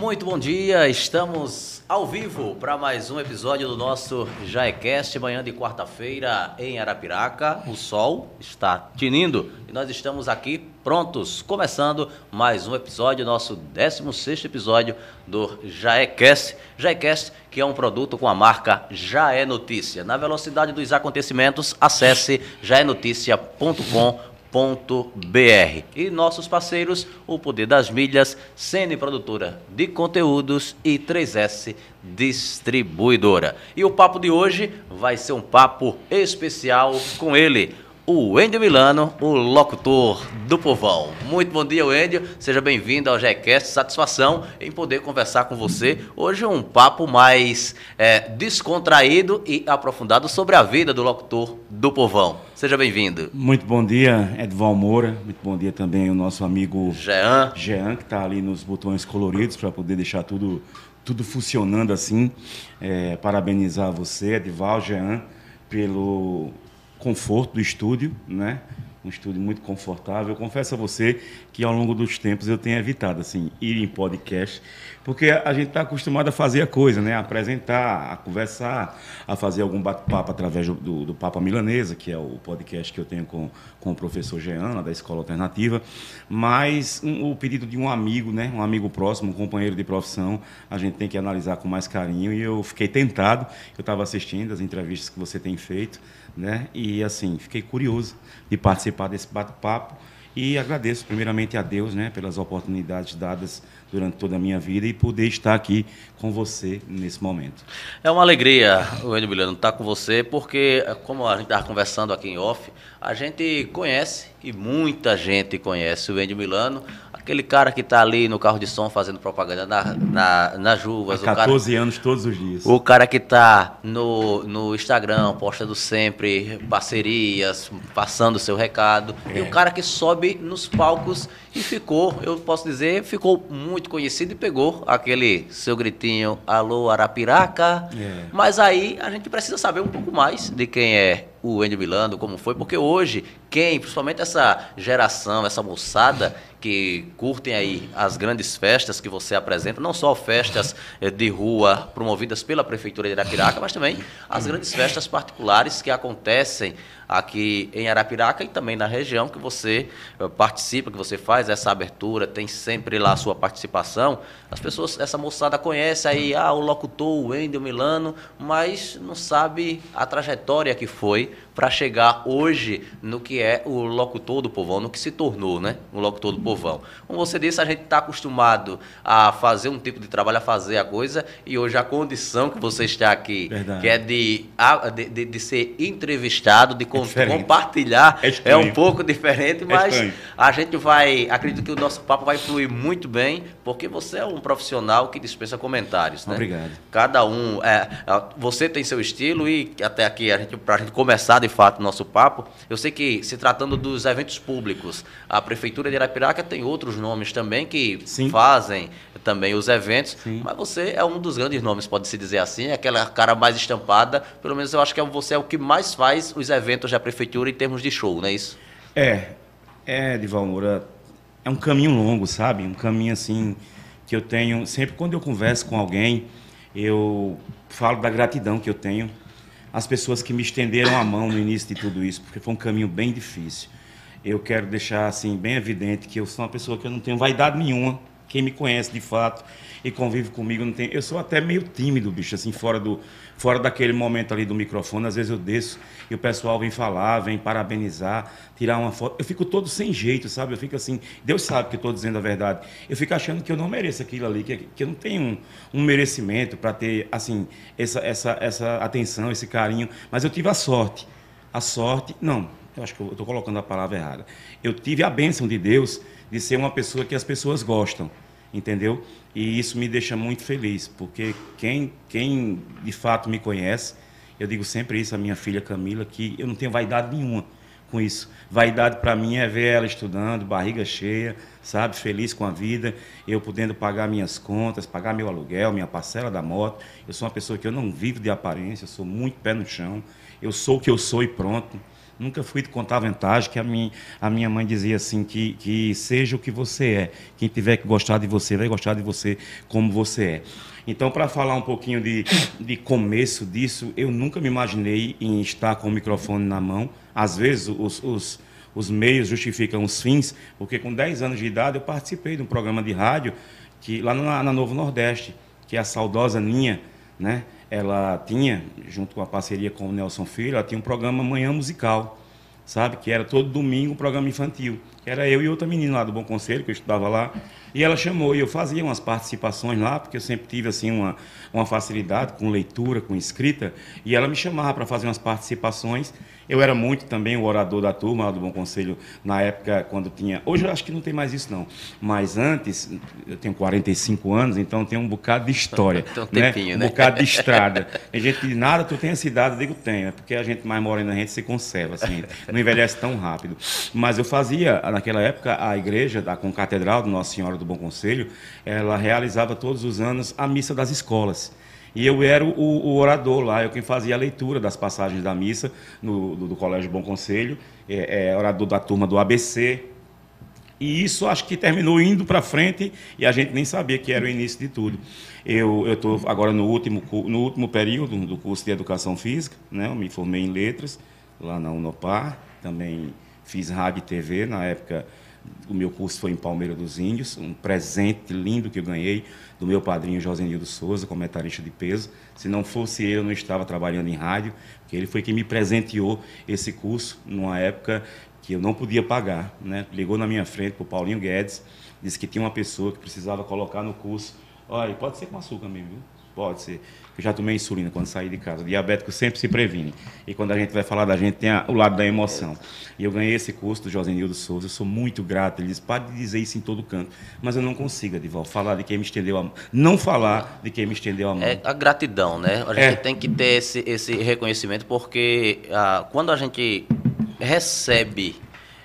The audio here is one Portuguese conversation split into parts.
Muito bom dia, estamos ao vivo para mais um episódio do nosso Jaecast, manhã de quarta-feira em Arapiraca. O sol está tinindo e nós estamos aqui prontos, começando mais um episódio, nosso 16 episódio do Jaecast. Jaecast, que é um produto com a marca Já é Notícia. Na velocidade dos acontecimentos, acesse jaenoticia.com.br br E nossos parceiros, o Poder das Milhas, Cine Produtora de Conteúdos e 3S Distribuidora. E o papo de hoje vai ser um papo especial com ele, o Wendel Milano, o locutor do povão. Muito bom dia, Wendel. Seja bem-vindo ao GECast. Satisfação em poder conversar com você. Hoje um papo mais é, descontraído e aprofundado sobre a vida do locutor do povão. Seja bem-vindo. Muito bom dia, Edval Moura. Muito bom dia também o nosso amigo Jean. Jean, que está ali nos botões coloridos para poder deixar tudo, tudo funcionando assim. É, parabenizar você, Edval, Jean, pelo conforto do estúdio, né? Um estúdio muito confortável. Eu confesso a você que ao longo dos tempos eu tenho evitado assim ir em podcast, porque a gente está acostumado a fazer a coisa, né? A apresentar, a conversar, a fazer algum bate-papo através do, do Papa Milanesa, que é o podcast que eu tenho com, com o professor Jean, da Escola Alternativa. Mas um, o pedido de um amigo, né? Um amigo próximo, um companheiro de profissão, a gente tem que analisar com mais carinho. E eu fiquei tentado. Eu estava assistindo as entrevistas que você tem feito né? E assim, fiquei curioso de participar desse bate-papo e agradeço primeiramente a Deus, né, pelas oportunidades dadas durante toda a minha vida e poder estar aqui com você nesse momento. É uma alegria, Enio Milano, estar com você, porque, como a gente estava conversando aqui em off, a gente conhece, e muita gente conhece o Enio Milano, Aquele cara que está ali no carro de som fazendo propaganda na, na, nas uvas. Há 14 cara, anos todos os dias. O cara que está no, no Instagram, postando sempre parcerias, passando o seu recado. É. E o cara que sobe nos palcos e ficou, eu posso dizer, ficou muito conhecido e pegou aquele seu gritinho, alô Arapiraca. É. Mas aí a gente precisa saber um pouco mais de quem é o Andy Milano, como foi, porque hoje, quem, principalmente essa geração, essa moçada que curtem aí as grandes festas que você apresenta, não só festas eh, de rua promovidas pela Prefeitura de Arapiraca, mas também as grandes festas particulares que acontecem aqui em Arapiraca e também na região que você eh, participa, que você faz essa abertura, tem sempre lá a sua participação. As pessoas, essa moçada conhece aí, ah, o locutor, o Wendel Milano, mas não sabe a trajetória que foi para chegar hoje no que é o locutor do povão, no que se tornou, né? O locutor do povão. Como você disse, a gente está acostumado a fazer um tipo de trabalho, a fazer a coisa, e hoje a condição que você está aqui, Verdade. que é de, de, de, ser entrevistado, de é compartilhar, é, é, um pouco diferente, é mas é a gente vai, acredito que o nosso papo vai fluir muito bem, porque você é um profissional que dispensa comentários, né? Obrigado. Cada um, é, você tem seu estilo e até aqui a gente, para a gente começar de fato nosso papo. Eu sei que, se tratando dos eventos públicos, a Prefeitura de Arapiraca tem outros nomes também que Sim. fazem também os eventos, Sim. mas você é um dos grandes nomes, pode-se dizer assim, é aquela cara mais estampada, pelo menos eu acho que você é o que mais faz os eventos da Prefeitura em termos de show, não é isso? É, é, Dival Moura, é um caminho longo, sabe? Um caminho assim que eu tenho, sempre quando eu converso com alguém, eu falo da gratidão que eu tenho as pessoas que me estenderam a mão no início de tudo isso, porque foi um caminho bem difícil. Eu quero deixar assim bem evidente que eu sou uma pessoa que eu não tenho vaidade nenhuma. Quem me conhece de fato e convive comigo não tem. Eu sou até meio tímido, bicho, assim, fora do fora daquele momento ali do microfone, às vezes eu desço e o pessoal vem falar, vem parabenizar, tirar uma foto. Eu fico todo sem jeito, sabe? Eu fico assim, Deus sabe que eu estou dizendo a verdade. Eu fico achando que eu não mereço aquilo ali, que, que eu não tenho um, um merecimento para ter, assim, essa, essa, essa atenção, esse carinho. Mas eu tive a sorte. A sorte, não, eu acho que eu estou colocando a palavra errada. Eu tive a bênção de Deus de ser uma pessoa que as pessoas gostam entendeu? E isso me deixa muito feliz, porque quem, quem de fato me conhece, eu digo sempre isso à minha filha Camila, que eu não tenho vaidade nenhuma com isso. Vaidade para mim é ver ela estudando, barriga cheia, sabe, feliz com a vida, eu podendo pagar minhas contas, pagar meu aluguel, minha parcela da moto. Eu sou uma pessoa que eu não vivo de aparência, eu sou muito pé no chão. Eu sou o que eu sou e pronto. Nunca fui de contar vantagem, que a minha, a minha mãe dizia assim, que, que seja o que você é. Quem tiver que gostar de você, vai gostar de você como você é. Então, para falar um pouquinho de, de começo disso, eu nunca me imaginei em estar com o microfone na mão. Às vezes, os, os, os meios justificam os fins, porque com 10 anos de idade eu participei de um programa de rádio que lá na, na Novo Nordeste, que é a saudosa Ninha, né? Ela tinha, junto com a parceria com o Nelson Filho, ela tinha um programa Manhã Musical, sabe? Que era todo domingo um programa infantil. Era eu e outra menina lá do Bom Conselho, que eu estudava lá. E ela chamou, e eu fazia umas participações lá, porque eu sempre tive assim uma, uma facilidade com leitura, com escrita, e ela me chamava para fazer umas participações. Eu era muito também o orador da turma do Bom Conselho, na época quando tinha. Hoje eu acho que não tem mais isso, não. Mas antes, eu tenho 45 anos, então tem um bocado de história. um tempinho, né? Um bocado de estrada. Tem gente que nada, tu tem a cidade, eu digo, tenho. É porque a gente mais morena, a gente se conserva, assim, não envelhece tão rápido. Mas eu fazia, naquela época, a igreja da Concatedral do Nossa Senhora do Bom Conselho, ela realizava todos os anos a missa das escolas. E eu era o, o, orador lá, eu quem fazia a leitura das passagens da missa no, do, do Colégio Bom Conselho, é, é, orador da turma do ABC. E isso acho que terminou indo para frente e a gente nem sabia que era o início de tudo. Eu estou agora no último, no último período do curso de Educação Física, né? eu me formei em Letras, lá na Unopar, também fiz rádio e TV, na época o meu curso foi em Palmeira dos Índios, um presente lindo que eu ganhei do meu padrinho José Nildo Souza, comentarista de peso. Se não fosse ele, eu não estava trabalhando em rádio, porque ele foi quem me presenteou esse curso numa época que eu não podia pagar. Né? Ligou na minha frente para o Paulinho Guedes, disse que tinha uma pessoa que precisava colocar no curso. Olha, pode ser com açúcar mesmo, viu? Pode ser. Eu já tomei insulina quando saí de casa. O diabético sempre se previne. E quando a gente vai falar da gente, tem a, o lado da emoção. E eu ganhei esse curso do Josenildo Souza. Eu sou muito grato. Ele disse, pode dizer isso em todo canto. Mas eu não consigo, Edival, falar de quem me estendeu a mão. Não falar de quem me estendeu a mão. É a gratidão, né? A gente é. tem que ter esse, esse reconhecimento, porque ah, quando a gente recebe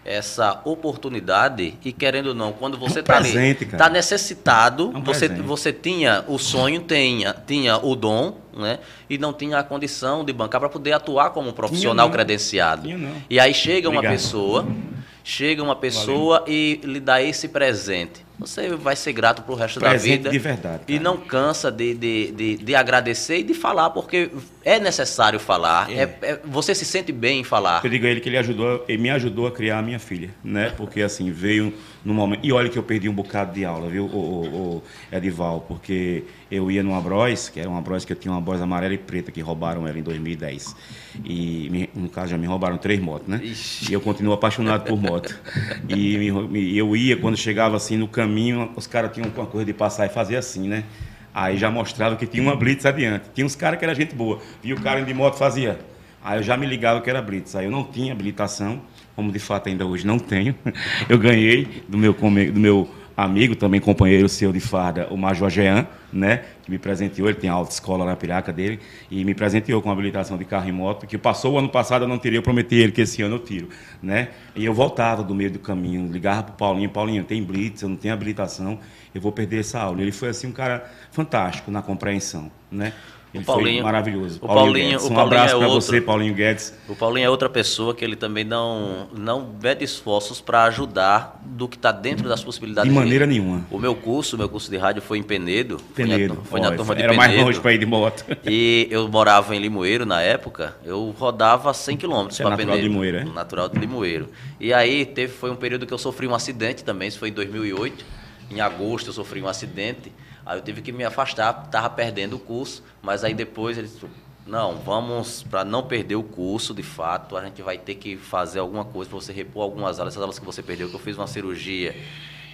essa oportunidade e querendo ou não, quando você está é um tá ali, está necessitado, é um você, você tinha o sonho, tinha, tinha o dom, né? E não tinha a condição de bancar para poder atuar como um profissional credenciado. E aí chega Obrigado. uma pessoa, chega uma pessoa Valeu. e lhe dá esse presente você vai ser grato para o resto Presente da vida. de verdade. Cara. E não cansa de, de, de, de, agradecer e de falar, porque é necessário falar. É. É, é, você se sente bem em falar. Eu digo a ele que ele, ajudou, ele me ajudou a criar a minha filha, né? Porque assim, veio no momento. E olha que eu perdi um bocado de aula, viu, o, o, o Edival? Porque eu ia numa Bros, que era uma Bros que eu tinha uma Bros amarela e preta, que roubaram ela em 2010. E, me, no caso, já me roubaram três motos, né? Ixi. E eu continuo apaixonado por moto. E me, eu ia, quando chegava assim no caminho, os caras tinham uma coisa de passar e fazer assim, né? Aí já mostrava que tinha uma blitz adiante. Tinha uns caras que era gente boa. E o cara de moto fazia. Aí eu já me ligava que era blitz. Aí eu não tinha habilitação como de fato ainda hoje não tenho. Eu ganhei do meu, do meu amigo, também companheiro seu de farda, o Major Jean, né, que me presenteou, ele tem a autoescola na piraca dele, e me presenteou com a habilitação de carro e moto, que passou o ano passado, eu não teria, eu prometi ele que esse ano eu tiro, né, e eu voltava do meio do caminho, ligava para o Paulinho, Paulinho, tem blitz, eu não tenho habilitação, eu vou perder essa aula. Ele foi, assim, um cara fantástico na compreensão, né, ele o Paulinho, maravilhoso. O Paulinho, Guedes. um Paulinho abraço é para você, Paulinho Guedes. O Paulinho é outra pessoa que ele também não, não mede esforços para ajudar do que está dentro das possibilidades. De maneira dele. nenhuma. O meu curso, o meu curso de rádio foi em Penedo. Penedo. Foi na, foi na turma de Era Penedo. mais longe para ir de moto. E eu morava em Limoeiro na época. Eu rodava 100 quilômetros para Penedo. natural de Limoeiro, é? Natural de Limoeiro. E aí teve, foi um período que eu sofri um acidente também. Isso foi em 2008. Em agosto eu sofri um acidente. Aí eu tive que me afastar, estava perdendo o curso, mas aí depois eles não, vamos para não perder o curso, de fato, a gente vai ter que fazer alguma coisa para você repor algumas aulas, essas aulas que você perdeu, que eu fiz uma cirurgia,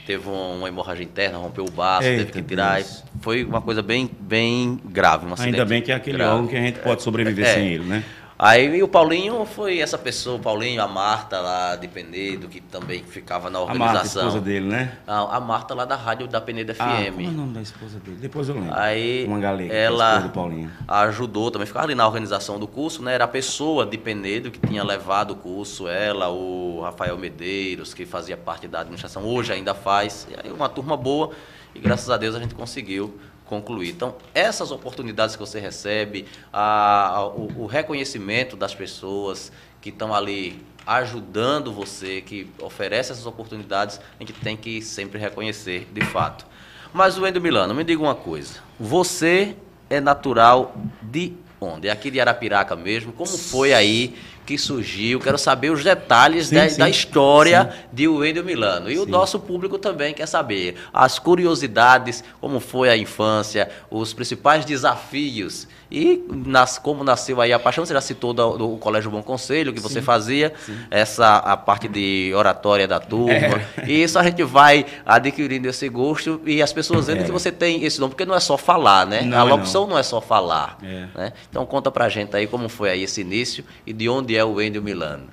teve uma hemorragia interna, rompeu o baço, Eita teve que tirar, Deus. foi uma coisa bem bem grave, um Ainda bem que é aquele grave. órgão que a gente pode sobreviver é, sem ele, né? Aí o Paulinho foi essa pessoa, o Paulinho, a Marta lá de Penedo, que também ficava na organização. A Marta, esposa dele, né? A, a Marta lá da rádio da Penedo FM. Ah, como é o nome da esposa dele? Depois eu lembro. Aí Uma galega, ela do Paulinho. ajudou também, ficava ali na organização do curso, né? Era a pessoa de Penedo que tinha levado o curso, ela, o Rafael Medeiros, que fazia parte da administração, hoje ainda faz. E aí uma turma boa e graças a Deus a gente conseguiu concluir. Então, essas oportunidades que você recebe, a, a, o, o, reconhecimento das pessoas que estão ali ajudando você, que oferece essas oportunidades, a gente tem que sempre reconhecer, de fato. Mas o Endo Milano, me diga uma coisa. Você é natural de onde? É aqui de Arapiraca mesmo? Como foi aí que surgiu? Quero saber os detalhes sim, da, sim. da, história sim. de Wendel Milano. E o nosso público também quer saber as curiosidades, como foi a infância, os principais desafios e nas, como nasceu aí a paixão, você já citou do, do Colégio Bom Conselho, que você fazia, essa a parte de oratória da turma. É. E isso a gente vai adquirindo esse gosto e as pessoas vendo é. que você tem esse nome, porque não é só falar, né? Não, a locução não. não. é só falar. É. Né? Então conta pra gente aí como foi aí esse início e de onde é o Wendel Milano.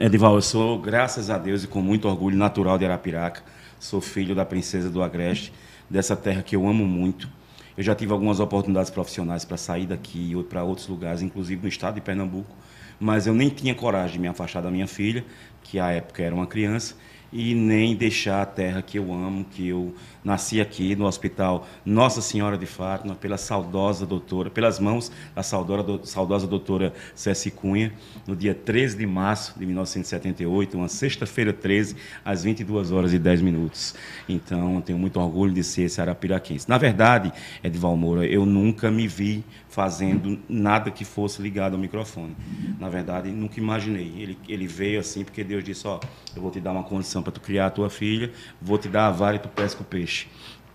Edival, eu sou, graças a Deus e com muito orgulho natural de Arapiraca, sou filho da princesa do Agreste, dessa terra que eu amo muito eu já tive algumas oportunidades profissionais para sair daqui e para outros lugares, inclusive no estado de Pernambuco, mas eu nem tinha coragem de me afastar da minha filha, que à época era uma criança, e nem deixar a terra que eu amo, que eu nasci aqui no Hospital Nossa Senhora de Fátima, pela saudosa doutora, pelas mãos da saudosa, saudosa doutora Ceci Cunha, no dia 13 de março de 1978, uma sexta-feira 13, às 22 horas e 10 minutos. Então, tenho muito orgulho de ser esse arapiraquense. Na verdade, Edval Moura, eu nunca me vi fazendo nada que fosse ligado ao microfone. Na verdade, nunca imaginei. Ele, ele veio assim porque Deus disse, ó, eu vou te dar uma condição para tu criar a tua filha, vou te dar a vara e tu pesca o peixe.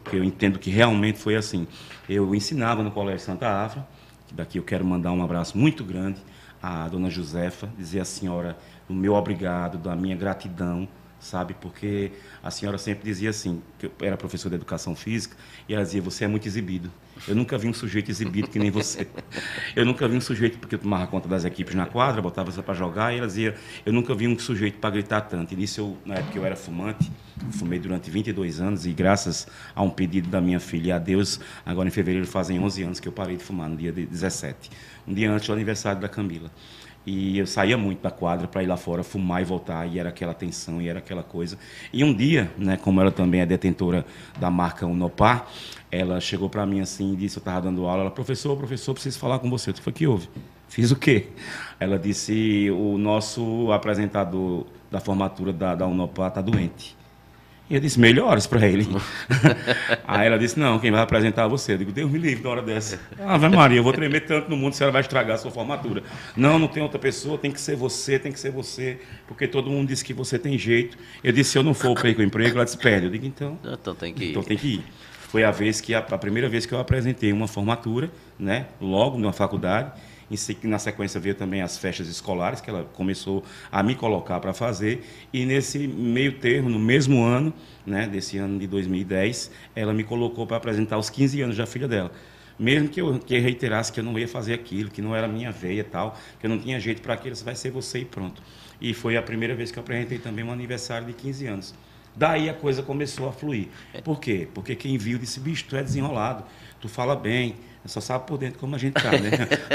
Porque eu entendo que realmente foi assim. Eu ensinava no Colégio Santa Afra, que daqui eu quero mandar um abraço muito grande à dona Josefa, dizer à senhora o meu obrigado, da minha gratidão sabe? Porque a senhora sempre dizia assim, que eu era professor de educação física, e ela dizia, você é muito exibido. Eu nunca vi um sujeito exibido que nem você. Eu nunca vi um sujeito, porque eu tomava conta das equipes na quadra, botava você para jogar, e ela dizia, eu nunca vi um sujeito para gritar tanto. E nisso, eu, na época eu era fumante, fumei durante 22 anos, e graças a um pedido da minha filha e a Deus, agora em fevereiro fazem 11 anos que eu parei de fumar, no dia 17. Um dia antes do aniversário da Camila. E eu saía muito da quadra para ir lá fora fumar e voltar, e era aquela tensão, e era aquela coisa. E um dia, né, como ela também é detentora da marca Unopar, ela chegou para mim assim e disse, eu estava dando aula, ela, professor, professor, preciso falar com você. Eu falei, que houve? Fiz o quê? Ela disse, o nosso apresentador da formatura da, da Unopar está doente. E eu disse, melhores para ele. Aí ela disse, não, quem vai apresentar é você. Eu digo, Deus me livre na hora dessa. Ave Maria, eu vou tremer tanto no mundo, se ela vai estragar a sua formatura. Não, não tem outra pessoa, tem que ser você, tem que ser você, porque todo mundo disse que você tem jeito. Eu disse, se eu não for, perco o emprego. Ela disse, pede. Eu digo, então... Então tem que ir. Então tem que ir. Foi a vez que, a, a primeira vez que eu apresentei uma formatura, né, logo numa faculdade, na sequência veio também as festas escolares, que ela começou a me colocar para fazer. E nesse meio termo, no mesmo ano, né, desse ano de 2010, ela me colocou para apresentar os 15 anos da filha dela. Mesmo que eu que reiterasse que eu não ia fazer aquilo, que não era minha veia tal, que eu não tinha jeito para aquilo, vai ser você e pronto. E foi a primeira vez que eu apresentei também um aniversário de 15 anos. Daí a coisa começou a fluir. Por quê? Porque quem viu disse, bicho, tu é desenrolado, tu fala bem, só sabe por dentro como a gente está, né?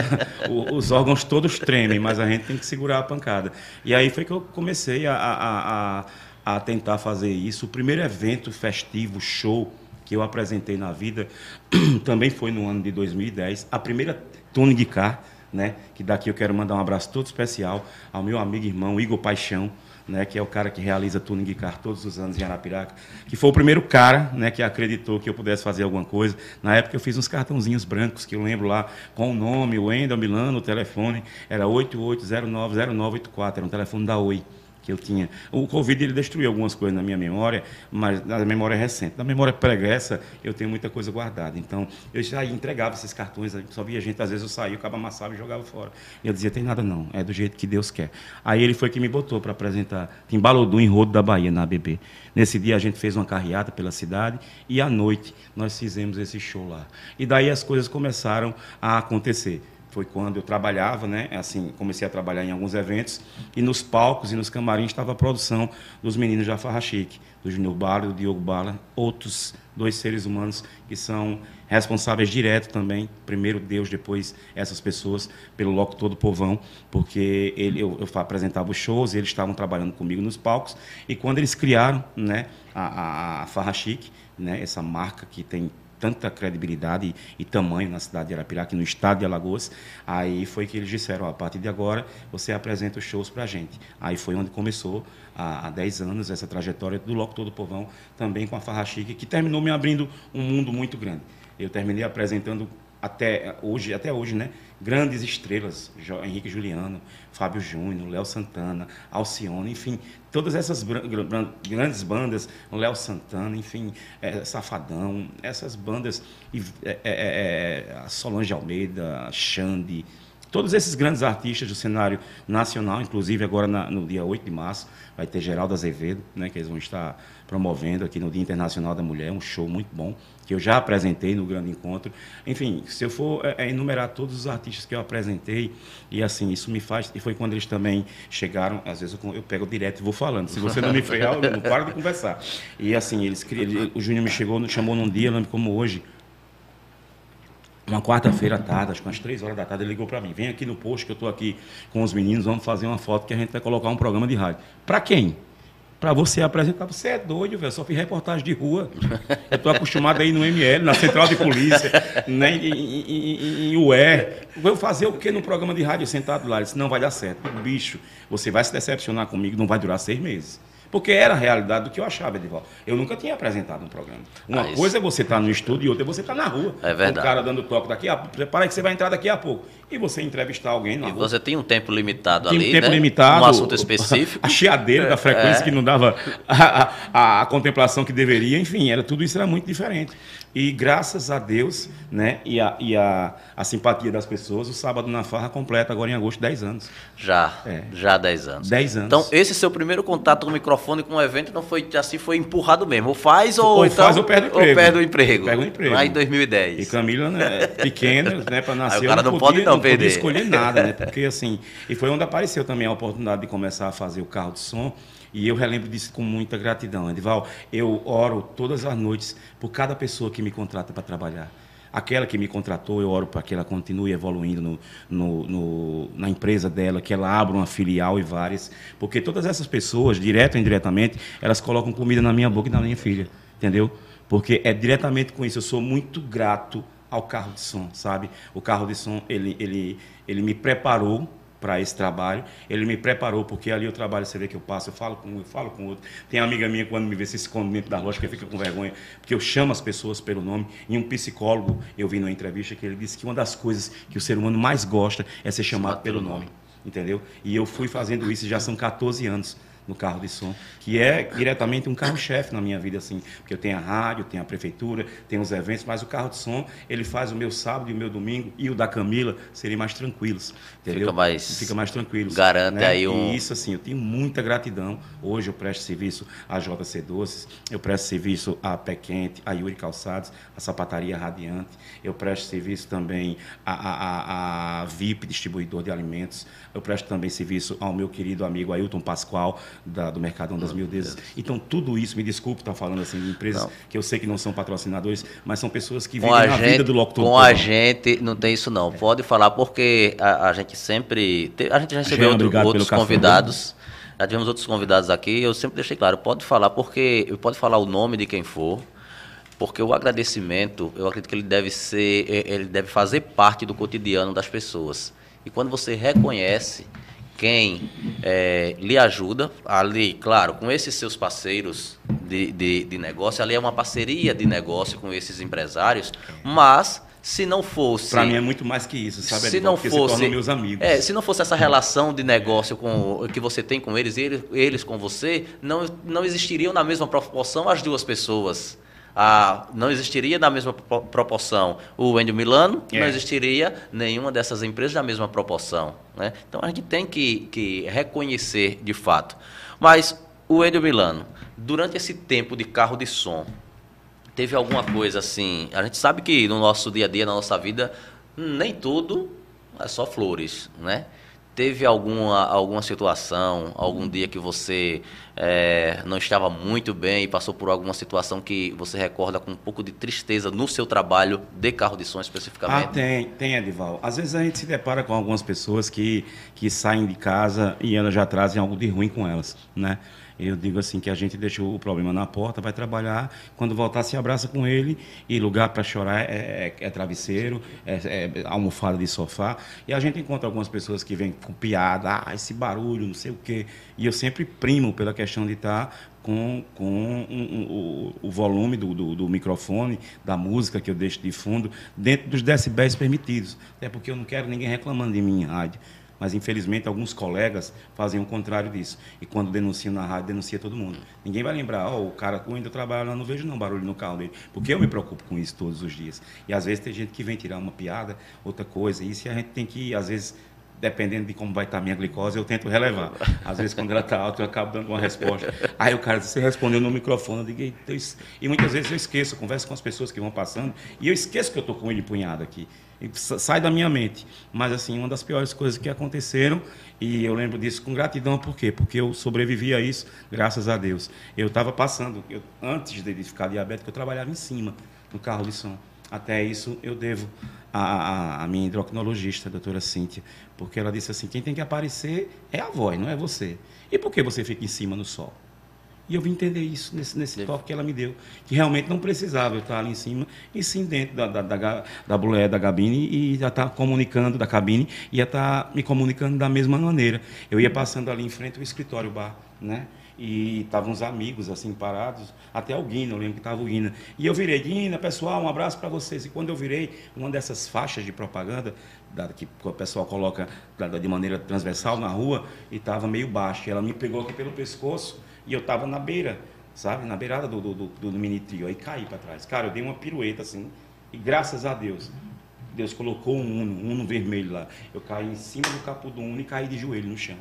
Os órgãos todos tremem, mas a gente tem que segurar a pancada. E aí foi que eu comecei a, a, a, a tentar fazer isso. O primeiro evento festivo, show, que eu apresentei na vida, também foi no ano de 2010. A primeira tuning car, né? Que daqui eu quero mandar um abraço todo especial ao meu amigo e irmão Igor Paixão, né, que é o cara que realiza tuning car todos os anos em Arapiraca, que foi o primeiro cara né, que acreditou que eu pudesse fazer alguma coisa. Na época eu fiz uns cartãozinhos brancos, que eu lembro lá, com o nome, o Wendel Milano, o telefone, era 88090984, era um telefone da Oi que eu tinha. O Covid ele destruiu algumas coisas na minha memória, mas na memória recente. Na memória pregressa, eu tenho muita coisa guardada. Então, eu já entregava esses cartões, só via gente, às vezes eu saía, o cabo amassava e jogava fora. E eu dizia, tem nada não, é do jeito que Deus quer. Aí ele foi que me botou para apresentar Timbalodum em Rodo da Bahia, na ABB. Nesse dia a gente fez uma carreata pela cidade e à noite nós fizemos esse show lá. E daí as coisas começaram a acontecer foi quando eu trabalhava, né? Assim, comecei a trabalhar em alguns eventos e nos palcos e nos camarins estava a produção dos meninos da Farra Chique, do Júnior Bala, do Diogo Bala, outros dois seres humanos que são responsáveis direto também, primeiro Deus, depois essas pessoas, pelo loco todo povão, porque ele, eu, eu apresentava os shows, eles estavam trabalhando comigo nos palcos, e quando eles criaram né, a, a, a Farra Chique, né, essa marca que tem tanta credibilidade e, e, tamanho na cidade de Arapiraca, no estado de Alagoas. Aí foi que eles disseram, a partir de agora você apresenta os shows para a gente. Aí foi onde começou, há, há 10 anos, essa trajetória do Loco Todo Povão, também com a Farra Chique, que terminou me abrindo um mundo muito grande. Eu terminei apresentando até hoje, até hoje, né? Grandes estrelas, Henrique Juliano, Fábio Júnior, Léo Santana, Alcione, enfim, todas essas grandes bandas, Léo Santana, enfim, é, Safadão, essas bandas, é, é, é, Solange Almeida, Xande, todos esses grandes artistas do cenário nacional, inclusive agora na, no dia 8 de março, vai ter Geraldo Azevedo, né, que eles vão estar promovendo aqui no Dia Internacional da Mulher, um show muito bom, que eu já apresentei no grande encontro. Enfim, se eu for é, é, enumerar todos os artistas que eu apresentei, e assim, isso me faz. E foi quando eles também chegaram, às vezes eu, eu pego direto e vou falando. Se você não me frear, eu não paro de conversar. E assim, eles, ele, o Júnior me chegou, chamou num dia, lembro como hoje, uma quarta-feira à tarde, acho que umas três horas da tarde, ele ligou para mim: vem aqui no posto que eu estou aqui com os meninos, vamos fazer uma foto que a gente vai colocar um programa de rádio. Para quem? Para você apresentar. Você é doido, velho. Só fiz reportagem de rua. Eu estou acostumado aí no ML, na central de polícia, né, em, em, em, UE. Vou fazer o que no programa de rádio sentado lá? Ele disse, não vai dar certo. Bicho, você vai se decepcionar comigo, não vai durar seis meses. Porque era a realidade do que eu achava, Edival. Eu nunca tinha apresentado um programa. Uma ah, coisa é você estar tá no estúdio e outra é você estar tá na rua. É verdade. O cara dando toque daqui, a prepara que você vai entrar daqui a pouco. E você entrevistar alguém na E rua. você tem um tempo limitado tem ali, um tempo né? limitado. Um assunto específico. A chiadeira da frequência é. que não dava a, a, a, contemplação que deveria. Enfim, era, tudo isso era muito diferente. E graças a Deus, né, e a, e a, a simpatia das pessoas, o Sábado na Farra completa agora em agosto 10 anos. Já, é. já 10 anos. 10 anos. Então, esse seu primeiro contato com o microfone, com o evento, não foi assim, foi empurrado mesmo. Ou faz ou, ou então, faz ou perde o emprego. Ou perde o emprego. Pega o emprego. Lá em 2010. E Camila, né, pequena, né, para nascer, Aí o cara não, não podia, pode não, não perder. escolher nada, né? Porque assim, e foi onde apareceu também a oportunidade de começar a fazer o carro de som. E eu relembro disso com muita gratidão, Edival. Eu oro todas as noites por cada pessoa que me contrata para trabalhar. Aquela que me contratou, eu oro para que ela continue evoluindo no, no, no, na empresa dela, que ela abra uma filial e várias. Porque todas essas pessoas, direto ou indiretamente, elas colocam comida na minha boca e na minha filha. Entendeu? Porque é diretamente com isso. Eu sou muito grato ao carro de som, sabe? O carro de som, ele, ele, ele me preparou para esse trabalho. Ele me preparou, porque ali o trabalho, você vê que eu passo, eu falo com um, eu falo com outro. Tem uma amiga minha, quando me vê, se esconde dentro da loja, que fica com vergonha, porque eu chamo as pessoas pelo nome. E um psicólogo, eu vi numa entrevista que ele disse que uma das coisas que o ser humano mais gosta é ser chamado pelo nome. Entendeu? E eu fui fazendo isso, já são 14 anos no carro de som, que é diretamente um carro-chefe na minha vida, assim, porque eu tenho a rádio, tenho a prefeitura, tenho os eventos, mas o carro de som, ele faz o meu sábado e o meu domingo, e o da Camila serem mais tranquilos, entendeu? Fica mais... Fica mais tranquilos. Garante né? aí um... E isso, assim, eu tenho muita gratidão. Hoje eu presto serviço à JC Doces, eu presto serviço à Pé Quente, à Yuri Calçados, à Sapataria Radiante, eu presto serviço também à, à, à VIP, distribuidor de alimentos, eu presto também serviço ao meu querido amigo Ailton Pascoal, da, do Mercadão das Mil Deus. Então, tudo isso, me desculpe estar falando assim de empresas não. que eu sei que não são patrocinadores, mas são pessoas que vivem na vida do locutor. Com a gente, não tem isso não. É. Pode falar, porque a, a gente sempre. A gente já recebeu outro, outros convidados. Já tivemos outros convidados aqui, eu sempre deixei claro, pode falar, porque pode falar o nome de quem for, porque o agradecimento, eu acredito que ele deve ser, ele deve fazer parte do cotidiano das pessoas. E quando você reconhece quem é, lhe ajuda, ali, claro, com esses seus parceiros de, de, de negócio, ali é uma parceria de negócio com esses empresários, mas se não fosse. Para mim é muito mais que isso, sabe? Se não fosse. Se meus amigos. É, se não fosse essa relação de negócio com, que você tem com eles, eles, eles com você, não, não existiriam na mesma proporção as duas pessoas a, não existiria na mesma proporção o Wendel Milano, é. não existiria nenhuma dessas empresas na mesma proporção. Né? Então a gente tem que, que reconhecer de fato. Mas o Wendel Milano, durante esse tempo de carro de som, teve alguma coisa assim? A gente sabe que no nosso dia a dia, na nossa vida, nem tudo é só flores, né? Teve alguma, alguma situação, algum dia que você é, não estava muito bem e passou por alguma situação que você recorda com um pouco de tristeza no seu trabalho de carro de som especificamente? Ah, tem, tem, Edival. Às vezes a gente se depara com algumas pessoas que, que saem de casa e elas já trazem algo de ruim com elas, né? Eu digo assim que a gente deixa o problema na porta, vai trabalhar, quando voltar se abraça com ele e lugar para chorar é, é, é travesseiro, é, é, almofada de sofá. E a gente encontra algumas pessoas que vêm com piada, ah, esse barulho, não sei o quê. E eu sempre primo pela questão de estar com, com um, um, o, o, volume do, do, do, microfone, da música que eu deixo de fundo, dentro dos decibéis permitidos. Até porque eu não quero ninguém reclamando de mim em rádio. Mas, infelizmente, alguns colegas fazem o contrário disso. E quando denunciam na rádio, denuncia todo mundo. Ninguém vai lembrar, oh, o cara ainda trabalha lá, não vejo não barulho no carro dele. Porque eu me preocupo com isso todos os dias. E, às vezes, tem gente que vem tirar uma piada, outra coisa. E a gente tem que, às vezes, dependendo de como vai estar a minha glicose, eu tento relevar. Às vezes, quando ela está alta, eu acabo dando uma resposta. Aí o cara você respondeu no microfone, eu digo, e muitas vezes eu esqueço, eu converso com as pessoas que vão passando, e eu esqueço que eu estou com ele punhado aqui sai da minha mente. Mas, assim, uma das piores coisas que aconteceram, e eu lembro disso com gratidão, por quê? Porque eu sobrevivi a isso, graças a Deus. Eu estava passando, eu, antes de ficar diabético, eu trabalhava em cima, no carro de som. Até isso eu devo à, minha endocrinologista, a doutora Cíntia, porque ela disse assim: quem tem que aparecer é a voz, não é você. E por que você fica em cima no sol? E eu vim entender isso nesse, nesse toque que ela me deu. Que realmente não precisava eu estar ali em cima, e sim dentro da, da, da, da boleia da cabine e já estar comunicando da cabine, ia estar me comunicando da mesma maneira. Eu ia passando ali em frente ao escritório bar, né? E estavam uns amigos assim parados, até o Guina, eu lembro que estava o Guina. E eu virei, Guina, pessoal, um abraço para vocês. E quando eu virei, uma dessas faixas de propaganda, da, que o pessoal coloca da, de maneira transversal na rua, e estava meio baixo. Ela me pegou aqui pelo pescoço e eu estava na beira, sabe? Na beirada do, do, do, do mini trio. Aí caí para trás. Cara, eu dei uma pirueta assim. E graças a Deus, Deus colocou um Uno, um Uno vermelho lá. Eu caí em cima do capô do Uno e caí de joelho no chão.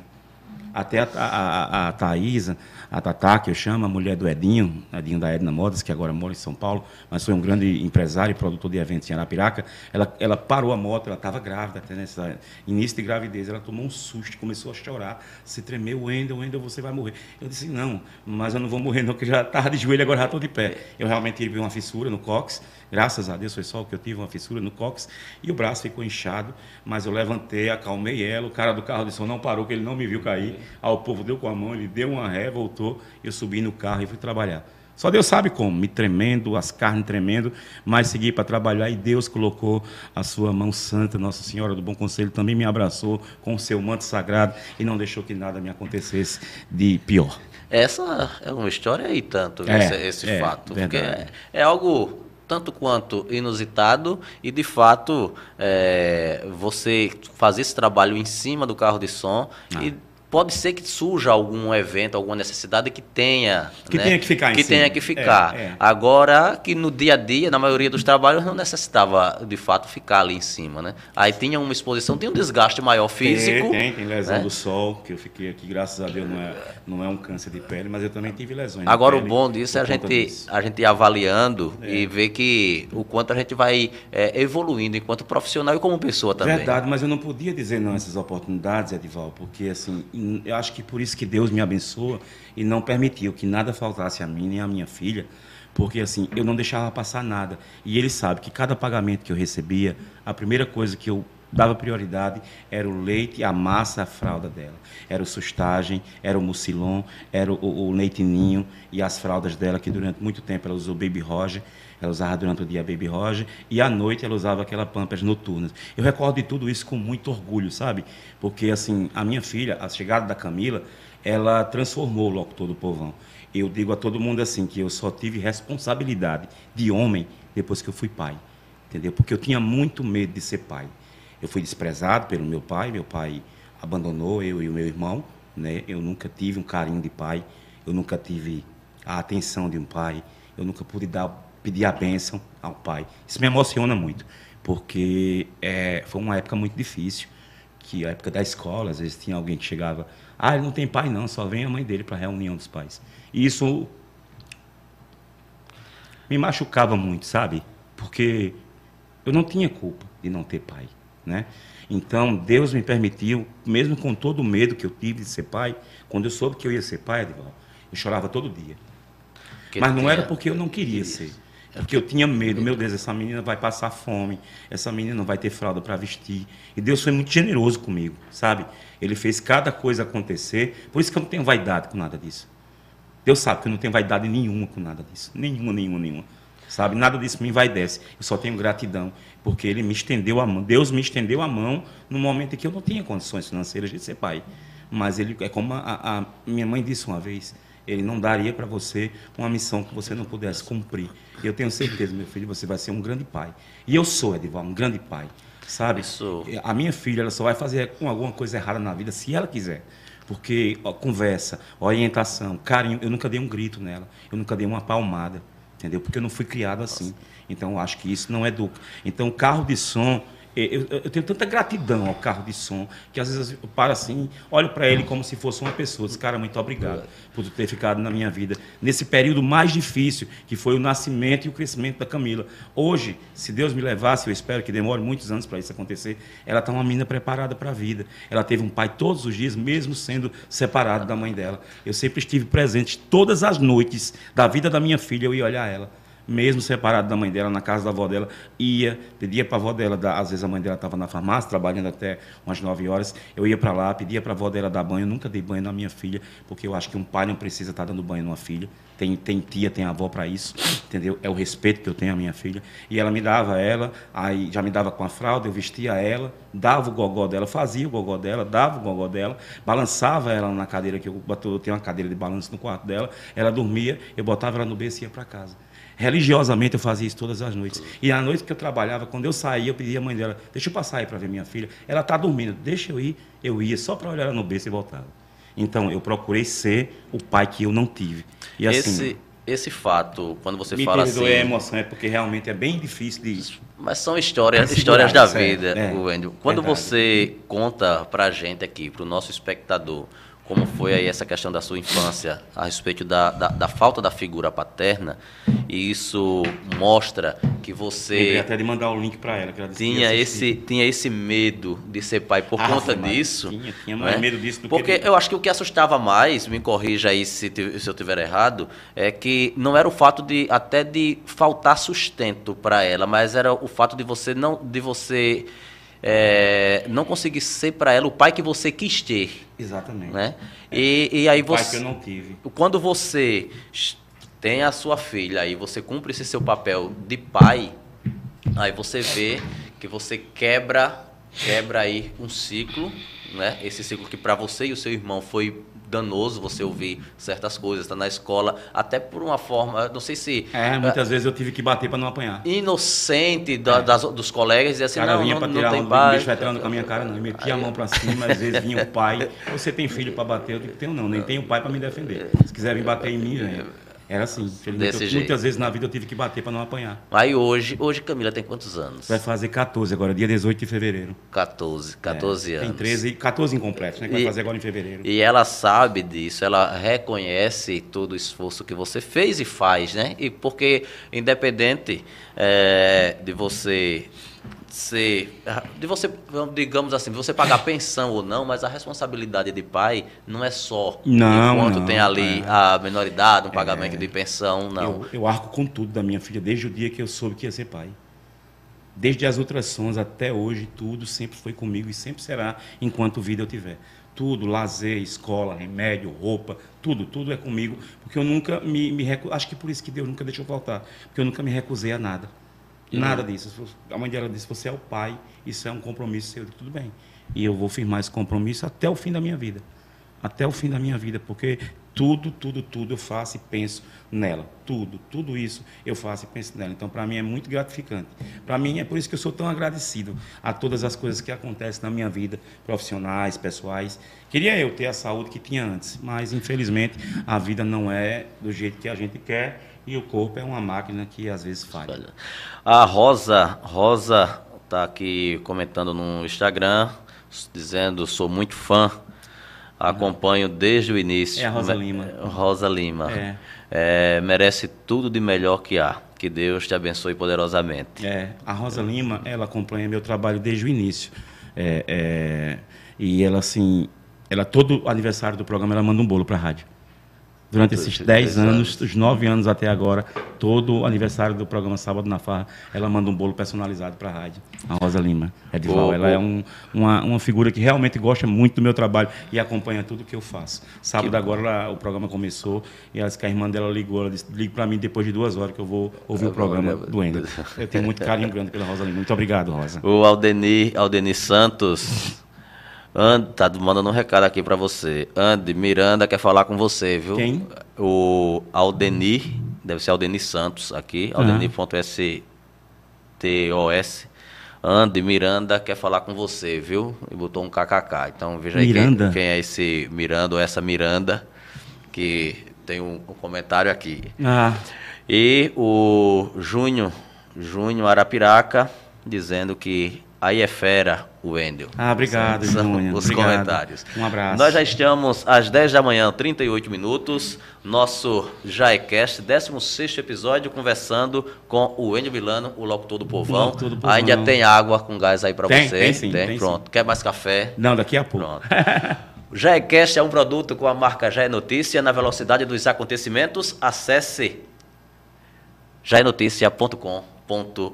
Até a, a, a, Thaisa, a Tatá, que eu chamo, a mulher do Edinho, Edinho da Edna Modas, que agora mora em São Paulo, mas foi um grande empresário e produtor de eventos em Arapiraca, ela, ela parou a moto, ela estava grávida, até nesse início de gravidez, ela tomou um susto, começou a chorar, se tremeu, Wendel, Wendel, você vai morrer. Eu disse, não, mas eu não vou morrer não, porque já estava de joelho, agora já estou de pé. Eu realmente tive uma fissura no cóccix, Graças a Deus foi só o que eu tive, uma fissura no cóccix, e o braço ficou inchado, mas eu levantei, acalmei ela, o cara do carro de som não parou, que ele não me viu cair. Aí o povo deu com a mão, ele deu uma ré, voltou, eu subi no carro e fui trabalhar. Só Deus sabe como, me tremendo, as carnes tremendo, mas segui para trabalhar e Deus colocou a sua mão santa, Nossa Senhora do Bom Conselho também me abraçou com o seu manto sagrado e não deixou que nada me acontecesse de pior. Essa é uma história aí tanto, é, esse, esse é, fato, é, é algo tanto quanto inusitado e de fato é, você fazer esse trabalho em cima do carro de som ah. e pode ser que surja algum evento, alguma necessidade que tenha. Que né? tenha que ficar Que tenha que ficar. É, é. Agora, que no dia a dia, na maioria dos trabalhos, não necessitava de fato ficar ali em cima. Né? Aí tinha uma exposição, tem um desgaste maior físico. Tem, tem, tem lesão né? do sol, que eu fiquei aqui, graças a Deus, não é, não é um câncer de pele, mas eu também tive lesões. Agora, o bom disso é a gente, a gente ir avaliando é. e ver que o quanto a gente vai é, evoluindo enquanto profissional e como pessoa também. Verdade, mas eu não podia dizer não essas oportunidades, Edival, porque assim eu acho que por isso que Deus me abençoa e não permitiu que nada faltasse a mim nem a minha filha, porque assim, eu não deixava passar nada. E ele sabe que cada pagamento que eu recebia, a primeira coisa que eu dava prioridade era o leite, a massa, a fralda dela. Era o sustagem, era o mucilon, era o, o, o leite ninho e as fraldas dela, que durante muito tempo ela usou Baby Roger. Ela usava durante o dia Baby Roger e à noite ela usava aquela pampas noturnas. Eu recordo de tudo isso com muito orgulho, sabe? Porque assim, a minha filha, a chegada da Camila, ela transformou o locutor do povão. Eu digo a todo mundo assim que eu só tive responsabilidade de homem depois que eu fui pai. Entendeu? Porque eu tinha muito medo de ser pai. Eu fui desprezado pelo meu pai, meu pai abandonou eu e o meu irmão, né? Eu nunca tive um carinho de pai, eu nunca tive a atenção de um pai, eu nunca pude dar pedir a bênção ao pai. Isso me emociona muito, porque é, foi uma época muito difícil, que a época da escola, às vezes tinha alguém que chegava, ah, ele não tem pai não, só vem a mãe dele para a reunião dos pais. E isso me machucava muito, sabe? Porque eu não tinha culpa de não ter pai, né? Então, Deus me permitiu, mesmo com todo o medo que eu tive de ser pai, quando eu soube que eu ia ser pai, eu chorava todo dia. Mas não era porque eu não queria ser. É porque eu tinha medo, meu Deus, essa menina vai passar fome, essa menina não vai ter fralda para vestir. E Deus foi muito generoso comigo, sabe? Ele fez cada coisa acontecer. Por isso que eu não tenho vaidade com nada disso. Deus sabe que eu não tenho vaidade nenhuma com nada disso. Nenhuma, nenhuma, nenhuma. Sabe? Nada disso me envaidece. Eu só tenho gratidão, porque Ele me estendeu a mão. Deus me estendeu a mão no momento em que eu não tinha condições financeiras de ser pai. Mas Ele, é como a, a minha mãe disse uma vez, Ele não daria para você uma missão que você não pudesse cumprir. E eu tenho certeza, meu filho, você vai ser um grande pai. E eu sou, Edival, um grande pai. Sabe? Isso. A minha filha, ela só vai fazer alguma coisa errada na vida se ela quiser. Porque ó, conversa, orientação, carinho, eu nunca dei um grito nela, eu nunca dei uma palmada, entendeu? Porque eu não fui criado assim. Então, acho que isso não educa. Então, o carro de som eu, eu, tenho tanta gratidão ao carro de som que às vezes eu paro assim, olho para ele como se fosse uma pessoa. Diz, cara, muito obrigado por ter ficado na minha vida nesse período mais difícil que foi o nascimento e o crescimento da Camila. Hoje, se Deus me levasse, eu espero que demore muitos anos para isso acontecer, ela está uma menina preparada para a vida. Ela teve um pai todos os dias, mesmo sendo separado da mãe dela. Eu sempre estive presente todas as noites da vida da minha filha, eu ia olhar ela mesmo separado da mãe dela, na casa da avó dela, ia, pedia para a avó dela, às vezes a mãe dela estava na farmácia, trabalhando até umas 9 horas, eu ia para lá, pedia para a avó dela dar banho, eu nunca dei banho na minha filha, porque eu acho que um pai não precisa estar tá dando banho numa filha, tem, tem tia, tem avó para isso, entendeu? É o respeito que eu tenho à minha filha, e ela me dava ela, aí já me dava com a fralda, eu vestia ela, dava o gogó dela, fazia o gogó dela, dava o gogó dela, balançava ela na cadeira, que eu, eu tenho uma cadeira de balanço no quarto dela, ela dormia, eu botava ela no berço e ia para casa. Religiosamente eu fazia isso todas as noites. E à noite que eu trabalhava, quando eu saía, eu pedia à mãe dela, deixa eu passar aí para ver minha filha. Ela está dormindo, deixa eu ir. Eu ia só para olhar ela no berço e voltava. Então eu procurei ser o pai que eu não tive. E assim, esse, esse fato, quando você me fala assim. a emoção, é porque realmente é bem difícil de. Mas são histórias, histórias da vida, é, Wendel. Quando verdade. você conta para a gente aqui, para o nosso espectador, como foi aí essa questão da sua infância a respeito da, da, da falta da figura paterna e isso mostra que você Lembrei até de mandar o link para ela que ela tinha esse tinha esse medo de ser pai por ah, conta disso tinha, tinha mais né? medo disso do porque que eu acho que o que assustava mais me corrija aí se, se eu tiver errado é que não era o fato de até de faltar sustento para ela mas era o fato de você não de você é, não conseguir ser para ela o pai que você quis ter. Exatamente. Né? E, e aí você. pai que eu não tive. Quando você tem a sua filha e você cumpre esse seu papel de pai, aí você vê que você quebra quebra aí um ciclo, né? Esse ciclo que para você e o seu irmão foi danoso você ouvir certas coisas, tá na escola, até por uma forma, não sei se... É, muitas é, vezes eu tive que bater para não apanhar. Inocente da, é. das, dos colegas, dizer assim, cara não, vinha não, tirar não tem um, pai. bicho veterano com a minha cara, não. Eu metia Aí, a mão para cima, às vezes vinha o pai, você tem filho para bater? Eu digo, tenho não, nem tenho pai para me defender. Se quiser vir bater em mim, venha. Era assim. Desse eu, jeito. Muitas vezes na vida eu tive que bater para não apanhar. Aí hoje, hoje Camila tem quantos anos? Vai fazer 14 agora, dia 18 de fevereiro. 14, 14 é, anos. Tem 13, 14 incompletos, né? Que e, vai fazer agora em fevereiro. E ela sabe disso, ela reconhece todo o esforço que você fez e faz, né? E porque, independente é, de você ser de você digamos assim você pagar pensão ou não mas a responsabilidade de pai não é só não, enquanto não, tem ali é. a menoridade um pagamento é. de pensão não eu, eu, arco com tudo da minha filha desde o dia que eu soube que ia ser pai desde as ultrassons até hoje tudo sempre foi comigo e sempre será enquanto vida eu tiver tudo lazer escola remédio roupa tudo tudo é comigo porque eu nunca me, me recu... acho que por isso que Deus nunca deixou faltar porque eu nunca me recusei a nada Nada disso. A mãe dela disse: você é o pai, isso é um compromisso seu. Tudo bem. E eu vou firmar esse compromisso até o fim da minha vida. Até o fim da minha vida, porque tudo, tudo, tudo eu faço e penso nela. Tudo, tudo isso eu faço e penso nela. Então, para mim é muito gratificante. Para mim é por isso que eu sou tão agradecido a todas as coisas que acontecem na minha vida, profissionais, pessoais. Queria eu ter a saúde que tinha antes, mas infelizmente a vida não é do jeito que a gente quer e o corpo é uma máquina que às vezes falha. A Rosa, Rosa está aqui comentando no Instagram, dizendo sou muito fã, acompanho desde o início. É a Rosa Lima. Rosa Lima. É. É, merece tudo de melhor que há. Que Deus te abençoe poderosamente. É, a Rosa Lima, ela acompanha meu trabalho desde o início. É, é, e ela, assim, ela todo aniversário do programa, ela manda um bolo para a rádio. Durante esses 10 anos, os 9 anos até agora, todo aniversário do programa Sábado na Farra, ela manda um bolo personalizado para a rádio, a Rosa Lima. Edival, oh, ela oh. é um, uma, uma figura que realmente gosta muito do meu trabalho e acompanha tudo que eu faço. Sábado que agora ela, o programa começou e ela disse que a irmã dela ligou, ela disse, ligue para mim depois de duas horas que eu vou ouvir eu o programa vou... do Ender. Eu tenho muito carinho grande pela Rosa Lima. Muito obrigado, Rosa. O Aldenir, Aldenir Santos And, tá mandando um recado aqui para você. Andy Miranda quer falar com você, viu? Quem? O Aldenir, deve ser Aldenir Santos aqui, uhum. aldenir.stos. Andy Miranda quer falar com você, viu? E botou um kkk. Então veja aí quem, quem, é esse Miranda ou essa Miranda que tem um, um comentário aqui. Ah. E o Júnior, Júnior Arapiraca, dizendo que Aí é fera, o Wendel. Ah, obrigado, Júnior. Os obrigado. comentários. Um abraço. Nós já estamos às 10 da manhã, 38 minutos. Nosso Jaecast, 16 episódio, conversando com o Wendel Milano, o locutor do Povão. Locutor do Povão. Ainda tem água com gás aí para você. Tem, sim, tem, tem Pronto. Sim. Quer mais café? Não, daqui a pouco. Pronto. O Jaecast é um produto com a marca Jae Notícia. Na velocidade dos acontecimentos, acesse jaenoticia.com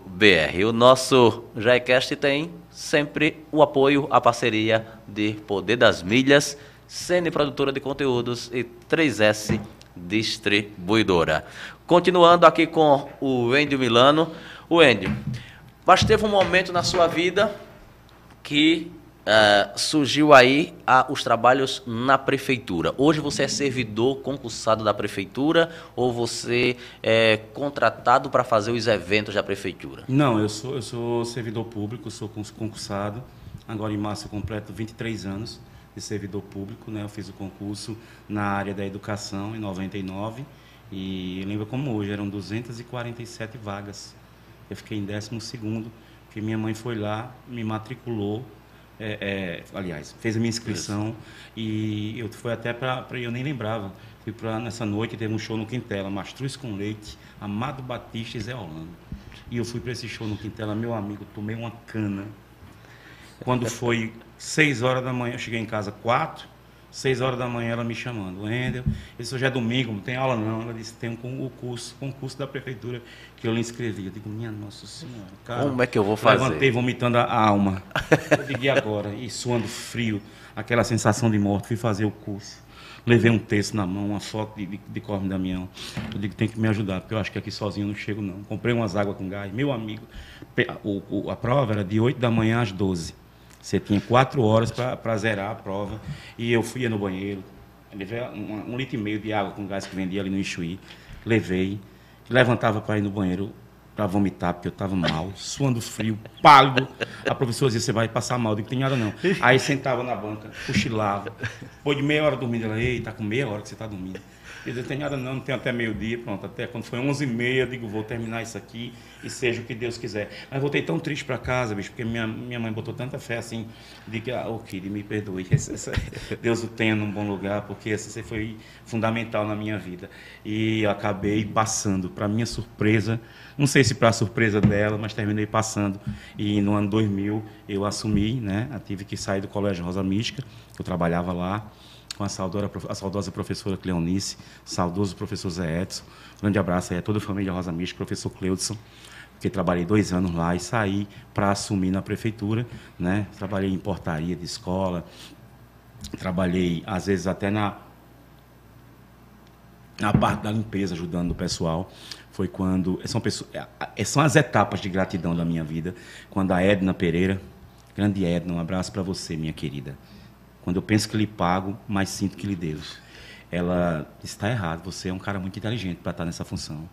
br O nosso Jaecast tem sempre o apoio, a parceria de Poder das Milhas, Cine Produtora de Conteúdos e 3S Distribuidora. Continuando aqui com o Endio Milano. O mas teve um momento na sua vida que Uh, surgiu aí os trabalhos na prefeitura. Hoje você é servidor concursado da prefeitura ou você é contratado para fazer os eventos da prefeitura? Não, eu sou, eu sou servidor público, sou concursado. Agora em março eu completo 23 anos de servidor público. Né? Eu fiz o concurso na área da educação em 99 e lembro como hoje, eram 247 vagas. Eu fiquei em 12 segundo, porque minha mãe foi lá, me matriculou é, é, aliás, fez a minha inscrição Isso. e eu fui até para. Eu nem lembrava. Fui para nessa noite teve um show no Quintela, Mastruz com Leite, Amado Batista e Zé Holanda. E eu fui para esse show no Quintela, meu amigo, tomei uma cana. Quando foi seis horas da manhã, eu cheguei em casa quatro Seis horas da manhã ela me chamando, Wendel, esse hoje é domingo, não tem aula não. Ela disse, tem um, um curso, concurso da prefeitura que eu lhe inscrevi. Eu digo, minha Nossa Senhora, cara. Como é que eu vou fazer? Levantei vomitando a alma. eu digo, e agora? E suando frio, aquela sensação de morte, fui fazer o curso. Levei um texto na mão, uma foto de, de, de Corme Damião. Eu digo, tem que me ajudar, porque eu acho que aqui sozinho eu não chego não. Comprei umas águas com gás. Meu amigo, o, o, a prova era de 8 da manhã às 12. Você tinha quatro horas para zerar a prova. E eu fui no banheiro, levei um, um, litro e meio de água com gás que vendia ali no Ixuí. Levei, levantava para ir no banheiro para vomitar, porque eu estava mal, suando frio, pálido. A professora dizia, você vai passar mal. Eu digo, tem nada não. Aí sentava na banca, cochilava. Depois de meia hora dormindo, ela, ei, tá com meia hora que você está dormindo. Eu disse, tem nada não, tem até meio-dia, pronto. Até quando foi 11h30, eu digo, vou terminar isso aqui e seja o que Deus quiser. Mas voltei tão triste para casa, bicho, porque minha, minha mãe botou tanta fé assim, de que, ah, Kid, me perdoe, Deus o tenha num bom lugar, porque você foi fundamental na minha vida. E eu acabei passando, para minha surpresa, não sei se para surpresa dela, mas terminei passando. E no ano 2000 eu assumi, né? Eu tive que sair do Colégio Rosa Mística, eu trabalhava lá com a, saudora, a saudosa professora Cleonice, saudoso professor Zé Edson. grande abraço aí a toda a família Rosa Mística, professor Cleudson, que trabalhei dois anos lá e saí para assumir na prefeitura. Né? Trabalhei em portaria de escola, trabalhei, às vezes, até na, na parte da limpeza, ajudando o pessoal. Foi quando. São, pessoas, é, é, são as etapas de gratidão da minha vida. Quando a Edna Pereira, grande Edna, um abraço para você, minha querida quando eu penso que lhe pago, mais sinto que lhe devo. Ela está errado, você é um cara muito inteligente para estar nessa função.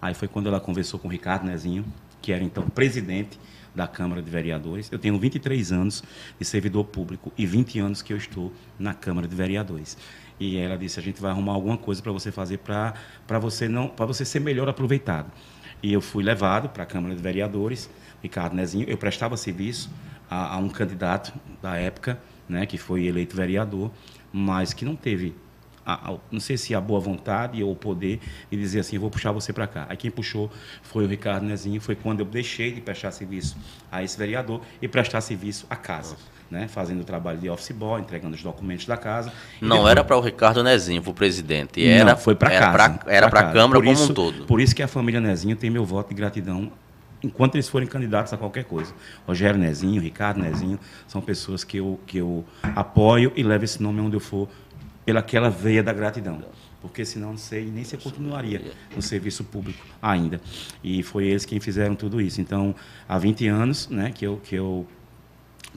Aí foi quando ela conversou com o Ricardo Nezinho, que era então presidente da Câmara de Vereadores. Eu tenho 23 anos de servidor público e 20 anos que eu estou na Câmara de Vereadores. E ela disse: a gente vai arrumar alguma coisa para você fazer para você não para você ser melhor aproveitado. E eu fui levado para a Câmara de Vereadores, Ricardo Nezinho. Eu prestava serviço a, a um candidato da época né, que foi eleito vereador, mas que não teve a, a, não sei se a boa vontade ou o poder de dizer assim, vou puxar você para cá. Aí quem puxou foi o Ricardo Nezinho, foi quando eu deixei de prestar serviço a esse vereador e prestar serviço à casa. Né, fazendo o trabalho de office boy, entregando os documentos da casa. Não depois... era para o Ricardo Nezinho, para o presidente. Era, Não, foi para casa. era para a Câmara como isso, um todo. Por isso que a família Nezinho tem meu voto de gratidão enquanto eles forem candidatos a qualquer coisa. Rogério Nezinho, Ricardo Nezinho, são pessoas que eu, que eu apoio e levo esse nome onde eu for pelaquela veia da gratidão. Porque senão não sei nem se eu continuaria no serviço público ainda. E foi eles quem fizeram tudo isso. Então, há 20 anos né, que, eu, que eu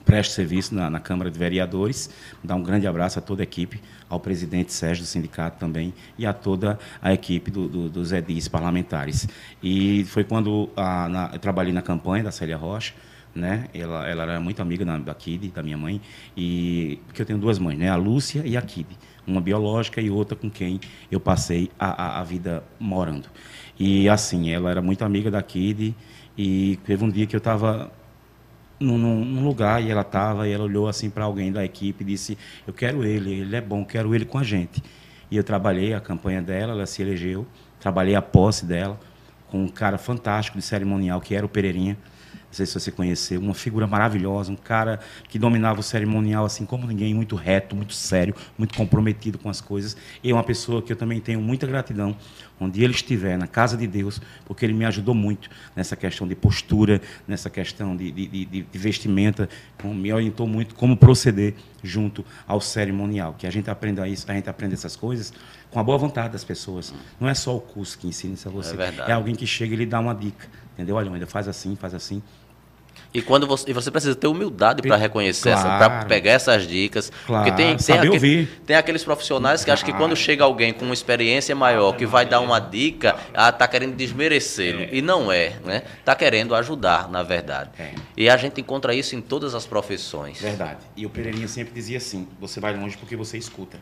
presto serviço na, na Câmara de Vereadores. Dar um grande abraço a toda a equipe, ao presidente Sérgio do sindicato também e a toda a equipe do, do, dos edis parlamentares. E foi quando a, na, eu trabalhei na campanha da Célia Rocha, né? Ela, ela era muito amiga da, da Kid, da minha mãe, e porque eu tenho duas mães, né? A Lúcia e a Kid uma biológica e outra com quem eu passei a, a, a vida morando. E assim, ela era muito amiga da Kid e teve um dia que eu estava num, num, lugar e ela estava e ela olhou assim para alguém da equipe e disse: Eu quero ele, ele é bom, quero ele com a gente. E eu trabalhei a campanha dela, ela se elegeu, trabalhei a posse dela com um cara fantástico de cerimonial que era o Pereirinha não sei se você conheceu, uma figura maravilhosa, um cara que dominava o cerimonial assim como ninguém, muito reto, muito sério, muito comprometido com as coisas. E é uma pessoa que eu também tenho muita gratidão, onde ele estiver, na casa de Deus, porque ele me ajudou muito nessa questão de postura, nessa questão de, de, de, de vestimenta, me orientou muito como proceder junto ao cerimonial. Que a gente aprenda isso, a gente aprende essas coisas com a boa vontade das pessoas. Não é só o curso que ensina isso a você. É, é alguém que chega e lhe dá uma dica. Entendeu? Olha, ainda faz assim, faz assim. E quando você, e você precisa ter humildade para reconhecer claro. para pegar essas dicas, claro. porque tem tem, aquele, tem aqueles profissionais que claro. acham que quando chega alguém com uma experiência maior que vai dar uma dica, ela está querendo desmerecê-lo é. e não é, né? Está querendo ajudar, na verdade. É. E a gente encontra isso em todas as profissões. Verdade. E o Pereirinha sempre dizia assim: você vai longe porque você escuta.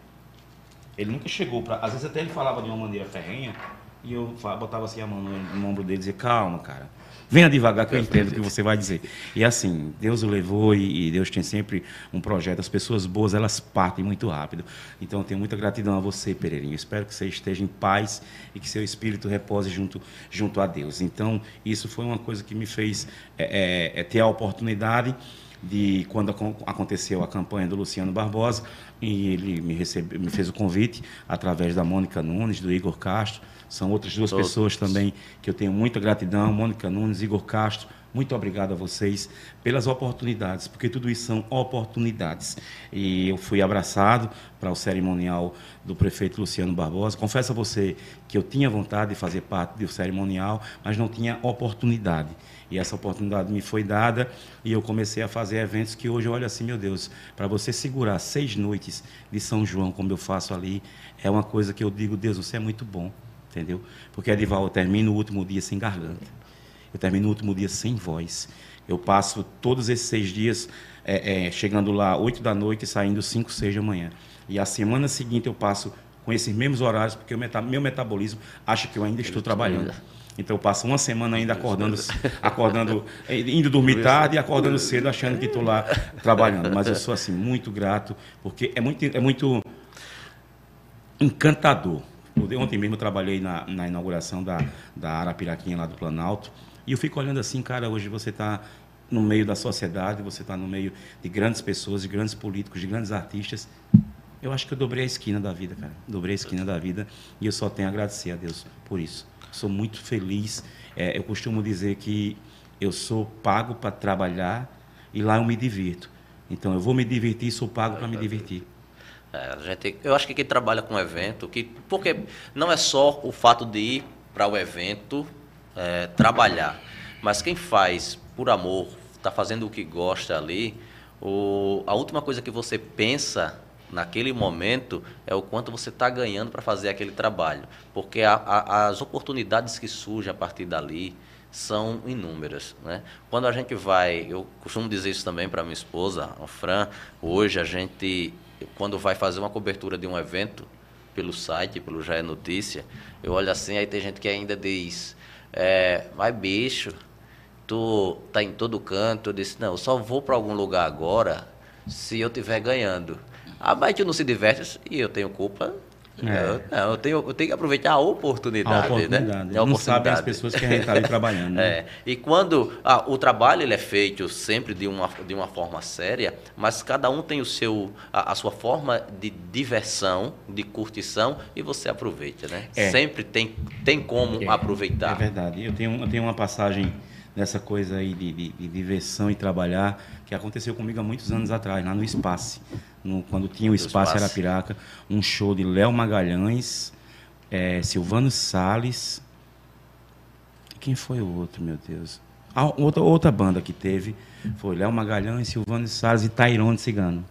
Ele nunca chegou para, às vezes até ele falava de uma maneira ferrenha e eu botava assim a mão no, no ombro dele e dizia: calma, cara Venha devagar que eu entendo o que você vai dizer. E assim, Deus o levou e, Deus tem sempre um projeto. As pessoas boas, elas partem muito rápido. Então, eu tenho muita gratidão a você, Pereirinho. espero que você esteja em paz e que seu espírito repose junto, junto a Deus. Então, isso foi uma coisa que me fez é, é, é ter a oportunidade de quando aconteceu a campanha do Luciano Barbosa e ele me recebe, me fez o convite através da Mônica Nunes, do Igor Castro, são outras duas Todos. pessoas também que eu tenho muita gratidão, Mônica Nunes, Igor Castro. Muito obrigado a vocês pelas oportunidades, porque tudo isso são oportunidades. E eu fui abraçado para o cerimonial do prefeito Luciano Barbosa. Confesso a você que eu tinha vontade de fazer parte do cerimonial, mas não tinha oportunidade. E essa oportunidade me foi dada e eu comecei a fazer eventos que hoje eu olho assim, meu Deus, para você segurar seis noites de São João, como eu faço ali, é uma coisa que eu digo, Deus, você é muito bom entendeu? Porque, Edival, eu termino o último dia sem garganta. Eu termino o último dia sem voz. Eu passo todos esses seis dias é, é, chegando lá oito da noite e saindo cinco, seis da manhã. E a semana seguinte eu passo com esses mesmos horários, porque meta, meu metabolismo acha que eu ainda estou trabalhando. Então eu passo uma semana ainda acordando, acordando, indo dormir tarde e acordando cedo, achando que estou lá trabalhando. Mas eu sou assim muito grato, porque é muito, é muito encantador Ontem mesmo eu trabalhei na, na inauguração da, da Arapiraquinha lá do Planalto. E eu fico olhando assim, cara, hoje você está no meio da sociedade, você está no meio de grandes pessoas, de grandes políticos, de grandes artistas. Eu acho que eu dobrei a esquina da vida, cara. Dobrei a esquina da vida e eu só tenho a agradecer a Deus por isso. Sou muito feliz. É, eu costumo dizer que eu sou pago para trabalhar e lá eu me divirto. Então eu vou me divertir sou pago para me divertir. É, a gente, eu acho que quem trabalha com evento, que, porque não é só o fato de ir para o evento é, trabalhar, mas quem faz por amor, está fazendo o que gosta ali, o, a última coisa que você pensa naquele momento é o quanto você está ganhando para fazer aquele trabalho. Porque a, a, as oportunidades que surgem a partir dali são inúmeras. Né? Quando a gente vai, eu costumo dizer isso também para minha esposa, a Fran, hoje a gente quando vai fazer uma cobertura de um evento pelo site, pelo Já é Notícia, eu olho assim, aí tem gente que ainda diz, é, mas bicho, tu tá em todo canto. Eu disse, não, eu só vou para algum lugar agora se eu estiver ganhando. Ah, mas tu não se diverte e eu tenho culpa É. Eu, eu, tenho, eu tenho que aproveitar a oportunidade, a oportunidade. né? A oportunidade. Não sabem as pessoas que a gente está ali trabalhando. Né? É. E quando ah, o trabalho ele é feito sempre de uma, de uma forma séria, mas cada um tem o seu, a, a sua forma de diversão, de curtição, e você aproveita, né? É. Sempre tem, tem como é, aproveitar. É verdade. Eu tenho, eu tenho uma passagem nessa coisa aí de, de, de, diversão e trabalhar, que aconteceu comigo há muitos anos atrás, lá no Espaço. No, quando tinha o Espaço Arapiraca, um show de Léo Magalhães, é, Silvano Salles. Quem foi o outro, meu Deus? Ah, outra, outra banda que teve foi Léo Magalhães, Silvano Salles e Tairone Cigano.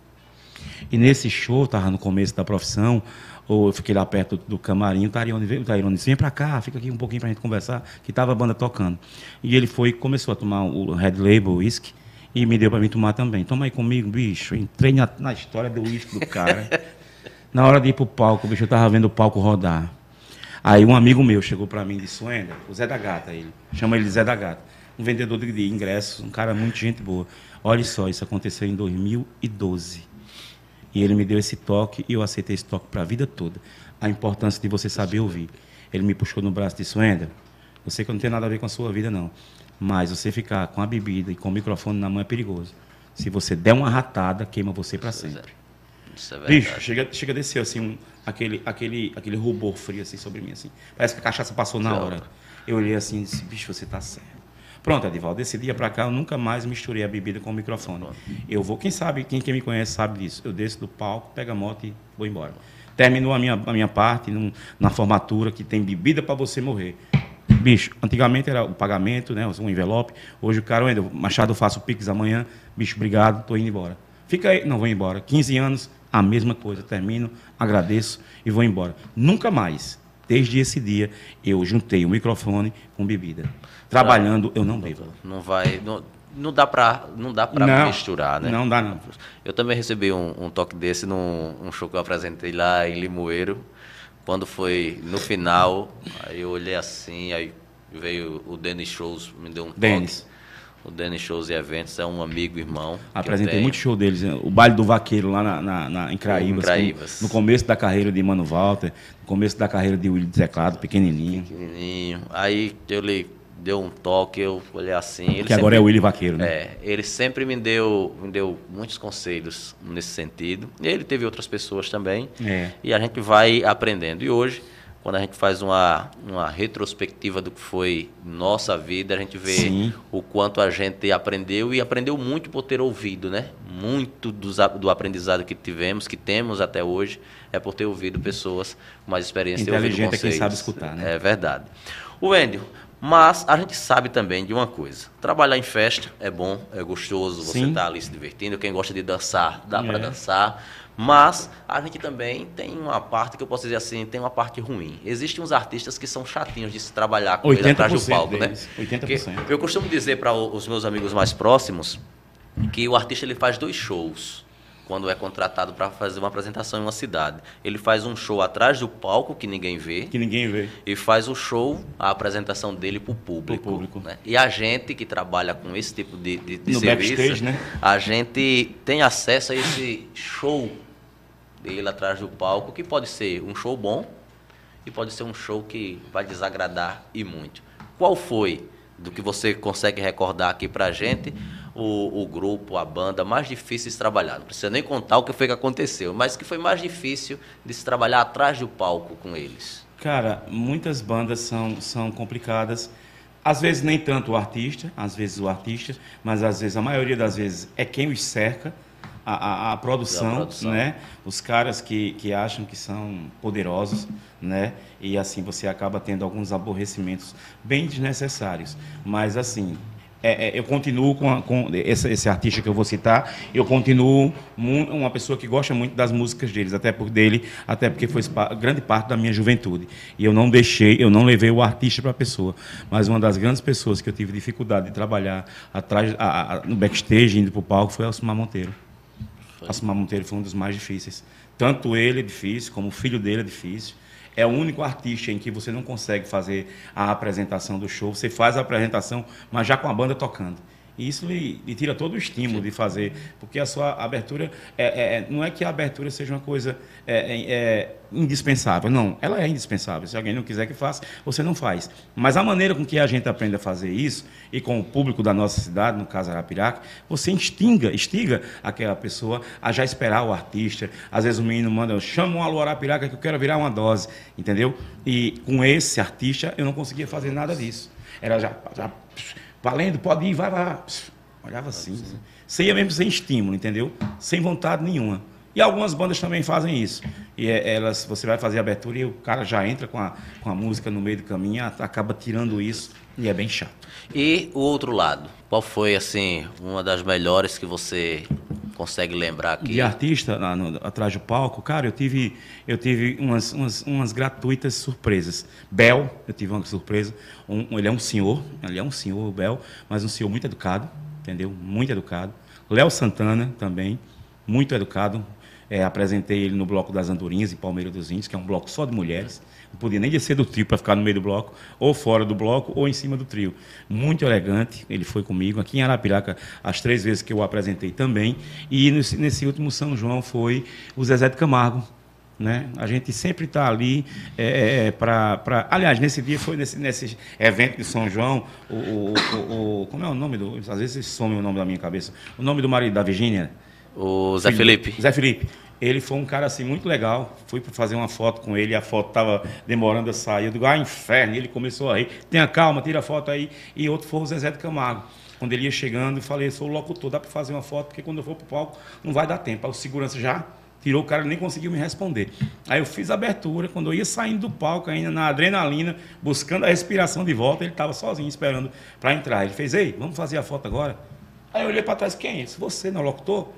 E nesse show, estava no começo da profissão, ou eu fiquei lá perto do, camarim, o Tairone veio, o Tairone disse, vem pra cá, fica aqui um pouquinho pra gente conversar, que tava a banda tocando. E ele foi, começou a tomar o Red Label Whisky, e me deu para mim tomar também. Toma aí comigo, bicho. Entrei na, na história do uísque do cara. na hora de ir pro palco, bicho, eu tava vendo o palco rodar. Aí um amigo meu chegou para mim e disse, Wender, o Zé da Gata, ele. Chama ele de Zé da Gata. Um vendedor de ingressos, um cara muito gente boa. Olha só, isso aconteceu em 2012. E ele me deu esse toque e eu aceitei esse toque para a vida toda. A importância de você saber ouvir. Ele me puxou no braço e disse: Wender, eu sei que não tem nada a ver com a sua vida, não. Mas você ficar com a bebida e com o microfone na mão é perigoso. Se você der uma ratada, queima você para sempre. Isso é verdade. Bicho, chega, chega a descer assim, um, aquele, aquele, aquele rubor frio assim sobre mim. assim. Parece que a cachaça passou na hora. Eu olhei assim e disse: bicho, você tá certo. Pronto, Edivaldo, desse dia para cá eu nunca mais misturei a bebida com o microfone. Eu vou, quem sabe, quem, quem me conhece sabe disso. Eu desço do palco, pego a moto e vou embora. Terminou a minha, a minha parte num, na formatura, que tem bebida para você morrer. Bicho, antigamente era o pagamento, né, um envelope. Hoje o cara, ainda, Machado, eu faço o Pix amanhã. Bicho, obrigado, estou indo embora. Fica aí, não vou embora. 15 anos, a mesma coisa. Termino, agradeço e vou embora. Nunca mais, desde esse dia, eu juntei o microfone com bebida. Trabalhando, eu não bebo. Não vai. Não, não dá para não dá para misturar, né? Não dá não. Eu também recebi um, um toque desse num um show que eu apresentei lá em Limoeiro. Quando foi no final, aí eu olhei assim, aí veio o Denis Shows, me deu um Dennis. toque. O Denis Shows e Eventos é um amigo, irmão. Apresentei muito show deles. Né? O Baile do Vaqueiro lá na, na, na em Craíbas. Em Craíbas. no começo da carreira de Mano Walter, no começo da carreira de Willi Zeclado, pequenininho. Pequenininho. Aí eu li deu um toque, eu olhei assim. Ele que agora é o Willy Vaqueiro, né? É, ele sempre me deu, me deu muitos conselhos nesse sentido. Ele teve outras pessoas também. É. E a gente vai aprendendo. E hoje, quando a gente faz uma, uma retrospectiva do que foi nossa vida, a gente vê Sim. o quanto a gente aprendeu e aprendeu muito por ter ouvido, né? Muito do, do aprendizado que tivemos, que temos até hoje, é por ter ouvido pessoas com mais experiência. Inteligente é quem sabe escutar, né? É verdade. O Wendel, mas a gente sabe também de uma coisa: trabalhar em festa é bom, é gostoso, você está ali se divertindo. Quem gosta de dançar, dá é. para dançar. Mas a gente também tem uma parte que eu posso dizer assim, tem uma parte ruim. Existem uns artistas que são chatinhos de se trabalhar com ele atrás do palco, deles, né? 80%. eu costumo dizer para os meus amigos mais próximos que o artista ele faz dois shows quando é contratado para fazer uma apresentação em uma cidade. Ele faz um show atrás do palco que ninguém vê. Que ninguém vê. E faz o show, a apresentação dele para o público. público. Né? E a gente que trabalha com esse tipo de, de, de no serviço, backstage, né? a gente tem acesso a esse show dele atrás do palco, que pode ser um show bom e pode ser um show que vai desagradar e muito. Qual foi, do que você consegue recordar aqui para a gente, o, o grupo, a banda mais difícil de trabalhar. Não precisa nem contar o que foi que aconteceu, mas que foi mais difícil de se trabalhar atrás do palco com eles. Cara, muitas bandas são, são complicadas. Às vezes nem tanto o artista, às vezes o artista, mas às vezes a maioria das vezes é quem os cerca, a, a, a, produção, a produção, né? Os caras que, que acham que são poderosos, né? E assim você acaba tendo alguns aborrecimentos bem desnecessários. Mas assim, é, é, eu continuo com, a, com esse, esse, artista que eu vou citar, eu continuo uma pessoa que gosta muito das músicas deles, até por dele, até porque foi grande parte da minha juventude. E eu não deixei, eu não levei o artista para a pessoa. Mas uma das grandes pessoas que eu tive dificuldade de trabalhar atrás, a, a, no backstage, indo para o palco, foi Alcimar Monteiro. Foi. Alcimar Monteiro foi um dos mais difíceis. Tanto ele é difícil, como o filho dele é difícil é o único artista em que você não consegue fazer a apresentação do show. Você faz a apresentação, mas já com a banda tocando. E isso lhe, lhe tira todo o estímulo Sim. de fazer, porque a sua abertura é, é, é, não é que a abertura seja uma coisa é, é, é, indispensável, não, ela é indispensável. Se alguém não quiser que faça, você não faz. Mas a maneira com que a gente aprende a fazer isso e com o público da nossa cidade, no caso Arapiraca, você instiga, instiga aquela pessoa a já esperar o artista. Às vezes o menino manda, chama um alô Arapiraca que eu quero virar uma dose, entendeu? E com esse artista eu não conseguia fazer nada disso. Era já, já valendo, pode ir, vai, vai. Olhava assim. Você ia mesmo sem estímulo, entendeu? Sem vontade nenhuma. E algumas bandas também fazem isso. E é, elas, você vai fazer a abertura e o cara já entra com a, com a música no meio do caminho, acaba tirando isso e é bem chato. E o outro lado, qual foi assim uma das melhores que você consegue lembrar aqui? De artista na, no, atrás do palco, cara, eu tive eu tive umas, umas, umas gratuitas surpresas. Bel, eu tive uma surpresa. Um, ele é um senhor, ele é um senhor, Bel, mas um senhor muito educado, entendeu? Muito educado. Léo Santana também, muito educado, é, apresentei ele no bloco das Andorinhas, em Palmeiras dos Índios, que é um bloco só de mulheres. Não podia nem descer do trio para ficar no meio do bloco, ou fora do bloco, ou em cima do trio. Muito elegante, ele foi comigo. Aqui em Arapiraca, as três vezes que eu apresentei também. E nesse, nesse último São João foi o Zezé de Camargo, né? A gente sempre está ali é, é, é para. Aliás, nesse dia foi nesse, nesse evento de São João, o, o, o, o, Como é o nome do. Às vezes some o nome da minha cabeça. O nome do marido da Virgínia. O Zé Felipe. Zé Felipe. Ele foi um cara assim muito legal. Fui para fazer uma foto com ele, a foto estava demorando a sair. Eu digo, ah, inferno. E ele começou a rir. Tenha calma, tira a foto aí. E outro foi o Zezé de Camargo. Quando ele ia chegando, eu falei, sou o locutor, dá para fazer uma foto, porque quando eu for para o palco não vai dar tempo. Aí o segurança já tirou o cara, nem conseguiu me responder. Aí eu fiz a abertura, quando eu ia saindo do palco, ainda na adrenalina, buscando a respiração de volta, ele estava sozinho esperando para entrar. Ele fez, ei, vamos fazer a foto agora? Aí eu olhei para trás, quem é isso? Você, não é locutor?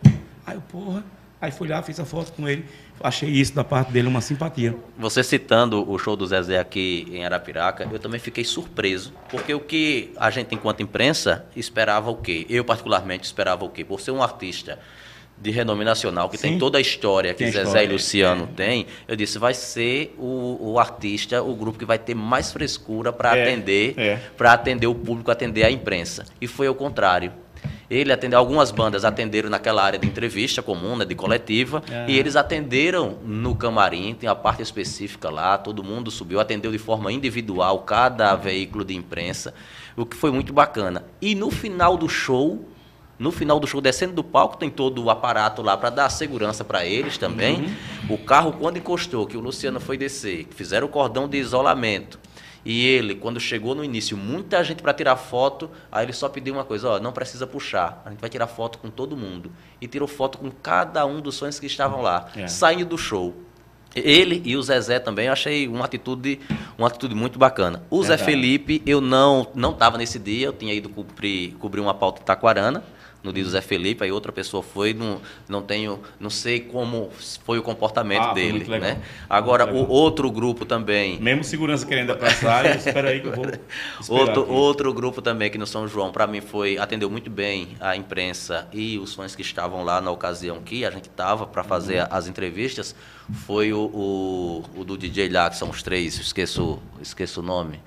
Aí eu, porra. Aí fui lá, fiz a foto com ele. Achei isso da parte dele uma simpatia. Você citando o show do Zezé aqui em Arapiraca, eu também fiquei surpreso. Porque o que a gente, enquanto imprensa, esperava o quê? Eu, particularmente, esperava o quê? Por ser um artista de renome nacional, que Sim. tem toda a história que tem Zezé história, e Luciano é. têm, eu disse, vai ser o, o, artista, o grupo que vai ter mais frescura para é. atender, é. para atender o público, atender a imprensa. E foi o contrário. Ele atendeu, algumas bandas atenderam naquela área de entrevista comum, né, de coletiva, é. e eles atenderam no camarim, tem a parte específica lá, todo mundo subiu, atendeu de forma individual cada veículo de imprensa, o que foi muito bacana. E no final do show, no final do show, descendo do palco, tem todo o aparato lá para dar segurança para eles também. Uhum. O carro, quando encostou, que o Luciano foi descer, fizeram o cordão de isolamento, e ele, quando chegou no início, muita gente para tirar foto, aí ele só pediu uma coisa, ó, não precisa puxar, a gente vai tirar foto com todo mundo. E tirou foto com cada um dos sonhos que estavam lá, é. saindo do show. Ele e o Zezé também, eu achei uma atitude, uma atitude muito bacana. O Verdade. Zé Felipe, eu não não estava nesse dia, eu tinha ido cobrir, cobrir uma pauta de Taquarana, no dia do Zé Felipe, aí outra pessoa foi, não, não tenho, não sei como foi o comportamento ah, dele, né? Agora o outro grupo também. Mesmo segurança querendo passar, espera aí que eu vou. Outro, outro grupo também que no São João, para mim foi atendeu muito bem a imprensa e os fãs que estavam lá na ocasião que a gente estava para fazer uhum. as entrevistas, foi o, o, o, do DJ lá, que são os três, esqueço, esqueço o nome.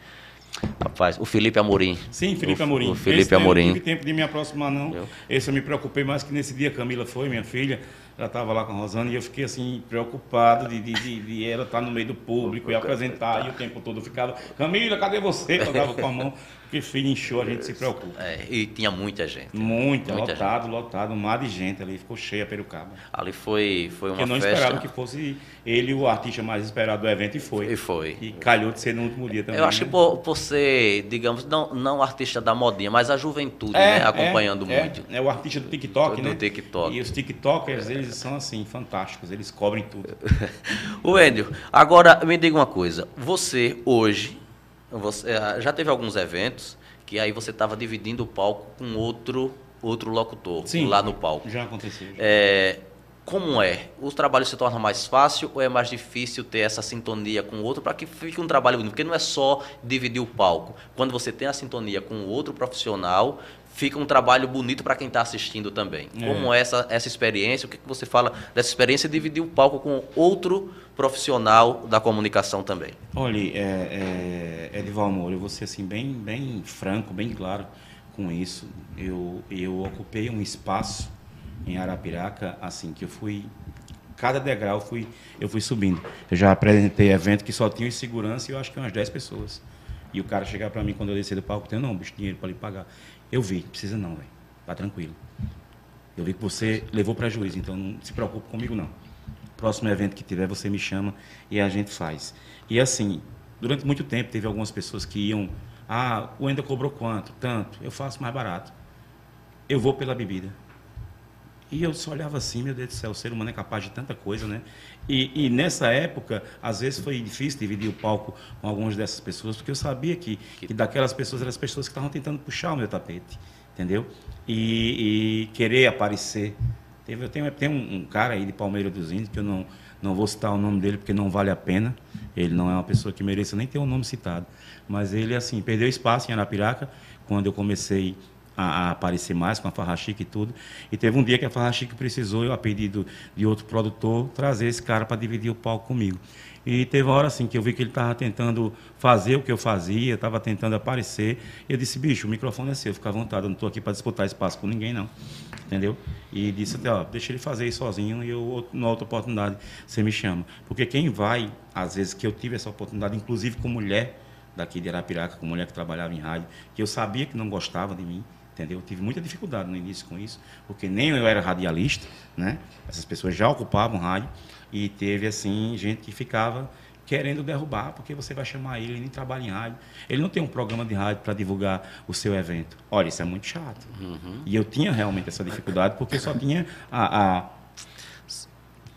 Rapaz, o Felipe Amorim. Sim, Felipe Amorim. O Felipe Esse Amorim. Não tive tempo de me aproximar, não. Eu? Esse eu me preocupei mais que nesse dia Camila foi, minha filha ela estava lá com a Rosana e eu fiquei assim, preocupado de, de, de, de ela estar no meio do público e apresentar, e o tempo todo eu ficava, Camila, cadê você? Eu dava com a mão, porque filho inchou, a gente se preocupa. É, e tinha muita gente. Muita, muita lotado, gente. lotado, um mar de gente ali, ficou cheia perucaba. Ali foi, foi uma eu não festa... esperava que fosse ele o artista mais esperado do evento e foi. E foi. E calhou de ser no último dia também. Eu acho né? que por, por ser, digamos, não, não artista da modinha, mas a juventude, é, né, acompanhando é, muito. É, é o artista do TikTok, do, né? Do TikTok. E os TikTokers, eles são assim, fantásticos fantásticos, eles cobrem tudo. o Endio, agora me diga uma coisa. Você hoje, você eh, já teve alguns eventos que aí você estava dividindo o palco com outro outro locutor Sim, lá no palco. Já aconteceu. Já. É, como é? O trabalho se torna mais fácil ou é mais difícil ter essa sintonia com o outro para que fique um trabalho bonito? Porque não é só dividir o palco. Quando você tem a sintonia com o outro profissional, fica um trabalho bonito para quem está assistindo também. É. Como essa, essa experiência? O que, que você fala dessa experiência de dividir o palco com outro profissional da comunicação também? Olha, é, é, Edival Moura, eu vou ser assim, bem, bem franco, bem claro com isso. Eu, eu ocupei um espaço em Arapiraca, assim, que eu fui. Cada degrau fui, eu fui subindo. Eu já apresentei evento que só tinha segurança e eu acho que umas 10 pessoas. E o cara chegar para mim quando eu descer do palco, tem não, bicho, dinheiro para lhe pagar. Eu vi, precisa não, velho. Tá tranquilo. Eu vi que você levou prejuízo, então não se preocupe comigo não. Próximo evento que tiver, você me chama e a gente faz. E assim, durante muito tempo teve algumas pessoas que iam, ah, o Enda cobrou quanto? Tanto. Eu faço mais barato. Eu vou pela bebida. E eu só olhava assim, meu Deus do céu, o ser humano é capaz de tanta coisa, né? E, e, nessa época, às vezes foi difícil dividir o palco com algumas dessas pessoas, porque eu sabia que, que daquelas pessoas eram as pessoas que estavam tentando puxar o meu tapete, entendeu? E, e querer aparecer. Teve, tem, tem um, um, cara aí de Palmeiras dos Índios, que eu não, não vou citar o nome dele porque não vale a pena, ele não é uma pessoa que mereça nem ter o um nome citado, mas ele, assim, perdeu espaço em Arapiraca, quando eu comecei a, a, aparecer mais com a Farra Chique e tudo. E teve um dia que a Farra Chique precisou, eu a pedido de outro produtor, trazer esse cara para dividir o palco comigo. E teve uma hora assim que eu vi que ele estava tentando fazer o que eu fazia, estava tentando aparecer. E eu disse, bicho, o microfone é seu, fica à vontade, eu não estou aqui para disputar espaço com ninguém, não. Entendeu? E disse até, ó, deixa ele fazer isso sozinho e eu, na outra oportunidade, você me chama. Porque quem vai, às vezes que eu tive essa oportunidade, inclusive com mulher daqui de Arapiraca, com mulher que trabalhava em rádio, que eu sabia que não gostava de mim, entendeu? Eu tive muita dificuldade no início com isso, porque nem eu era radialista, né? Essas pessoas já ocupavam rádio e teve assim gente que ficava querendo derrubar, porque você vai chamar ele, ele nem trabalha em rádio. Ele não tem um programa de rádio para divulgar o seu evento. Olha, isso é muito chato. Uhum. E eu tinha realmente essa dificuldade, porque só tinha a, a,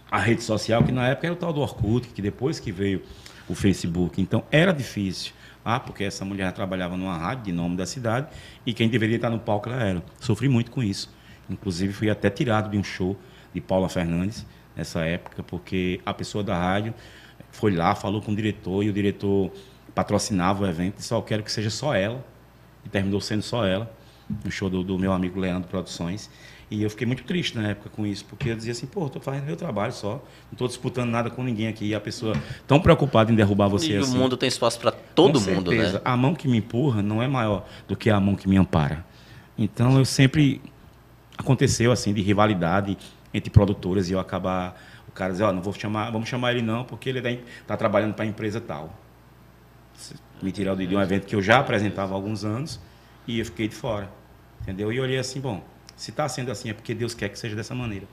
a, rede social, que na época era o tal do Orkut, que depois que veio o Facebook. Então, era difícil. Ah, porque essa mulher trabalhava numa rádio de nome da cidade e quem deveria estar no palco ela era. Sofri muito com isso. Inclusive fui até tirado de um show de Paula Fernandes nessa época, porque a pessoa da rádio foi lá, falou com o diretor e o diretor patrocinava o evento só quero que seja só ela. E terminou sendo só ela, no show do, do meu amigo Leandro Produções. E eu fiquei muito triste na época com isso, porque eu dizia assim, pô, estou fazendo meu trabalho só, não estou disputando nada com ninguém aqui. E a pessoa tão preocupada em derrubar você e assim. o mundo tem espaço para todo com mundo, certeza. né? A mão que me empurra não é maior do que a mão que me ampara. Então eu sempre aconteceu assim de rivalidade entre produtoras e eu acabar o cara dizer, ó, oh, não vou chamar, vamos chamar ele não, porque ele está tá trabalhando para a empresa tal. Me tirar de um evento que eu já apresentava há alguns anos e eu fiquei de fora. Entendeu? E olhei assim, bom, se está sendo assim, é porque Deus quer que seja dessa maneira.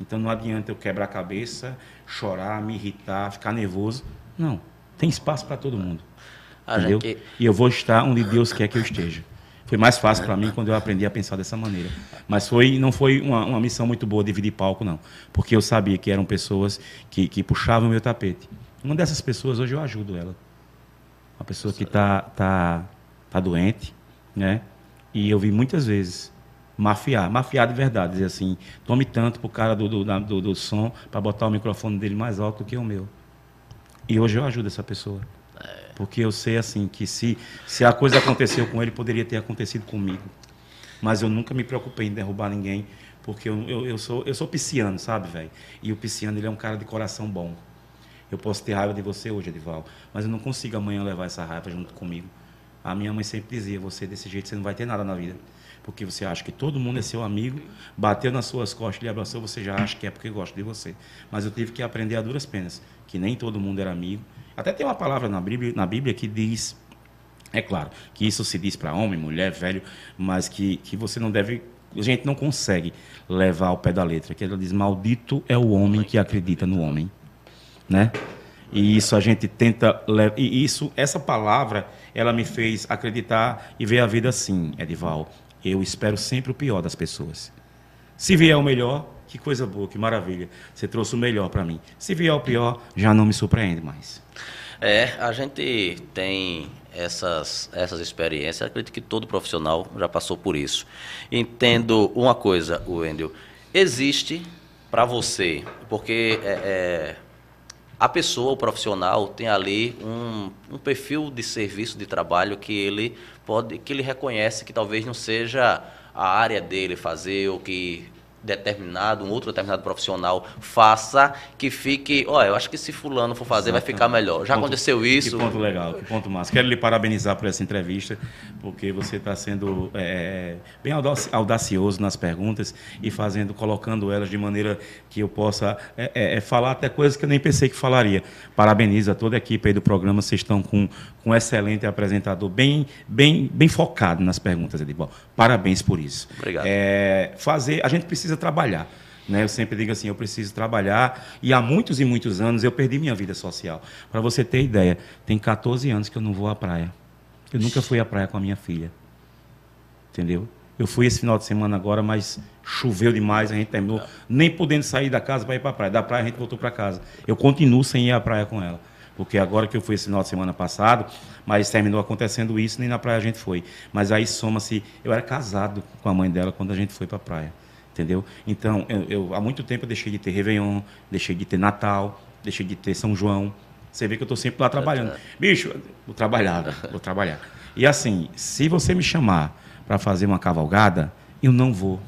Então não adianta eu quebrar a cabeça, chorar, me irritar, ficar nervoso. Não. Tem espaço para todo mundo. Ah, entendeu? Que... E eu vou estar onde Deus quer que eu esteja. Foi mais fácil para mim quando eu aprendi a pensar dessa maneira. Mas foi, não foi uma, uma missão muito boa dividir palco, não. Porque eu sabia que eram pessoas que, que puxavam o meu tapete. Uma dessas pessoas, hoje eu ajudo ela. Uma pessoa que está tá, tá doente, né? E eu vi muitas vezes mafiar, mafiar de verdade, dizer assim, tome tanto pro cara do, do, do, do som para botar o microfone dele mais alto do que o meu. E hoje eu ajudo essa pessoa. Porque eu sei assim que se, se a coisa aconteceu com ele, poderia ter acontecido comigo. Mas eu nunca me preocupei em derrubar ninguém, porque eu, eu, eu sou, eu sou pisciano, sabe, velho? E o pisciano, ele é um cara de coração bom. Eu posso ter raiva de você hoje, Edival, mas eu não consigo amanhã levar essa raiva junto comigo. A minha mãe sempre dizia, você desse jeito você não vai ter nada na vida porque você acha que todo mundo é seu amigo, bateu nas suas costas, lhe abraçou, você já acha que é porque gosta de você. Mas eu tive que aprender a duras penas, que nem todo mundo era amigo. Até tem uma palavra na Bíblia, na Bíblia que diz, é claro, que isso se diz para homem, mulher, velho, mas que, que você não deve a gente não consegue levar ao pé da letra, que ela diz: "Maldito é o homem que acredita no homem", né? E isso a gente tenta e isso essa palavra, ela me fez acreditar e ver a vida assim, Edival. Eu espero sempre o pior das pessoas. Se vier o melhor, que coisa boa, que maravilha. Você trouxe o melhor para mim. Se vier o pior, já não me surpreende mais. É, a gente tem essas, essas experiências. Acredito que todo profissional já passou por isso. Entendo uma coisa, Wendel. Existe para você, porque é, é, a pessoa, o profissional, tem ali um, um perfil de serviço, de trabalho que ele pode, que ele reconhece que talvez não seja a área dele fazer ou que determinado, um outro determinado profissional faça que fique, olha, eu acho que se fulano for fazer vai ficar melhor. Já Ponto- aconteceu isso? Que ponto legal, que ponto massa. Quero lhe parabenizar por essa entrevista, porque você está sendo é, bem audaci- audacioso nas perguntas e fazendo, colocando elas de maneira que eu possa é, é, é, falar até coisas que eu nem pensei que falaria. Parabenizo a toda a equipe aí do programa, vocês estão com um excelente apresentador, bem, bem, bem focado nas perguntas, Edival. Parabéns por isso. Obrigado. É, fazer, a gente precisa trabalhar. Né? Eu sempre digo assim, eu preciso trabalhar. E há muitos e muitos anos eu perdi minha vida social. Para você ter ideia, tem 14 anos que eu não vou à praia. Eu nunca fui à praia com a minha filha. Entendeu? Eu fui esse final de semana agora, mas choveu demais, a gente terminou nem podendo sair da casa para ir para a praia. Da praia a gente voltou para casa. Eu continuo sem ir à praia com ela. Porque agora que eu fui esse final de semana passado, mas terminou acontecendo isso, nem na praia a gente foi. Mas aí soma-se. Eu era casado com a mãe dela quando a gente foi para a praia. Entendeu? Então, eu, eu- há muito tempo eu deixei de ter Réveillon, deixei de ter Natal, deixei de ter São João. Você vê que eu estou sempre lá trabalhando. Bicho, vou trabalhar, vou trabalhar. E assim, se você me chamar para fazer uma cavalgada, eu não vou.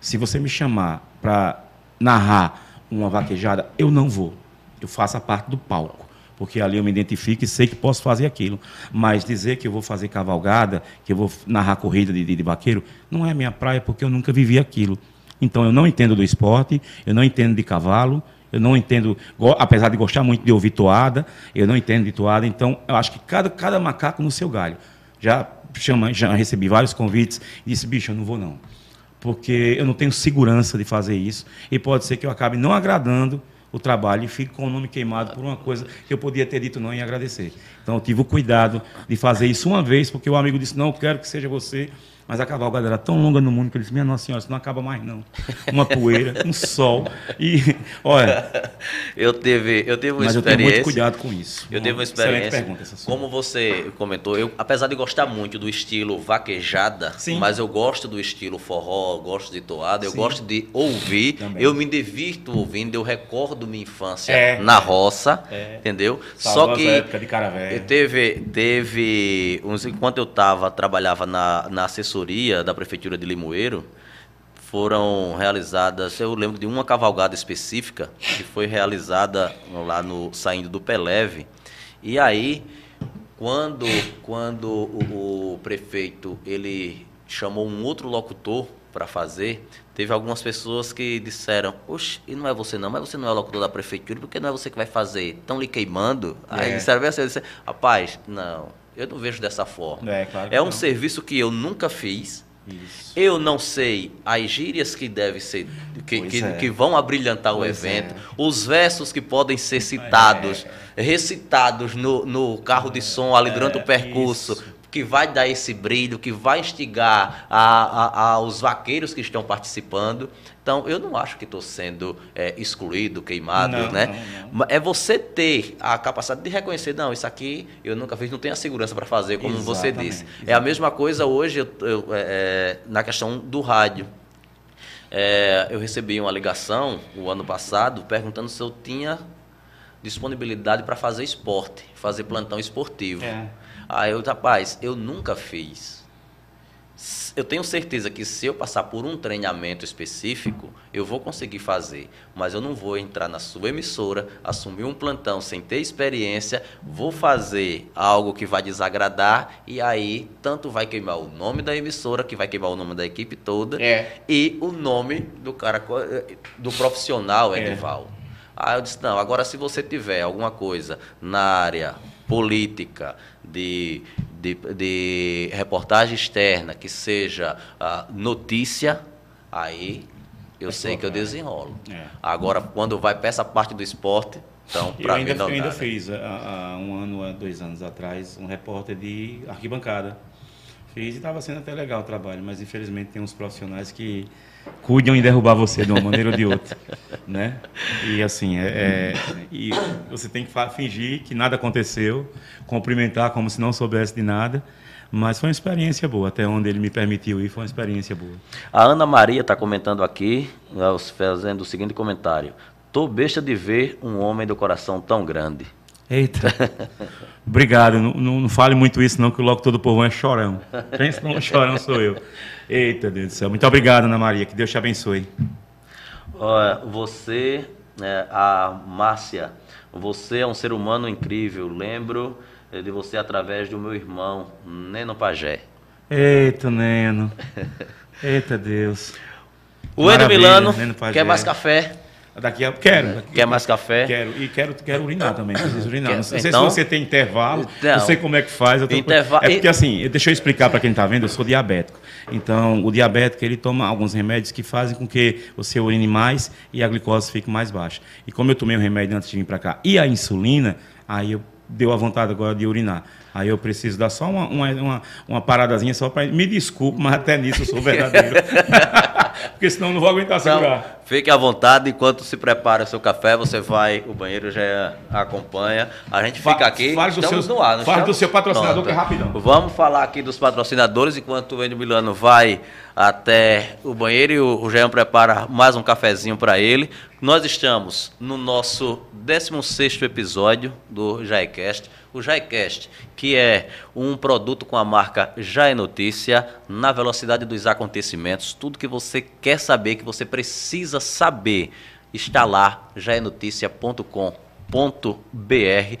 Se você me chamar para narrar uma vaquejada, eu não vou. Eu faço a parte do palco. Porque ali eu me identifico e sei que posso fazer aquilo. Mas dizer que eu vou fazer cavalgada, que eu vou narrar corrida de, de, de vaqueiro, não é minha praia, porque eu nunca vivi aquilo. Então eu não entendo do esporte, eu não entendo de cavalo, eu não entendo, apesar de gostar muito de ouvir toada, eu não entendo de toada. Então eu acho que cada, cada macaco no seu galho. Já, chama, já recebi vários convites e disse, bicho, eu não vou não porque eu não tenho segurança de fazer isso e pode ser que eu acabe não agradando o trabalho e fique com o nome queimado por uma coisa que eu podia ter dito não e agradecer. Então eu tive o cuidado de fazer isso uma vez, porque o amigo disse, não, eu quero que seja você, mas a cavalgada era tão longa no mundo que ele disse, minha Nossa Senhora, isso não acaba mais não. Uma poeira, um sol e, olha, Eu teve, eu tive uma mas eu tenho experiência. muito cuidado com isso. Eu uma Excelente experiência. pergunta essa sua. Como você comentou, eu, apesar de gostar muito do estilo vaquejada, Sim. mas eu gosto do estilo forró, eu gosto de toada, eu Sim. gosto de ouvir. Também. Eu me divirto ouvindo, eu recordo minha infância É. na roça, É. entendeu? Só Saudosa que época de cara eu teve, teve uns, enquanto eu tava, trabalhava na, na assessoria da prefeitura de Limoeiro, foram realizadas, eu lembro de uma cavalgada específica que foi realizada lá no saindo do Peleve. E aí, quando quando o, o prefeito ele chamou um outro locutor para fazer, teve algumas pessoas que disseram: "Oxe, e não é você não, mas você não é o locutor da prefeitura, porque não é você que vai fazer? Estão lhe queimando?" Aí É. disseram bem assim, rapaz, não, eu não vejo dessa forma. É, claro é um não. serviço que eu nunca fiz. Isso. Eu não sei as gírias que devem ser, que, que, é. que vão abrilhantar o Pois evento, é. os versos que podem ser citados, recitados no, no carro de som ali durante É, o percurso, isso. que vai dar esse brilho, que vai instigar a, a, a- os vaqueiros que estão participando. Então, eu não acho que estou sendo é, excluído, queimado, Não, né? não, não. É você ter a capacidade de reconhecer, não, isso aqui eu nunca fiz, não tenho a segurança para fazer, como você Exatamente, disse. É a exatamente. mesma coisa hoje eu- eu, é, é, na questão do rádio. É, eu recebi uma ligação o ano passado perguntando se eu tinha disponibilidade para fazer esporte, fazer plantão esportivo. É. Aí eu, rapaz, eu nunca fiz. Eu tenho certeza que se eu passar por um treinamento específico, eu vou conseguir fazer. Mas eu não vou entrar na sua emissora, assumir um plantão sem ter experiência, vou fazer algo que vai desagradar, e aí tanto vai queimar o nome da emissora, que vai queimar o nome da equipe toda, É. e o nome do cara, co- do profissional, É. Edival. Aí eu disse, não, agora se você tiver alguma coisa na área política, de, de, de reportagem externa, que seja ah, notícia, aí eu É sei que eu desenrolo. É. Agora, quando vai para essa parte do esporte, então, para ainda, mim não eu ainda dá, né? fiz, há, há um ano, há dois anos atrás, um repórter de arquibancada. Fiz e estava sendo até legal o trabalho, mas infelizmente tem uns profissionais que cuidam em derrubar você de uma maneira ou de outra, né? E assim, é, é- e você tem que fingir que nada aconteceu, cumprimentar como se não soubesse de nada, mas foi uma experiência boa, até onde ele me permitiu ir, foi uma experiência boa. A Ana Maria está comentando aqui, fazendo o seguinte comentário. Tô besta de ver um homem do coração tão grande. Eita. Obrigado. Não, não, não, fale muito isso, não, que logo todo o povo é chorão. Pensa não, chorão sou eu. Eita, Deus do céu. Muito obrigado, Ana Maria. Que Deus te abençoe. você, né, a Márcia, você é um ser humano incrível. Lembro de você através do meu irmão, Neno Pajé. Eita, Neno. Eita, Deus. O Endo Milano, quer mais café? Daqui a quero. Daqui Quer mais café? Quero. E quero, quero urinar também. Preciso urinar. Não sei então, se você tem intervalo. Então, não sei como é que faz. Tô... Interva... É porque assim, deixa eu explicar para quem está vendo, eu sou diabético. Então, o diabético ele toma alguns remédios que fazem com que você urine mais e a glicose fique mais baixa. E como eu tomei o remédio antes de vir para cá e a insulina, aí eu deu a vontade agora de urinar. Aí eu preciso dar só uma, uma, uma, uma paradazinha só para. Me desculpe, mas até nisso eu sou verdadeiro. Porque senão não vou aguentar então, segurar. Fique à vontade, enquanto se prepara o seu café, você vai, o banheiro já acompanha. A gente fica aqui, fale do seu, no ar. Fale do seu patrocinador, Pronto. que é rapidão. Vamos falar aqui dos patrocinadores, enquanto o Enio Milano vai até o banheiro e o Jean prepara mais um cafezinho para ele. Nós estamos no nosso 16º episódio do Jaicast o JaiCast, que é um produto com a marca Já é Notícia, na velocidade dos acontecimentos, tudo que você quer saber, que você precisa saber, está lá, jaenoticia.com.br,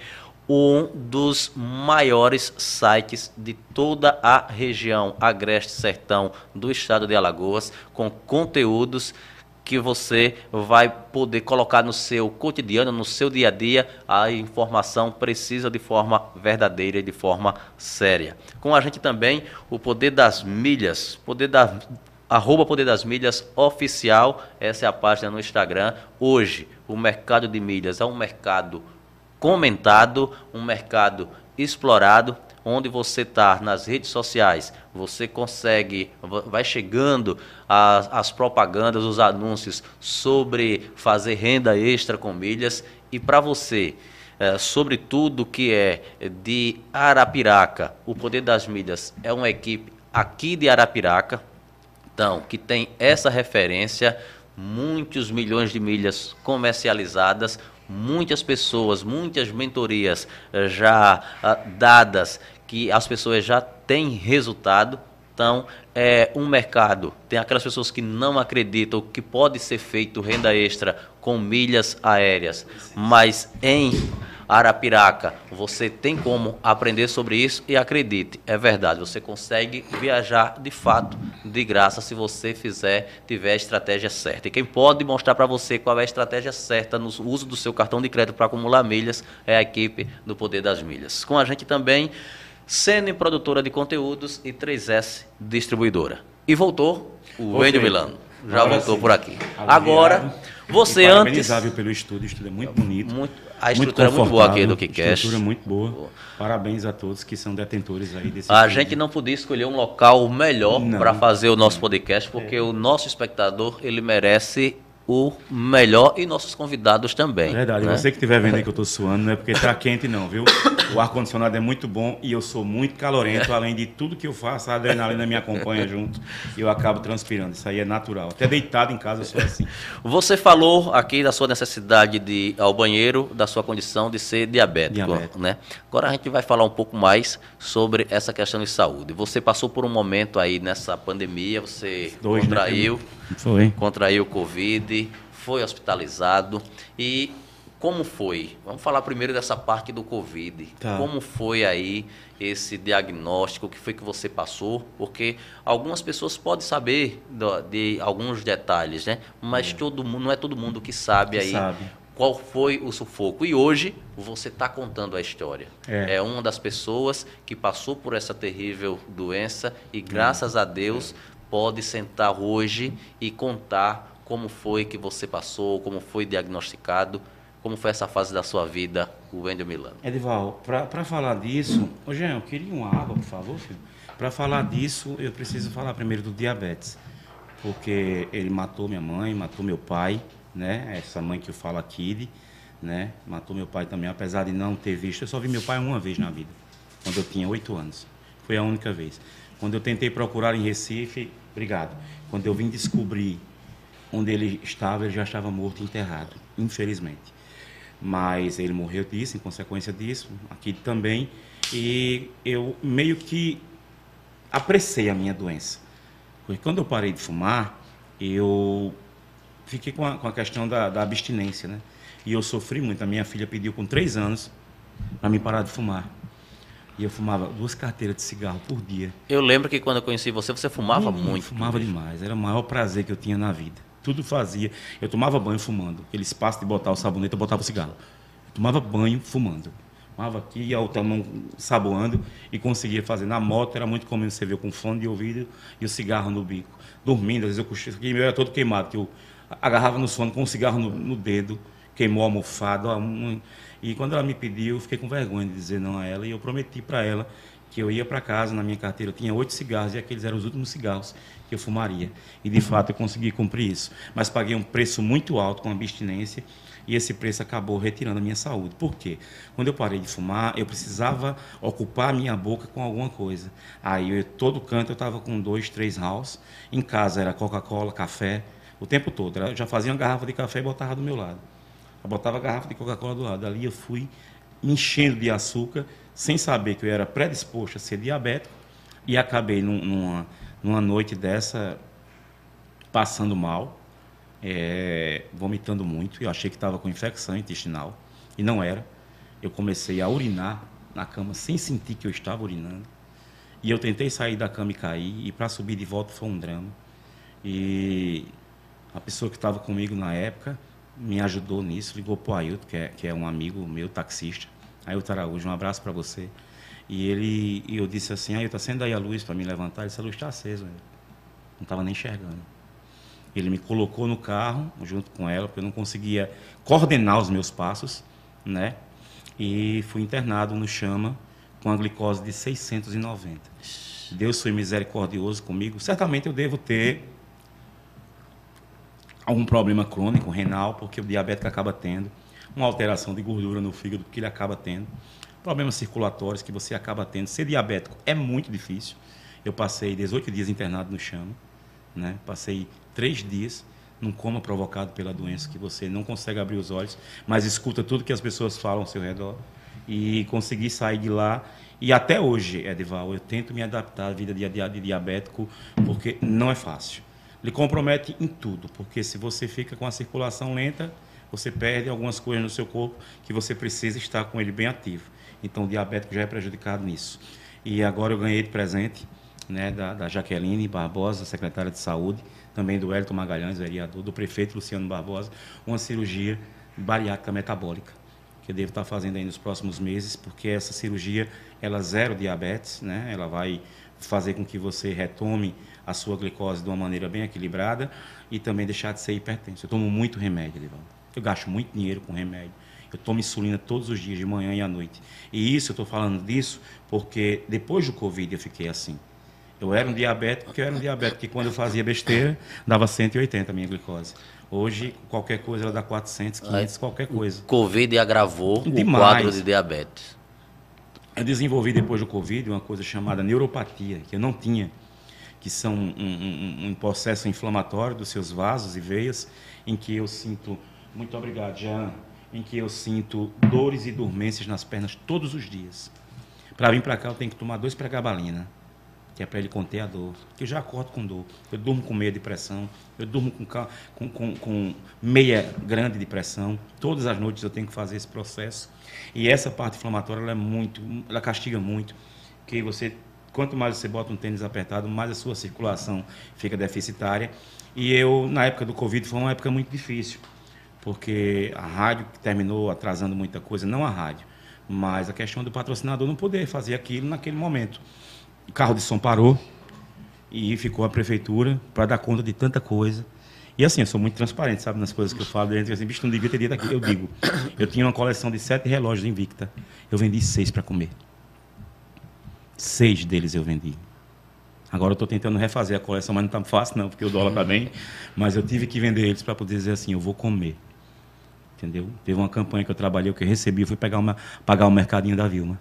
um dos maiores sites de toda a região Agreste Sertão do estado de Alagoas, com conteúdos que você vai poder colocar no seu cotidiano, no seu dia a dia, a informação precisa de forma verdadeira e de forma séria. Com a gente também o Poder das Milhas, Poder da arroba Poder das Milhas oficial, essa é a página no Instagram. Hoje, o mercado de milhas é um mercado comentado, um mercado explorado, onde você está nas redes sociais, você consegue, vai chegando as, as propagandas, os anúncios sobre fazer renda extra com milhas. E para você, é, sobre tudo que é de Arapiraca, o Poder das Milhas é uma equipe aqui de Arapiraca, então, que tem essa referência, muitos milhões de milhas comercializadas, muitas pessoas, muitas mentorias eh, já ah, dadas que as pessoas já têm resultado. Então, é um mercado. Tem aquelas pessoas que não acreditam que pode ser feito renda extra com milhas aéreas, mas em Arapiraca, você tem como aprender sobre isso e acredite, é verdade, você consegue viajar de fato de graça se você fizer, tiver a estratégia certa. E quem pode mostrar para você qual é a estratégia certa no uso do seu cartão de crédito para acumular milhas é a equipe do Poder das Milhas. Com a gente também, Sene Produtora de Conteúdos e 3S Distribuidora. E voltou o Wendel Milano. Já Agora voltou sim. por aqui. Agora, você antes. pelo estúdio, o estúdio é muito bonito. Muito, a estrutura muito é muito boa aqui do KiCast. Estrutura muito boa. boa. Parabéns a todos que são detentores aí desse. A gente não podia escolher um local melhor para fazer o nosso podcast, porque é. o nosso espectador ele merece o melhor e nossos convidados também. Verdade. Né? Você que estiver vendo aí que eu estou suando, não é porque está quente não, viu? O ar-condicionado é muito bom e eu sou muito calorento. Além de tudo que eu faço, a adrenalina me acompanha junto e eu acabo transpirando. Isso aí é natural. Até deitado em casa eu sou assim. Você falou aqui da sua necessidade de ir ao banheiro, da sua condição de ser diabético, diabético. né? Agora a gente vai falar um pouco mais sobre essa questão de saúde. Você passou por um momento aí nessa pandemia, você Dois, né? contraiu... Né? Foi. Contraiu Covid, foi hospitalizado. E como foi? Vamos falar primeiro dessa parte do Covid. Tá. Como foi aí esse diagnóstico? O que foi que você passou? Porque algumas pessoas podem saber de, alguns detalhes, né? Mas é. todo mundo, não é todo mundo que sabe que aí sabe. qual foi o sufoco. E hoje você está contando a história. É. é. uma das pessoas que passou por essa terrível doença e graças a Deus pode sentar hoje e contar como foi que você passou, como foi diagnosticado, como foi essa fase da sua vida, o Wendel Milano. Edival, para falar disso, ô Jean, eu queria uma água, por favor, filho. Para falar disso, eu preciso falar primeiro do diabetes, porque ele matou minha mãe, matou meu pai, né? Essa mãe que eu falo aqui, né? Matou meu pai também, apesar de não ter visto. Eu só vi meu pai uma vez na vida, quando eu tinha oito anos. Foi a única vez. Quando eu tentei procurar em Recife, obrigado. Quando eu vim descobrir onde ele estava, ele já estava morto e enterrado, infelizmente. Mas ele morreu disso, em consequência disso, aqui também. E eu meio que apressei a minha doença. Porque quando eu parei de fumar, eu fiquei com a, com a questão da, da abstinência, né? E eu sofri muito. A minha filha pediu com três anos para me parar de fumar. E eu fumava duas carteiras de cigarro por dia. Eu lembro que quando eu conheci você, você fumava Muito, muito. Fumava demais. Era o maior prazer que eu tinha na vida. Tudo fazia. Eu tomava banho fumando. Aquele espaço de botar o sabonete, eu botava o cigarro. Eu tomava banho fumando. Fumava aqui, ia mão saboando e conseguia fazer. Na moto era muito comum você ver com fone de ouvido e o cigarro no bico. Dormindo, às vezes eu cochilo. Aqui meu era todo queimado, que eu agarrava no sono com o cigarro no, no dedo, queimou a almofada. um- e quando ela me pediu, eu fiquei com vergonha de dizer não a ela e eu prometi para ela que eu ia para casa, na minha carteira eu tinha oito cigarros e aqueles eram os últimos cigarros que eu fumaria. E de fato eu consegui cumprir isso. Mas paguei um preço muito alto com abstinência e esse preço acabou retirando a minha saúde. Por quê? Quando eu parei de fumar, eu precisava ocupar a minha boca com alguma coisa. Aí eu, todo canto eu estava com dois, três house. Em casa era Coca-Cola, café, o tempo todo. Eu já fazia uma garrafa de café e botava do meu lado. Eu botava a garrafa de Coca-Cola do lado. Ali eu fui me enchendo de açúcar, sem saber que eu era predisposto a ser diabético, e acabei num- numa, numa noite dessa passando mal, é, vomitando muito. Eu achei que estava com infecção intestinal, e não era. Eu comecei a urinar na cama sem sentir que eu estava urinando. E eu tentei sair da cama e cair, e para subir de volta foi um drama. E a pessoa que estava comigo na época me ajudou nisso, ligou para o Ailton, que é, que é um amigo meu, taxista. Ailton Araújo, um abraço para você. E ele, e eu disse assim, Ailton, acenda aí a luz para me levantar. Ele disse, a luz está acesa. Não estava nem enxergando. Ele me colocou no carro, junto com ela, porque eu não conseguia coordenar os meus passos, né? E fui internado no chama com a glicose de 690. Deus foi misericordioso comigo. Certamente eu devo ter algum problema crônico, renal, porque o diabético acaba tendo, uma alteração de gordura no fígado, que ele acaba tendo, problemas circulatórios que você acaba tendo. Ser diabético é muito difícil. Eu passei 18 dias internado no chama, né? passei três dias num coma provocado pela doença, que você não consegue abrir os olhos, mas escuta tudo que as pessoas falam ao seu redor. E consegui sair de lá. E até hoje, Edival, eu tento me adaptar à vida de, de, de diabético, porque não é fácil. Ele compromete em tudo, porque se você fica com a circulação lenta, você perde algumas coisas no seu corpo que você precisa estar com ele bem ativo. Então, o diabético já é prejudicado nisso. E agora eu ganhei de presente né, da, da Jaqueline Barbosa, secretária de Saúde, também do Elton Magalhães, vereador, do prefeito Luciano Barbosa, uma cirurgia bariátrica metabólica, que eu devo estar fazendo aí nos próximos meses, porque essa cirurgia, ela zero diabetes, né, ela vai fazer com que você retome a sua glicose de uma maneira bem equilibrada e também deixar de ser hipertenso. Eu tomo muito remédio, Livaldo. Eu gasto muito dinheiro com remédio. Eu tomo insulina todos os dias, de manhã e à noite. E isso, eu estou falando disso porque depois do Covid eu fiquei assim. Eu era um diabético, porque eu era um diabético que quando eu fazia besteira, dava 180 a minha glicose. Hoje, qualquer coisa, ela dá 400, 500, qualquer coisa. Covid agravou o Demais. quadro de diabetes. Eu desenvolvi depois do Covid uma coisa chamada neuropatia, que eu não tinha, que são um, um- um processo inflamatório dos seus vasos e veias, em que eu sinto, muito obrigado, Jean, em que eu sinto dores e dormências nas pernas todos os dias. Para vir para cá, eu tenho que tomar dois pregabalina, que é para ele conter a dor. Eu já acordo com dor. Eu durmo com meia de pressão, eu durmo com, com, com, com meia grande de pressão. Todas as noites eu tenho que fazer esse processo. E essa parte inflamatória, ela é muito, ela castiga muito. Que você, quanto mais você bota um tênis apertado, mais a sua circulação fica deficitária. E eu, na época do Covid, foi uma época muito difícil porque a rádio terminou atrasando muita coisa, não a rádio, mas a questão do patrocinador não poder fazer aquilo naquele momento. O carro de som parou e ficou a prefeitura para dar conta de tanta coisa. E assim, eu sou muito transparente, sabe, nas coisas que eu falo. Dentro, assim, bicho, não devia ter dito aqui. Eu digo, eu tinha uma coleção de sete relógios Invicta. Eu vendi seis para comer. Seis deles eu vendi. Agora eu estou tentando refazer a coleção, mas não está fácil não, porque o dólar está bem. Mas eu tive que vender eles para poder dizer assim, eu vou comer. Entendeu? Teve uma campanha que eu trabalhei, que eu recebi, eu fui pegar uma, pagar o mercadinho da Vilma.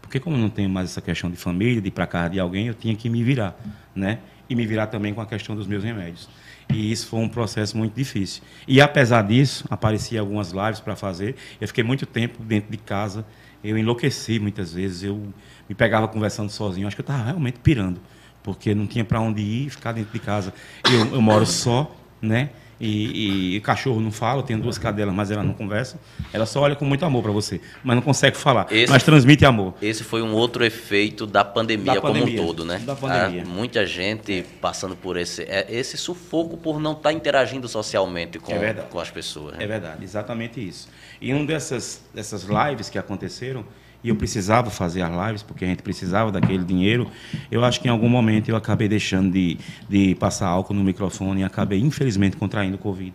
Porque como não tenho mais essa questão de família, de ir para casa de alguém, eu tinha que me virar, né? E me virar também com a questão dos meus remédios. E isso foi um processo muito difícil. E apesar disso, aparecia algumas lives para fazer. Eu fiquei muito tempo dentro de casa. Eu enlouqueci muitas vezes. Eu me pegava conversando sozinho. Acho que eu estava realmente pirando, porque não tinha para onde ir, ficar dentro de casa. Eu, eu moro só, né? E, e, cachorro não fala, tenho duas cadelas, mas ela não conversa. Ela só olha com muito amor para você, mas não consegue falar. Esse, mas transmite amor. Esse foi um outro efeito da pandemia, da pandemia como um todo, né? Da pandemia. Ah, muita gente passando por esse, é, esse sufoco por não estar tá interagindo socialmente com, é com as pessoas. Né? É verdade, exatamente isso. E um dessas, dessas lives que aconteceram, e eu precisava fazer as lives, porque a gente precisava daquele dinheiro, eu acho que em algum momento eu acabei deixando de, de passar álcool no microfone e acabei, infelizmente, contraindo Covid.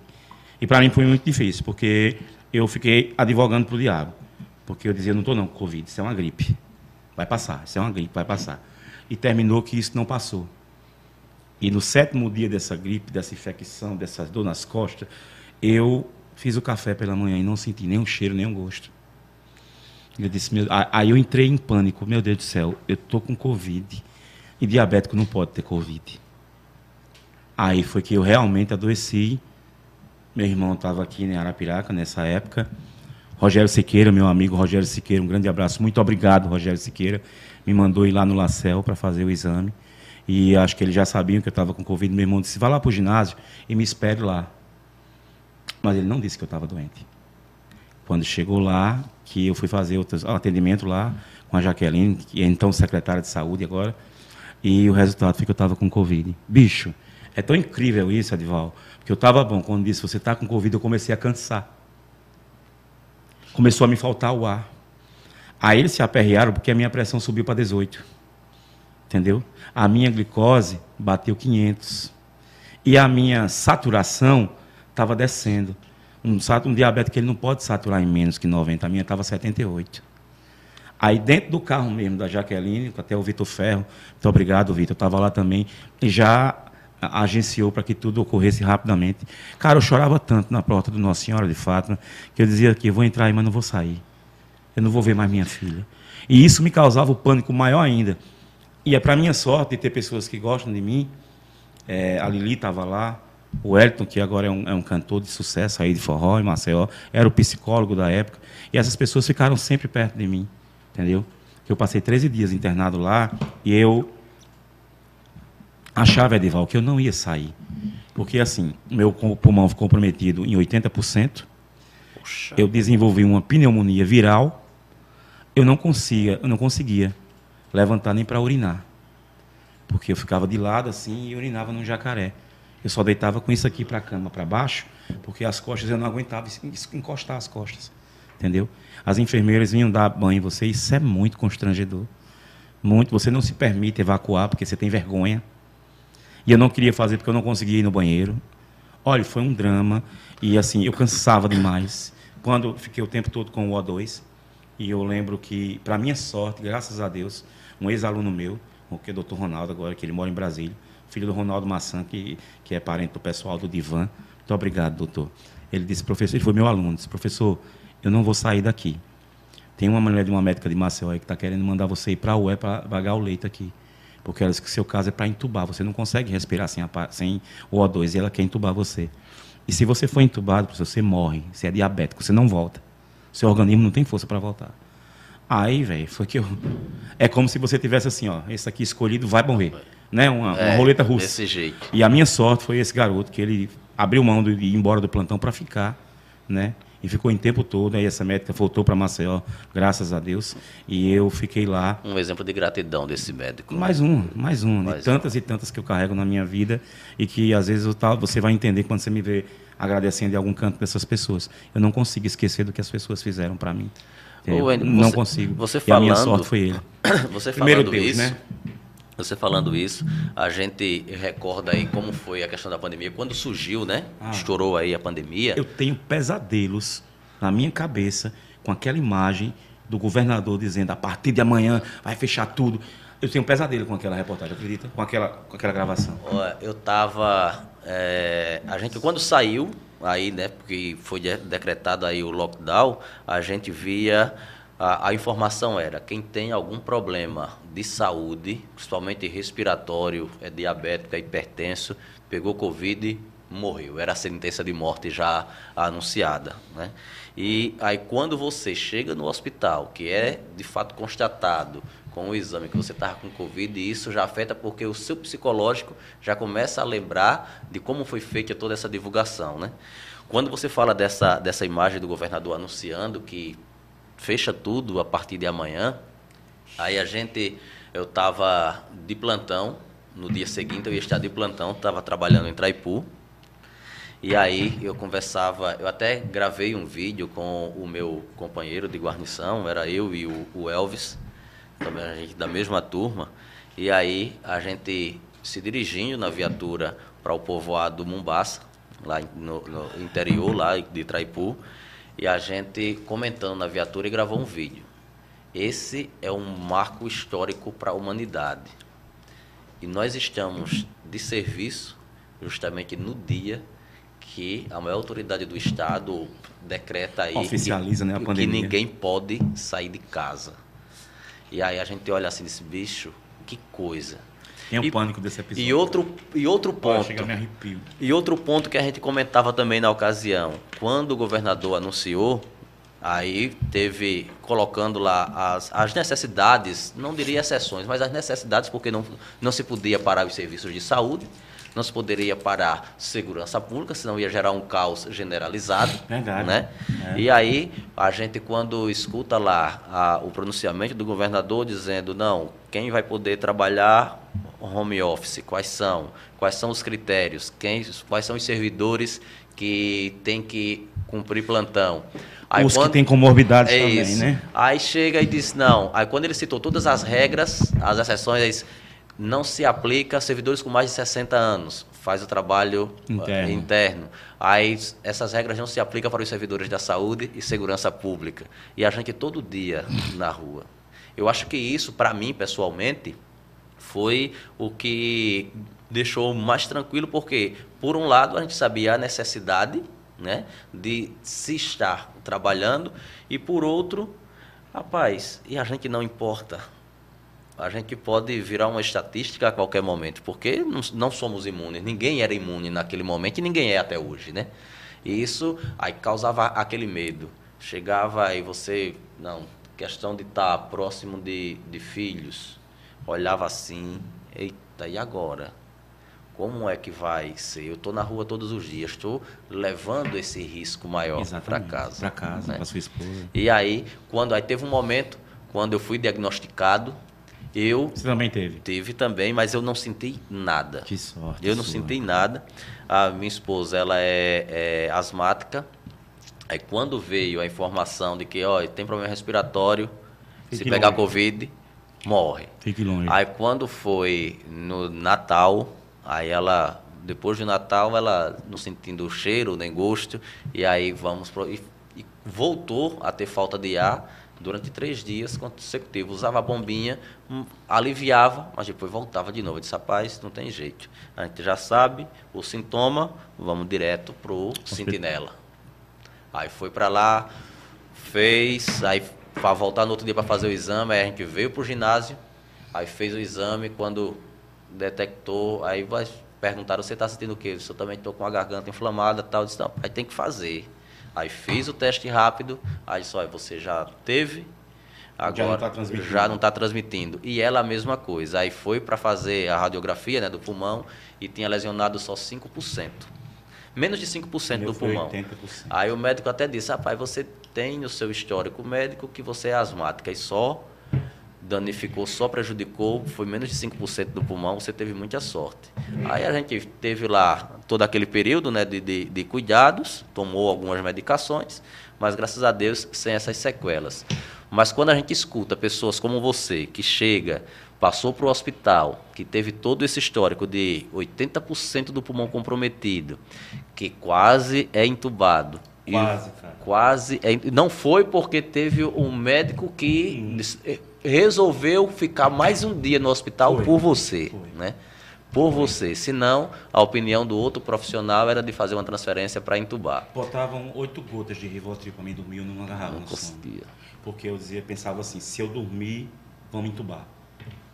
E para mim foi muito difícil, porque eu fiquei advogando para o diabo. Porque eu dizia, não estou não com Covid, isso é uma gripe. Vai passar, isso é uma gripe, vai passar. E terminou que isso não passou. E no sétimo dia dessa gripe, dessa infecção, dessas dor nas costas, eu fiz o café pela manhã e não senti nenhum cheiro, nenhum gosto. Eu disse, meu, aí eu entrei em pânico. Meu Deus do céu, eu tô com Covid. E diabético não pode ter Covid. Aí foi que eu realmente adoeci. Meu irmão estava aqui em Arapiraca nessa época. Rogério Siqueira, meu amigo Rogério Siqueira, um grande abraço. Muito obrigado, Rogério Siqueira. Me mandou ir lá no Lacel para fazer o exame. E acho que eles já sabiam que eu estava com Covid. Meu irmão disse: vá lá para o ginásio e me espere lá. Mas ele não disse que eu estava doente. Quando chegou lá, que eu fui fazer outros, atendimento lá com a Jaqueline, que é então secretária de saúde agora, e o resultado foi que eu estava com Covid. Bicho, é tão incrível isso, Adival, porque eu estava bom, quando disse você está com Covid, eu comecei a cansar. Começou a me faltar o ar. Aí eles se aperrearam porque a minha pressão subiu para 18. Entendeu? A minha glicose bateu 500. E a minha saturação estava descendo. Um, um diabético ele não pode saturar em menos que 90. A minha estava 78. Aí dentro do carro mesmo da Jaqueline, até o Vitor Ferro, muito obrigado, Vitor, estava lá também, já agenciou para que tudo ocorresse rapidamente. Cara, eu chorava tanto na porta do Nossa Senhora de Fátima, que eu dizia que eu vou entrar mas não vou sair. Eu não vou ver mais minha filha. E isso me causava o um pânico maior ainda. E é para minha sorte de ter pessoas que gostam de mim. É, a Lili estava lá, o Elton, que agora é um, é um, cantor de sucesso aí de forró em Maceió, era o psicólogo da época. E essas pessoas ficaram sempre perto de mim, entendeu? Eu passei 13 dias internado lá e eu achava, Edival, que eu não ia sair. Porque, assim, meu pulmão ficou comprometido em 80%. Poxa. Eu desenvolvi uma pneumonia viral. Eu não conseguia, eu não conseguia levantar nem para urinar. Porque eu ficava de lado assim e urinava num jacaré. Eu só deitava com isso aqui para a cama, para baixo, porque as costas eu não aguentava encostar as costas. Entendeu? As enfermeiras vinham dar banho em você, isso é muito constrangedor. Muito. Você não se permite evacuar porque você tem vergonha. E eu não queria fazer porque eu não conseguia ir no banheiro. Olha, foi um drama. E assim, eu cansava demais. Quando fiquei o tempo todo com o O2, e eu lembro que, para minha sorte, graças a Deus, um ex-aluno meu, o que é o doutor Ronaldo agora, que ele mora em Brasília, filho do Ronaldo Maçã, que, que é parente do pessoal do Divan. Muito obrigado, doutor. Ele disse, professor, ele foi meu aluno, disse, professor, eu não vou sair daqui. Tem uma mulher de uma médica de Maceió que está querendo mandar você ir para a UE para pagar o leito aqui. Porque ela disse que seu caso é para entubar. Você não consegue respirar sem, a, sem o O2 e ela quer entubar você. E se você for entubado, professor, você morre. Você é diabético, você não volta. Seu organismo não tem força para voltar. Aí, velho, foi que eu. É como se você tivesse assim, ó, esse aqui escolhido vai morrer né? Uma, é, uma roleta russa. Desse jeito. E a minha sorte foi esse garoto que ele abriu mão de ir embora do plantão para ficar, né? E ficou em tempo todo. Aí essa médica voltou para Maceió, graças a Deus. E eu fiquei lá. Um exemplo de gratidão desse médico. Mais um, mais um. Mais de tantas um. e tantas que eu carrego na minha vida. E que às vezes você vai entender quando você me vê agradecendo de algum canto dessas pessoas. Eu não consigo esquecer do que as pessoas fizeram para mim. Ô, não você, consigo. Você falando, e a minha sorte foi ele. Você Primeiro Deus, isso, né? Você falando isso, a gente recorda aí como foi a questão da pandemia, quando surgiu, né? Ah, Estourou aí a pandemia. Eu tenho pesadelos na minha cabeça com aquela imagem do governador dizendo a partir de amanhã vai fechar tudo. Eu tenho um pesadelo com aquela reportagem, acredita? Com aquela, com aquela gravação. Eu tava. É, a gente, quando saiu, aí, né, porque foi decretado aí o lockdown, a gente via a, a, informação era quem tem algum problema de saúde, principalmente respiratório, é diabético, é hipertenso, pegou Covid, morreu. Era a sentença de morte já anunciada. Né? E aí, quando você chega no hospital, que é de fato constatado com o exame que você estava com Covid, isso já afeta porque o seu psicológico já começa a lembrar de como foi feita toda essa divulgação. Né? Quando você fala dessa, dessa imagem do governador anunciando que fecha tudo a partir de amanhã, aí a gente, eu estava de plantão, no dia seguinte eu ia estar de plantão, estava trabalhando em Traipu, e aí eu conversava, eu até gravei um vídeo com o meu companheiro de guarnição, era eu e o, o Elvis, também a gente da mesma turma. E aí a gente se dirigindo na viatura para o povoado Mombasa, lá no, no, interior lá de Traipu, e a gente comentando na viatura e gravou um vídeo. Esse é um marco histórico para a humanidade. E nós estamos de serviço justamente no dia que a maior autoridade do Estado decreta aí Oficializa, que, né, a que pandemia. ninguém pode sair de casa. E aí a gente olha assim desse bicho, que coisa. Tem o E- pânico desse episódio. E outro, e outro ponto. chega a me arrepio. E outro ponto que a gente comentava também na ocasião, quando o governador anunciou, aí teve colocando lá as, as necessidades, não diria exceções, mas as necessidades, porque não, não se podia parar os serviços de saúde, não se poderia parar segurança pública, senão ia gerar um caos generalizado. Verdade. Né? É. E aí, a gente, quando escuta lá a- o pronunciamento do governador dizendo, não, quem vai poder trabalhar home office, quais são? Quais são os critérios? Quem, quais são os servidores que têm que cumprir plantão? Aí Os quando- que têm comorbidades é também, isso. né? Aí chega e diz, não. Aí quando ele citou todas as regras, as exceções, ele diz, não se aplica a servidores com mais de 60 anos. Faz o trabalho eh, Interno. interno. Aí essas regras não se aplicam para os servidores da saúde e segurança pública. E a gente todo dia na rua. Eu acho que isso, para mim, pessoalmente, foi o que deixou mais tranquilo, porque, por um lado, a gente sabia a necessidade né, de se estar trabalhando, e por outro, rapaz, e a gente não importa. A gente pode virar uma estatística a qualquer momento, porque não, somos imunes. Ninguém era imune naquele momento e ninguém é até hoje, né? E isso aí causava aquele medo. Chegava aí você, não, questão de estar próximo de, de filhos, olhava assim, eita, e agora? Como é que vai ser? Eu estou na rua todos os dias, estou levando esse risco maior para casa. Para casa, né? para sua esposa. E aí, quando aí teve um momento, quando eu fui diagnosticado, eu Você também teve? tive também, mas eu não senti nada. Que sorte. Eu não sua. senti nada. A minha esposa, ela é, é asmática. Aí quando veio a informação de que, ó, tem problema respiratório, se Fique pegar longe. Covid, morre. Fique longe. Aí quando foi no Natal, aí ela, depois do Natal, ela não sentindo o cheiro nem gosto, e aí vamos pro, e, e voltou a ter falta de ar durante três dias consecutivos. Usava a bombinha, hum, aliviava, mas depois voltava de novo. Eu disse, rapaz, não tem jeito. A gente já sabe o sintoma, vamos direto pro sentinela. Aí foi para lá, fez, aí para voltar no outro dia para fazer o exame, aí a gente veio pro ginásio, aí fez o exame, quando detectou, aí vai perguntaram, você está sentindo o quê? Eu disse, eu também estou com a garganta inflamada tal. Eu disse, não, aí tem que fazer. Aí fiz o teste rápido, aí só, você já teve, Já não agora tá transmitindo. já não está transmitindo. E ela a mesma coisa. Aí foi para fazer a radiografia né, do pulmão e tinha lesionado só 5%. Menos de 5% Meu do pulmão. 80%. Aí o médico até disse, rapaz, você tem no seu histórico médico que você é asmática e só danificou, só prejudicou, foi menos de 5% do pulmão, você teve muita sorte. Aí a gente teve lá todo aquele período né, de, de, de cuidados, tomou algumas medicações, mas graças a Deus sem essas sequelas. Mas quando a gente escuta pessoas como você, que chega, passou para o hospital, que teve todo esse histórico de 80% do pulmão comprometido, que quase é entubado. Quase, cara. Quase. é, Não foi porque teve um médico que eh, resolveu ficar mais um dia no hospital Foi. por você. Foi. Né? Por você. Senão, a opinião do outro profissional era de fazer uma transferência para entubar. Botavam oito gotas de Rivotril para mim dormir, eu não agarrava Não conseguia. Porque eu dizia, pensava assim, se eu dormir, vão me entubar.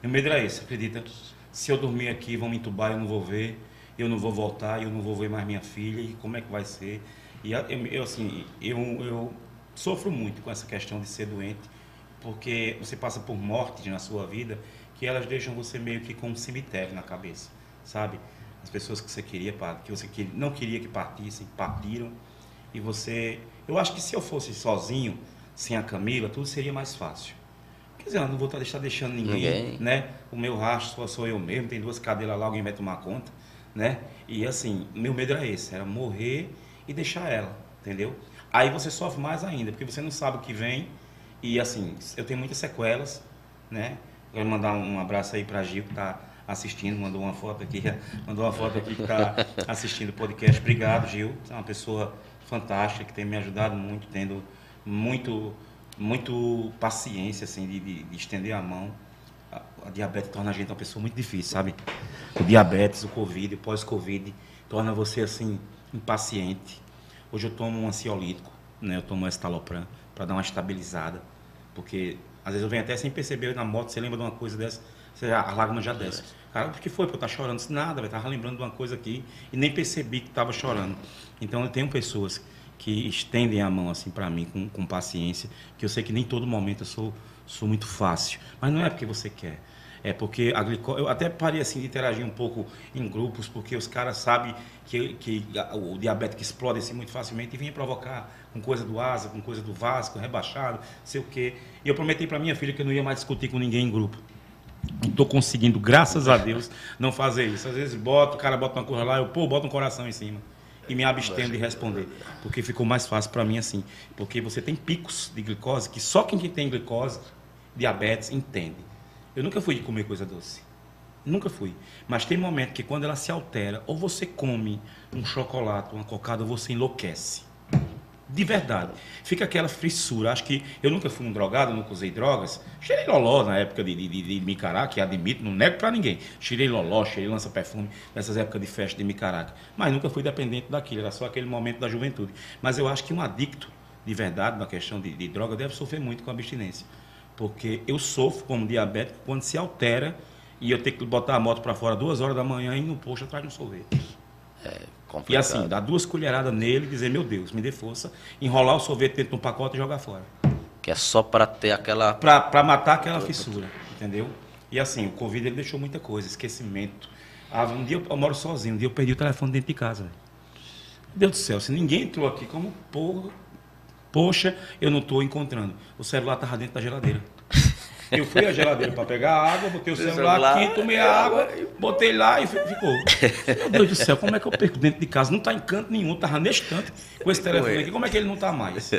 Meu medo era esse, acredita? Se eu dormir aqui, vão me entubar, eu não vou ver. eu não vou voltar, eu não vou ver mais minha filha, e como é que vai ser? E eu, assim, eu, eu sofro muito com essa questão de ser doente, porque você passa por mortes na sua vida que elas deixam você meio que com um cemitério na cabeça, sabe? As pessoas que você queria, que você não queria que partissem, partiram, e você... Eu acho que se eu fosse sozinho, sem a Camila, tudo seria mais fácil. Quer dizer, eu não vou estar deixando ninguém, ninguém. né? O meu rastro sou eu mesmo, tem duas cadeiras lá, alguém vai tomar conta, né? E assim, meu medo era esse, era morrer e deixar ela, entendeu? Aí você sofre mais ainda, porque você não sabe o que vem. E assim, eu tenho muitas sequelas, né? Quero mandar um abraço aí para Gil, que está assistindo, mandou uma foto aqui, mandou uma foto aqui que está assistindo o podcast. Obrigado, Gil. É uma pessoa fantástica que tem me ajudado muito, tendo muito, muito paciência assim, de, de, de estender a mão. A, a, diabetes torna a gente uma pessoa muito difícil, sabe? O diabetes, o Covid, o pós-Covid, torna você assim, impaciente Hoje eu tomo um ansiolítico, né? Eu tomo estalopram para dar uma estabilizada, porque às vezes eu venho até sem perceber na moto, você lembra de uma coisa dessa, você já, a lágrima já desce. Cara, por que foi? Porque eu estar chorando? Nada, eu estava lembrando de uma coisa aqui e nem percebi que estava chorando. Então eu tenho pessoas que estendem a mão assim para mim com, com paciência, que eu sei que nem todo momento eu sou, sou muito fácil, mas não é porque você quer. É porque a glicose, eu até parei assim de interagir um pouco em grupos, porque os caras sabem que, que o diabetes explode assim muito facilmente e vinha provocar com coisa do asa, com coisa do Vasco, rebaixado, sei o quê. E eu prometi para minha filha que eu não ia mais discutir com ninguém em grupo. Estou conseguindo, graças a Deus, não fazer isso. Às vezes boto, o cara bota uma coisa lá, eu pô, boto um coração em cima e me abstendo de responder, porque ficou mais fácil para mim assim, porque você tem picos de glicose que só quem tem glicose, diabetes entende. Eu nunca fui de comer coisa doce. Nunca fui. Mas tem momento que quando ela se altera, ou você come um chocolate, uma cocada, você enlouquece. De verdade. Fica aquela frissura. Acho que eu nunca fui um drogado, nunca usei drogas. Cheirei loló na época de, de, de, de Micará, que admito, não nego pra ninguém. Cheirei loló, cheirei lança-perfume nessas épocas de festa de Micará. Mas nunca fui dependente daquilo, era só aquele momento da juventude. Mas eu acho que um adicto, de verdade, na questão de, de droga, deve sofrer muito com a abstinência. Porque eu sofro como diabético quando se altera e eu tenho que botar a moto para fora duas horas da manhã e no posto atrás de um sorvete. É complicado. E assim, dar duas colheradas nele e dizer, meu Deus, me dê força, enrolar o sorvete dentro de um pacote e jogar fora. Que é só para ter aquela... Para matar aquela fissura, entendeu? E assim, o Covid ele deixou muita coisa, esquecimento. Ah, um dia eu, moro sozinho, um dia eu perdi o telefone dentro de casa. Véio. Meu Deus do céu, se ninguém entrou aqui, como porra Poxa, eu não estou encontrando. O celular estava dentro da geladeira. Eu fui à geladeira para pegar água, botei o celular, celular aqui, tomei a água, botei lá e ficou. Meu Deus do céu, como é que eu perco dentro de casa? Não está em canto nenhum, estava neste canto com esse telefone aqui. Como é que ele não está mais?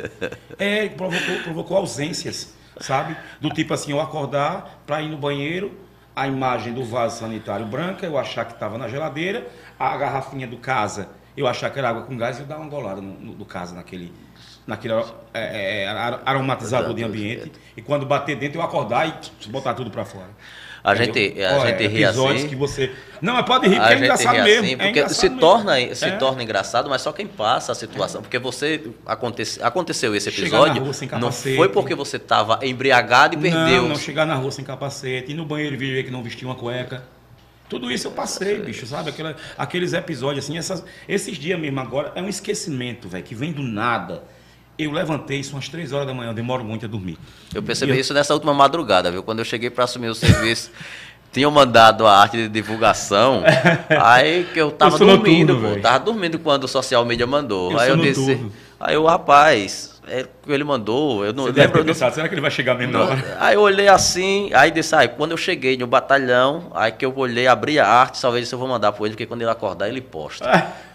É, provocou, provocou ausências, sabe? Do tipo assim, eu acordar para ir no banheiro, a imagem do vaso sanitário branca, eu achar que estava na geladeira, a garrafinha do casa, eu achar que era água com gás e eu dar uma golada no, no do casa naquele naquele é, é, aromatizador de ambiente. E quando bater dentro, eu acordar e botar tudo para fora. A gente, a Olha, gente ri assim. que você. Não, mas pode rir, porque é engraçado mesmo. Porque é se, torna, se é. torna engraçado, mas só quem passa a situação. Porque você. Acontece, aconteceu esse episódio. Não foi porque você estava embriagado e perdeu. Não, não chegar na rua sem capacete, ir no banheiro ver que não vestiu uma cueca. Tudo isso eu passei, bicho, sabe? Aquela, aqueles episódios assim, essas, esses dias mesmo agora, é um esquecimento, velho, que vem do nada. Eu levantei, são as três horas da manhã, eu demoro muito a dormir. Eu percebi eu... isso nessa última madrugada, viu? Quando eu cheguei para assumir o serviço, tinham mandado a arte de divulgação, aí que eu tava eu dormindo, noturno, pô. Tava dormindo quando o social media mandou. Eu aí eu disse. Aí o rapaz, é, ele mandou, eu não Você lembro. Deve pensado, será que ele vai chegar mesmo? Aí eu olhei assim, aí disse, aí quando eu cheguei no batalhão, aí que eu olhei, abri a arte, talvez eu vou mandar para ele, porque quando ele acordar, ele posta.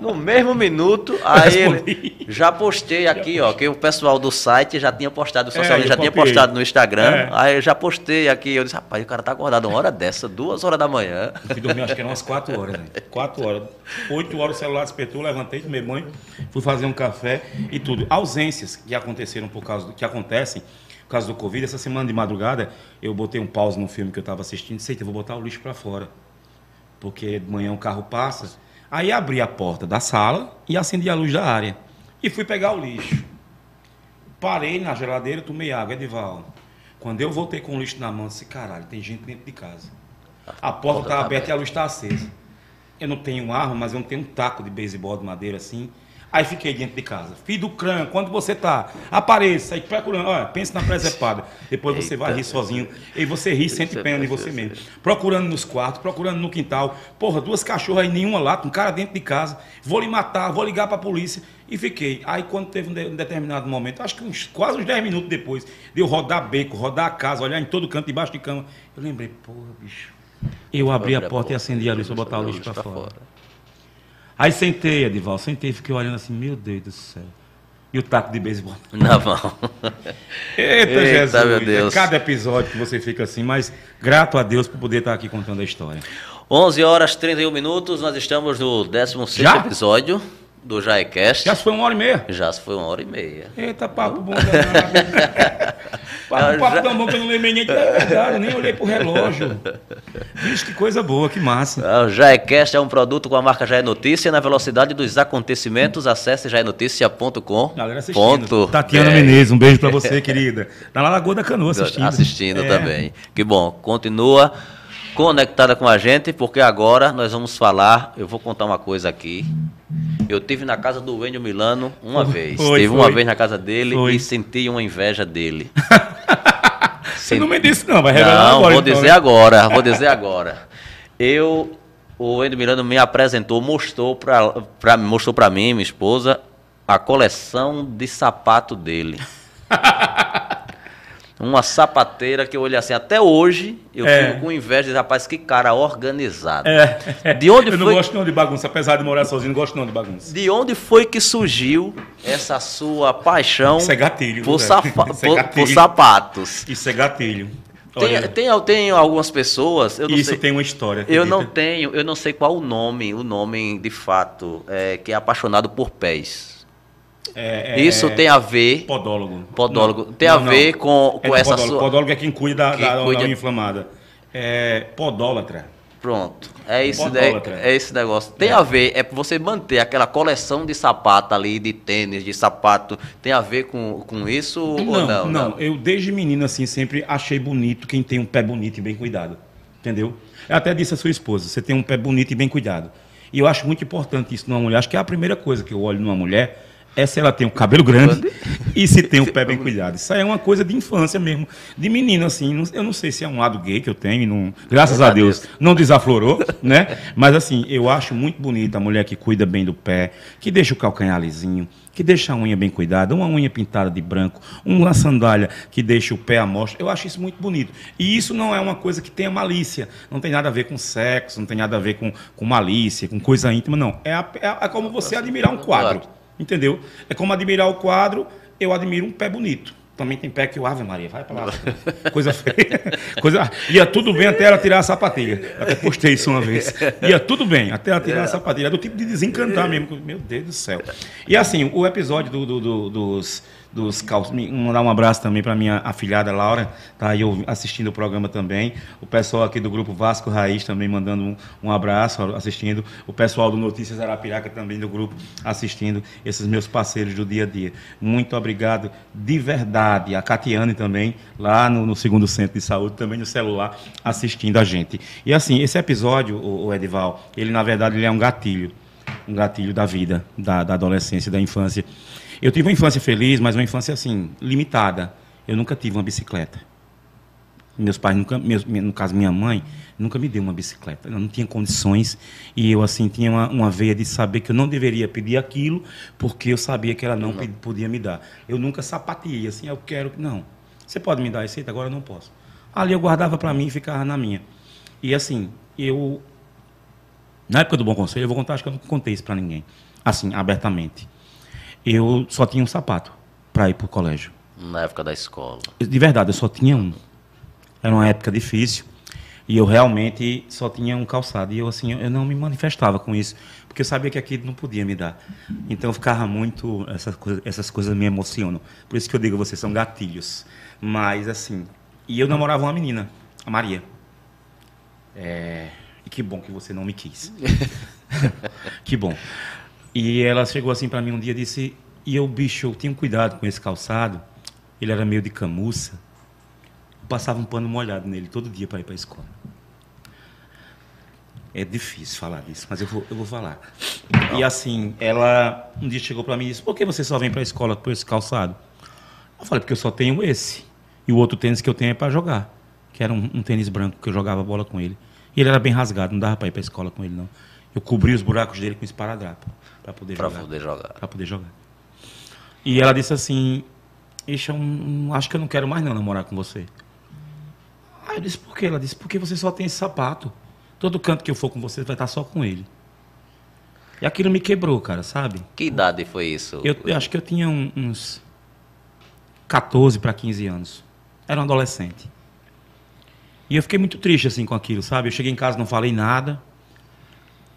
No mesmo minuto, aí ele, já postei aqui, ó, que o pessoal do site já tinha postado, o social é, já tinha postado no Instagram. É. Aí eu já postei aqui, eu disse, rapaz, o cara tá acordado uma hora dessa, duas horas da manhã. Eu fui dormir, acho que eram umas quatro horas, né? Quatro horas. Oito horas o celular despertou, levantei, tomei banho, fui fazer um café e tudo. Ausências que aconteceram por causa do, que acontecem por causa do Covid. Essa semana de madrugada, eu botei um pause no filme que eu estava assistindo e disse, eu vou botar o lixo para fora. Porque de manhã o carro passa Aí abri a porta da sala e acendi a luz da área. E fui pegar o lixo. Parei na geladeira, tomei água, Edival. Quando eu voltei com o lixo na mão, disse, caralho, tem gente dentro de casa. A porta estava tá aberta e a luz está acesa. eu não tenho arma, mas eu não tenho um taco de beisebol de madeira assim. Aí fiquei dentro de casa. Filho do crânio, quando você tá, apareça, aí procurando, olha, pense na presepada. Depois você Eita. vai rir sozinho. E você ri, sente pena de você mesmo. Procurando nos quartos, procurando no quintal. Porra, duas cachorras aí, nenhuma lá, um cara dentro de casa. Vou lhe matar, vou ligar pra polícia. E fiquei. Aí quando teve um, de- um determinado momento, acho que uns, quase uns 10 minutos depois, de eu rodar beco, rodar a casa, olhar em todo canto, debaixo de cama, eu lembrei, porra, bicho. Eu abri a porta e acendi a luz pra botar a luz pra fora. Aí sentei, Edival, sentei e fiquei olhando assim, meu Deus do céu. E o taco de beisebol. Na mão. Eita, Eita, Jesus. meu Deus. É cada episódio que você fica assim, mas grato a Deus por poder estar aqui contando a história. 11 horas 31 minutos, nós estamos no 16 Já? episódio do Jaecast. Já se foi uma hora e meia? Já se foi uma hora e meia. Eita, papo bom papo, papo tão bom que eu não lembrei nem que era verdade, nem olhei pro relógio. Vixe, que coisa boa, que massa. Ah, O Jaecast é um produto com a marca Jae Notícia na velocidade dos acontecimentos. Acesse jaenoticia.com. Galera assistindo. Tatiana BR. Menezes, um beijo pra você, querida. Tá lá na Lagoa da Canoa assistindo. assistindo É. também. Que bom. Continua conectada com a gente, porque agora nós vamos falar. Eu vou contar uma coisa aqui. Eu tive na casa do Wendel Milano uma Foi, vez. foi, Tive uma foi. vez na casa dele Foi. e senti uma inveja dele. Você não me disse não, vai revelar Não, agora. vou então, dizer né? agora, vou dizer agora. Eu, o Wendel Milano me apresentou, mostrou pra, pra, mostrou pra mim, minha esposa, a coleção de sapato dele. Uma sapateira que eu olhei assim, até hoje eu É. fico com inveja de rapaz, que cara organizado. É. De onde eu não foi- gosto não de bagunça, apesar de morar sozinho, não gosto não de bagunça. De onde foi que surgiu essa sua paixão Isso é gatilho, por, safa- Isso é por- gatilho. por sapatos? Isso é gatilho. Tem, tem, tem algumas pessoas, eu não isso sei. tem uma história. Eu acredita? não tenho, eu não sei qual o nome, o nome de fato, é, que é apaixonado por pés. É, Isso é tem a ver, Podólogo. Podólogo. Não, Tem a não, não. ver com, É com essa podólogo. sua. Podólogo é quem cuida da, Quem da, cuida- da inflamada. É podólatra. Pronto. É esse, de- é esse negócio. Tem É. a ver, é você manter aquela coleção de sapato ali, de tênis, de sapato. Tem a ver com, com isso ou não? não, Eu desde menino assim sempre achei bonito quem tem um pé bonito e bem cuidado. Entendeu? Eu até disse à sua esposa, você tem um pé bonito e bem cuidado. E eu acho muito importante isso numa mulher. Acho que é a primeira coisa que eu olho numa mulher é se ela tem o cabelo grande e se tem o pé bem cuidado. Isso aí é uma coisa de infância mesmo, de menino assim. Eu não sei se é um lado gay que eu tenho, não, graças a Deus não desaflorou, né? Mas assim, eu acho muito bonita a mulher que cuida bem do pé, que deixa o calcanhar lisinho, que deixa a unha bem cuidada, uma unha pintada de branco, uma sandália que deixa o pé à mostra. Eu acho isso muito bonito. E isso não é uma coisa que tenha malícia. Não tem nada a ver com sexo, não tem nada a ver com, com malícia, com coisa íntima, não. É, a- é, a- é como você admirar um quadro. Entendeu? É como admirar o quadro, eu admiro um pé bonito. Também tem pé que o Ave Maria, vai pra lá. Coisa feia. Coisa... Ia tudo bem até ela tirar a sapatilha. Até postei isso uma vez. Ia tudo bem até ela tirar a sapatilha. É do tipo de desencantar mesmo. Meu Deus do céu. E assim, o episódio do- do- do- dos, dos calços. Mandar um abraço também para minha afilhada Laura, tá aí assistindo o programa também. O pessoal aqui do grupo Vasco Raiz também mandando um, um abraço, assistindo. O pessoal do Notícias Arapiraca também do grupo assistindo. Esses meus parceiros do dia a dia. Muito obrigado de verdade. A Catiane também, lá no, no segundo centro de saúde, também no celular, assistindo a gente. E assim, esse episódio, o, Edival, ele na verdade ele é um gatilho um gatilho da vida, da, da adolescência, da infância. Eu tive uma infância feliz, mas uma infância assim, limitada. Eu nunca tive uma bicicleta. Meus pais nunca, meus, no caso minha mãe, nunca me deu uma bicicleta. Eu não tinha condições e eu assim tinha uma, uma veia de saber que eu não deveria pedir aquilo porque eu sabia que ela não, pe- podia me dar. Eu nunca sapateei assim, eu quero, não. Você pode me dar receita agora eu não posso. Ali eu guardava para mim e ficava na minha. E assim, eu na época do Bom Conselho, eu vou contar, acho que eu nunca contei isso para ninguém, assim, abertamente. Eu só tinha um sapato para ir para o colégio. Na época da escola. De verdade, eu só tinha um. Era uma época difícil e eu realmente só tinha um calçado. E eu, assim, eu não me manifestava com isso, porque eu sabia que aquilo não podia me dar. Então eu ficava muito. Essas coisas, essas coisas me emocionam. Por isso que eu digo, vocês são gatilhos. Mas, assim. E eu namorava uma menina, a Maria. É, e que bom que você não me quis. que bom. E ela chegou assim para mim um dia e disse: E eu, bicho, eu tinha um cuidado com esse calçado. Ele era meio de camuça. Eu passava um pano molhado nele todo dia para ir para a escola. É difícil falar disso, mas eu vou, eu vou falar. E assim, ela um dia chegou para mim e disse: Por que você só vem para a escola com esse calçado? Eu falei: Porque eu só tenho esse. E o outro tênis que eu tenho é para jogar. Que era um, um, tênis branco que eu jogava bola com ele. E ele era bem rasgado, não dava para ir para a escola com ele, não. Eu cobri os buracos dele com esparadrapo para poder pra jogar. Poder jogar. Para poder jogar. E ela disse assim: Ixi, eu não, acho que eu não quero mais não namorar com você. Aí eu disse: Por quê? Ela disse: Porque você só tem esse sapato. Todo canto que eu for com você vai estar só com ele. E aquilo me quebrou, cara, sabe? Que idade foi isso? Eu, eu acho que eu tinha uns 14 para 15 anos. Era um adolescente. E eu fiquei muito triste assim com aquilo, sabe? Eu cheguei em casa, não falei nada.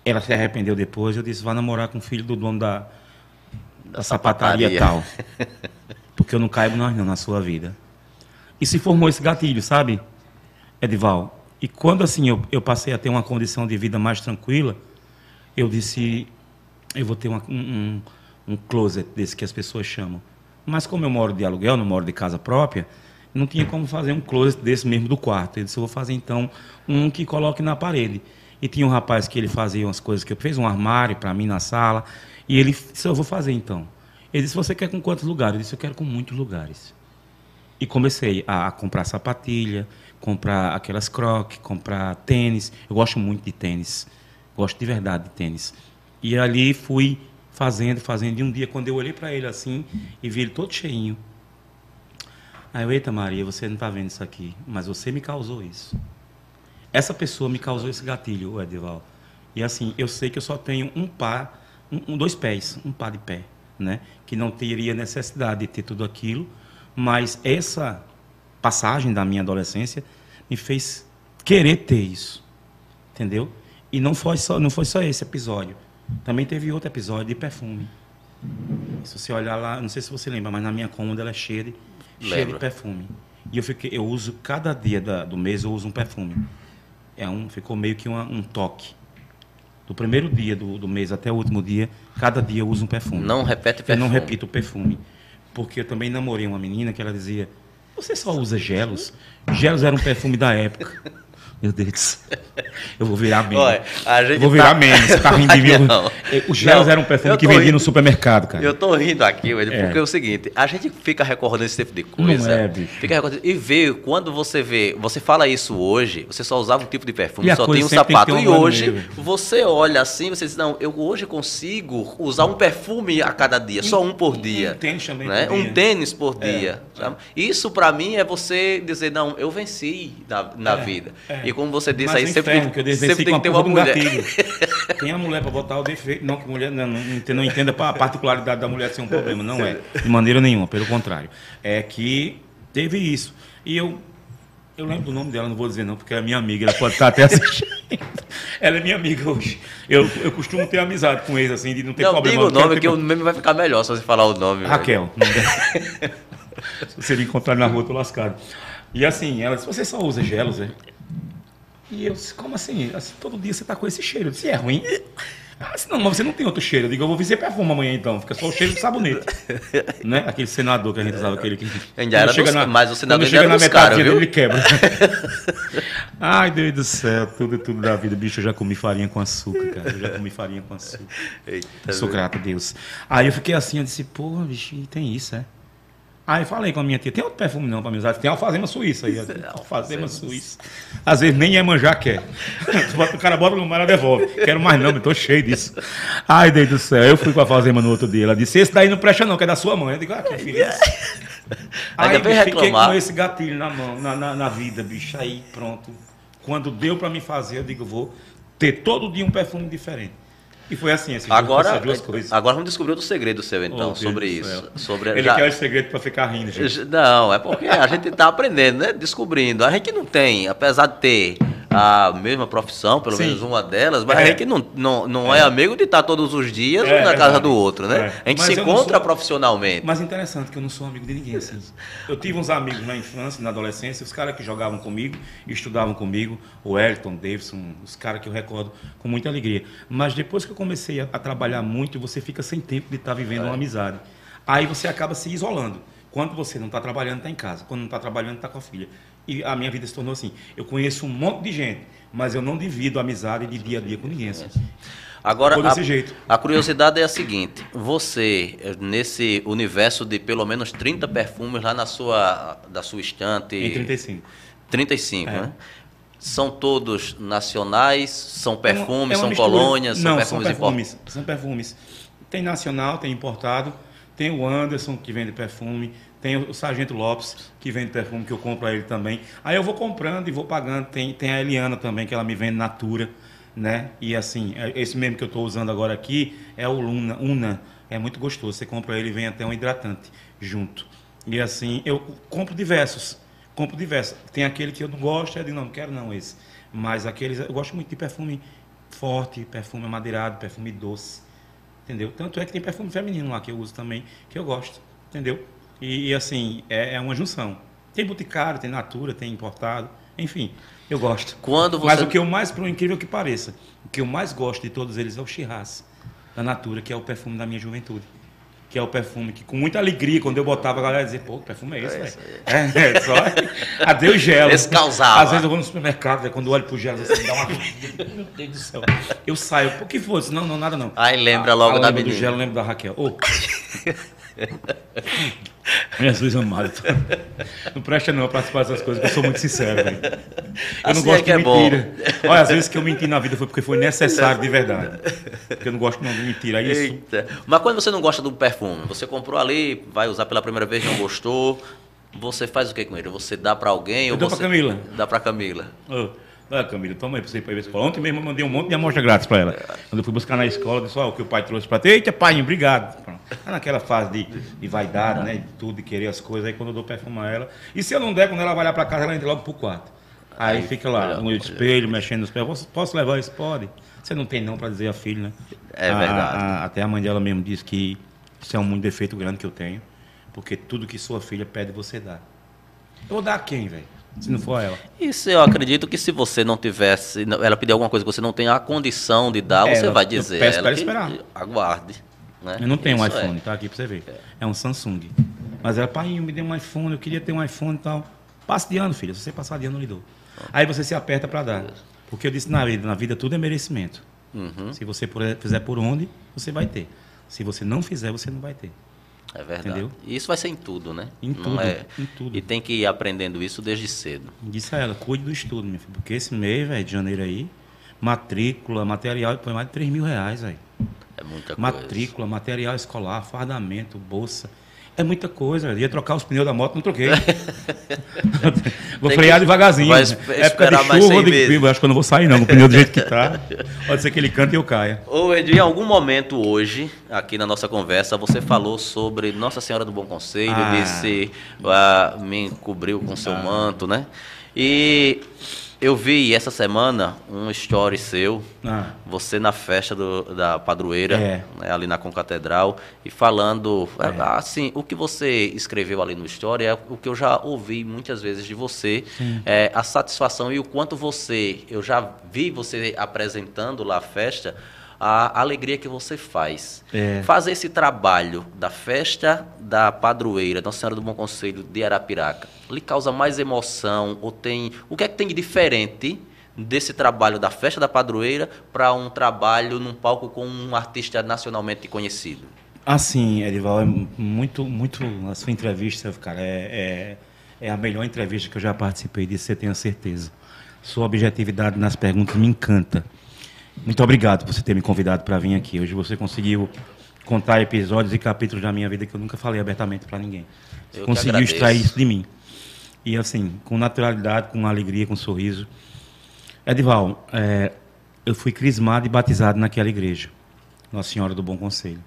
Ela se arrependeu depois. Eu disse: vai namorar com o filho do dono da, da, sapataria, tal. Porque eu não caibo não, não na sua vida. E se formou esse gatilho, sabe, Edival? E quando assim eu, eu passei a ter uma condição de vida mais tranquila, eu disse, eu vou ter uma, um, um closet desse que as pessoas chamam. Mas como eu moro de aluguel, não moro de casa própria, não tinha como fazer um closet desse mesmo do quarto. Eu disse, eu vou fazer então um que coloque na parede. E tinha um rapaz que ele fazia umas coisas que eu fez um armário para mim na sala, e ele disse, eu vou fazer então. Ele disse, você quer com quantos lugares? Eu disse, eu quero com muitos lugares. E comecei a comprar sapatilha, comprar aquelas crocs, comprar tênis. Eu gosto muito de tênis. Gosto de verdade de tênis. E ali fui fazendo, fazendo. E um dia, quando eu olhei para ele assim e vi ele todo cheinho. Aí eu, eita Maria, você não está vendo isso aqui, mas você me causou isso. Essa pessoa me causou esse gatilho, Edival. E assim, eu sei que eu só tenho um par, um, dois pés, um par de pé, né? Que não teria necessidade de ter tudo aquilo, mas essa passagem da minha adolescência me fez querer ter isso. Entendeu? E não foi só, não foi só esse episódio. Também teve outro episódio de perfume. Se você olhar lá, não sei se você lembra, mas na minha cômoda ela é cheia de, cheia de perfume. E eu fiquei, eu uso cada dia da, do mês eu uso um perfume. É um, ficou meio que uma, um toque. Do primeiro dia do, do mês até o último dia, cada dia eu uso um perfume. Não repete perfume. Eu não repito o perfume. Porque eu também namorei uma menina que ela dizia: Você só usa gelos? Gelos era um perfume da época. Meu Deus. Eu vou virar menos. Olha, eu vou virar tá... menos. Você tá rindo de mim? Os gelos eram um perfume que vendia rindo. no supermercado, cara. Eu tô rindo aqui, porque é. é o seguinte, a gente fica recordando esse tipo de coisa. Não é. Fica recordando, e vê, quando você vê, você fala isso hoje, você só usava um tipo de perfume, só tem um sapato. Tem e hoje, você olha assim, você diz, não, eu hoje consigo usar um perfume a cada dia, um, só um por dia. Um tênis também né? Um tênis por é, dia. É. Isso para mim é você dizer, não, eu venci na, na é, vida. É. E como você disse Mas aí, sempre, inferno, que eu sempre tem que ter uma mulher. tem a mulher para botar o defeito. Não que mulher não, não, não entenda a particularidade da mulher ser um problema. Não é. De maneira nenhuma, pelo contrário. É que teve isso. E eu. Eu lembro do nome dela, não vou dizer não, porque é minha amiga, ela pode estar até assistindo. ela é minha amiga hoje. Eu, eu costumo ter amizade com eles, assim, de não ter não, problema. Diga o nome, que o meme vai ficar melhor se você falar o nome. Raquel. se você me encontrar na rua, eu tô lascado. E assim, ela disse, você só usa gelos, é? E eu disse, como assim? assim? Todo dia você tá com esse cheiro. Eu disse, é ruim? Ah, disse, não, mas você não tem outro cheiro. Eu digo, eu vou fazer perfume amanhã então. Fica só o cheiro de sabonete. né? Aquele senador que a gente usava, aquele que. Ainda era dos, na, mas o senador chega na metade dele, ele quebra. Ai, Deus do céu, tudo, tudo da vida. Bicho, eu já comi farinha com açúcar, cara. Eu já comi farinha com açúcar. Eita, Sou grato a Deus. Aí eu fiquei assim, eu disse, pô, bicho, tem isso, é? Aí falei com a minha tia, tem outro perfume não para me usar? Tem alfazema suíça aí. alfazema suíça. Às vezes nem manjar quer. o cara bota no mar, ela devolve. Quero mais não, estou cheio disso. Ai, Deus do céu. Eu fui com a alfazema no outro dia. Ela disse, esse daí não presta não, que é da sua mãe. Eu digo, ah, que filho. Aí eu fiquei com esse gatilho na mão, na, na, na vida, bicho. Aí pronto. Quando deu para me fazer, eu digo, vou ter todo dia um perfume diferente. E foi assim, assim agora, duas coisas. Agora vamos descobrir outro segredo seu, então, oh, sobre isso. Sobre, Ele já... quer o segredo para ficar rindo, gente. Não, é porque a gente está aprendendo, né? Descobrindo. A gente não tem, apesar de ter a mesma profissão, pelo Sim. menos uma delas, mas é. a gente não, não, não é. é amigo de estar todos os dias é, na casa do outro, né? É. A gente mas se encontra sou... profissionalmente. Mas interessante que eu não sou amigo de ninguém, assim. Eu tive uns amigos na infância, na adolescência, os caras que jogavam comigo, estudavam comigo, o Elton, Davidson, os caras que eu recordo com muita alegria. Mas depois que eu comecei a, a trabalhar muito, você fica sem tempo de estar vivendo uma é. amizade. Aí você acaba se isolando. Quando você não está trabalhando, está em casa. Quando não está trabalhando, está com a filha. E a minha vida se tornou assim. Eu conheço um monte de gente, mas eu não divido amizade de dia a dia com ninguém. Assim. Agora, a, jeito. a curiosidade é a seguinte: você, eh, nesse universo de pelo menos 30 perfumes lá na sua, da sua estante. Em 35. 35, É. né? São todos nacionais, são perfumes, É uma- é são mistura. colônias, são Não, perfumes, são importados. perfumes. São perfumes. Tem nacional, tem importado. Tem o Anderson, que vende perfume. Tem o Sargento Lopes, que vende perfume, que eu compro a ele também. Aí eu vou comprando e vou pagando. Tem, tem a Eliana também, que ela me vende Natura. Né? E assim, é- esse mesmo que eu estou usando agora aqui é o Luna, Una. É muito gostoso. Você compra ele e vem até um hidratante junto. E assim, eu compro diversos. Compro diversos. Tem aquele que eu não gosto, eu digo, não, não quero não esse. Mas aqueles, eu gosto muito de perfume forte, perfume amadeirado, perfume doce. Entendeu? Tanto é que tem perfume feminino lá que eu uso também, que eu gosto. Entendeu? E, e, assim, é, é uma junção. Tem boticário, tem natura, tem importado. Enfim, eu gosto. Quando Mas você- o que eu mais, por incrível que pareça, o que eu mais gosto de todos eles é o Shiraz, da Natura, que é o perfume da minha juventude. Que é o perfume que, com muita alegria, quando eu botava, a galera dizia, pô, que perfume é esse, velho? É, é, só. Adeus gelo. Esse causava. Às vezes eu vou no supermercado, quando eu olho pro gelo, assim, dá uma. Meu Deus do céu. Eu saio, por que foi? Não, não, nada não. Aí lembra logo Ah, da lembro do menina. gelo, lembro da Raquel. Ô. Jesus amado. Não presta não participar dessas coisas, eu sou muito sincero, velho. Eu Assim não gosto é de é bom. mentira. Olha, às vezes que eu menti na vida foi porque foi necessário de verdade. Porque eu não gosto não de mentira. Isso. Eita. Mas quando você não gosta do perfume, você comprou ali, vai usar pela primeira vez, não gostou, você faz o que com ele? Você dá pra alguém Eu ou dou você pra Camila. Dá pra Camila. Ô, Olha, Camila, toma aí pra você ir pra escola. Ontem mesmo eu mandei um monte de amostra grátis pra ela. Quando eu fui buscar na escola, disse, ó, o que o pai trouxe pra ti. Eita, pai, obrigado. Tá naquela fase de, de vaidade, né? De tudo, de querer as coisas. Aí quando eu dou perfume a ela. E se eu não der, quando ela vai lá pra casa, ela entra logo pro quarto. Aí, Aí, fica lá, olha, no espelho, mexendo nos pés. Posso, posso levar isso? Pode. Você não tem não pra dizer a filha, né? É A- verdade. a- até a mãe dela mesmo disse que isso é um muito defeito grande que eu tenho. Porque tudo que sua filha pede, você dá. Eu vou dar a quem, velho? Se não for ela. Isso eu acredito que se você não tivesse, ela pedir alguma coisa que você não tem a condição de dar, É, você eu- vai eu dizer peço ela ela que esperar. aguarde. né? Eu não tenho um Isso é. iPhone, tá aqui pra você ver. É um Samsung. Mas ela, pai, me dê um iPhone, eu queria ter um iPhone e tal. Passe de ano, filha. Se você passar de ano, eu lhe dou. Aí você se aperta pra dar. Porque eu disse na vida, na vida tudo é merecimento. Uhum, Se você fizer por onde, você vai ter. Se você não fizer, você não vai ter. É verdade. Entendeu? E isso vai ser em tudo, né? Em Não tudo, é- em tudo. E tem que ir aprendendo isso desde cedo. Disse a ela, cuide do estudo, minha filha. Porque esse mês, velho, de janeiro aí, matrícula, material, põe mais de 3 mil reais, velho. É muita coisa. Matrícula, material escolar, fardamento, bolsa. É muita coisa. Ia trocar os pneus da moto, não troquei. vou frear devagarzinho. esp- Época de chuva, de meses. acho que eu não vou sair não, o pneu do jeito que tá. Pode ser que ele cante e eu caia. Ô, Ed, em algum momento hoje, aqui na nossa conversa, você falou sobre Nossa Senhora do Bom Conselho, Ah. disse, ah, me cobriu com seu manto, né? E eu vi essa semana um story seu, Ah, você na festa do- da padroeira, É. né, ali na Concatedral, e falando, É. assim, o que você escreveu ali no story é o que eu já ouvi muitas vezes de você, é, a satisfação e o quanto você, eu já vi você apresentando lá a festa, a alegria que você faz. É. Fazer esse trabalho da festa da padroeira, Nossa Senhora do Bom Conselho de Arapiraca, lhe causa mais emoção? Ou tem. O que é que tem de diferente desse trabalho da festa da padroeira para um trabalho num palco com um artista nacionalmente conhecido? Assim, Edival, é muito, muito. A sua entrevista, cara, é, é, é a melhor entrevista que eu já participei disso, você tem a certeza. Sua objetividade nas perguntas me encanta. Muito obrigado por você ter me convidado para vir aqui. Hoje você conseguiu contar episódios e capítulos da minha vida que eu nunca falei abertamente para ninguém. Você Eu conseguiu extrair isso de mim. E assim, com naturalidade, com alegria, com sorriso. Edival, é, eu fui crismado e batizado naquela igreja, Nossa Senhora do Bom Conselho.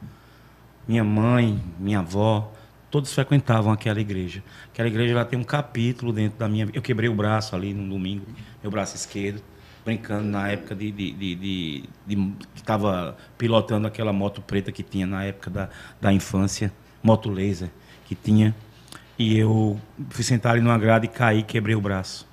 Minha mãe, minha avó, todos frequentavam aquela igreja. Aquela igreja ela tem um capítulo dentro da minha vida. Eu quebrei o braço ali no domingo, meu braço esquerdo, brincando na época de, de, de, de- de- que estava pilotando aquela moto preta que tinha na época da, da infância, moto laser que tinha. E eu fui sentar ali numa grade e caí, quebrei o braço.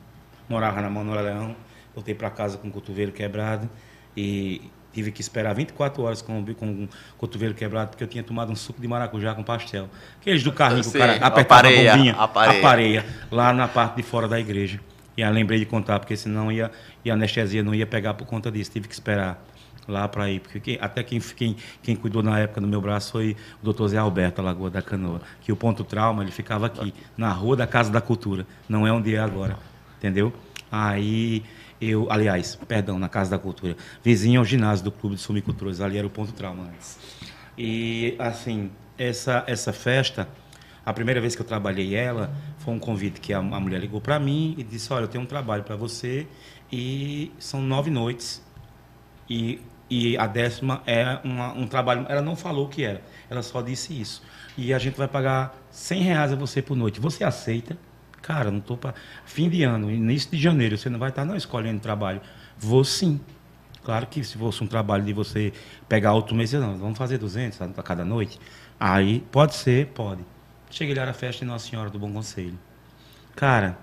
Morava na Manuela Leão, voltei para casa com o cotovelo quebrado e Tive que esperar 24 horas com, com o cotovelo quebrado, porque eu tinha tomado um suco de maracujá com pastel. Aqueles do carrinho que o cara apertava a bombinha, a pareia, lá na parte de fora da igreja. E aí lembrei de contar, porque senão ia, e a anestesia não ia pegar por conta disso. Tive que esperar lá para ir. Porque até quem, quem, quem cuidou na época do meu braço foi o doutor Zé Alberto, Lagoa da Canoa. Que o ponto trauma, ele ficava aqui, na rua da Casa da Cultura. Não é onde é agora. Entendeu? Aí eu, aliás, perdão, na Casa da Cultura. Vizinho ao ginásio do Clube de Sumiculturas. Ali era o ponto trauma antes. E, assim, essa, essa festa a primeira vez que eu trabalhei ela, foi um convite que a, a mulher ligou para mim e disse: Olha, eu tenho um trabalho para você e são nove noites. E, e a décima é uma, um trabalho. Ela não falou o que era, ela só disse isso. E a gente vai pagar 100 reais a você por noite. Você aceita? Cara, não estou para. Fim de ano, início de janeiro, você não vai estar não escolhendo trabalho. Vou sim. Claro que se fosse um trabalho de você pegar outro mês, não, vamos fazer 200 a cada noite. Aí pode ser, pode. Cheguei lá na festa de Nossa Senhora do Bom Conselho. Cara,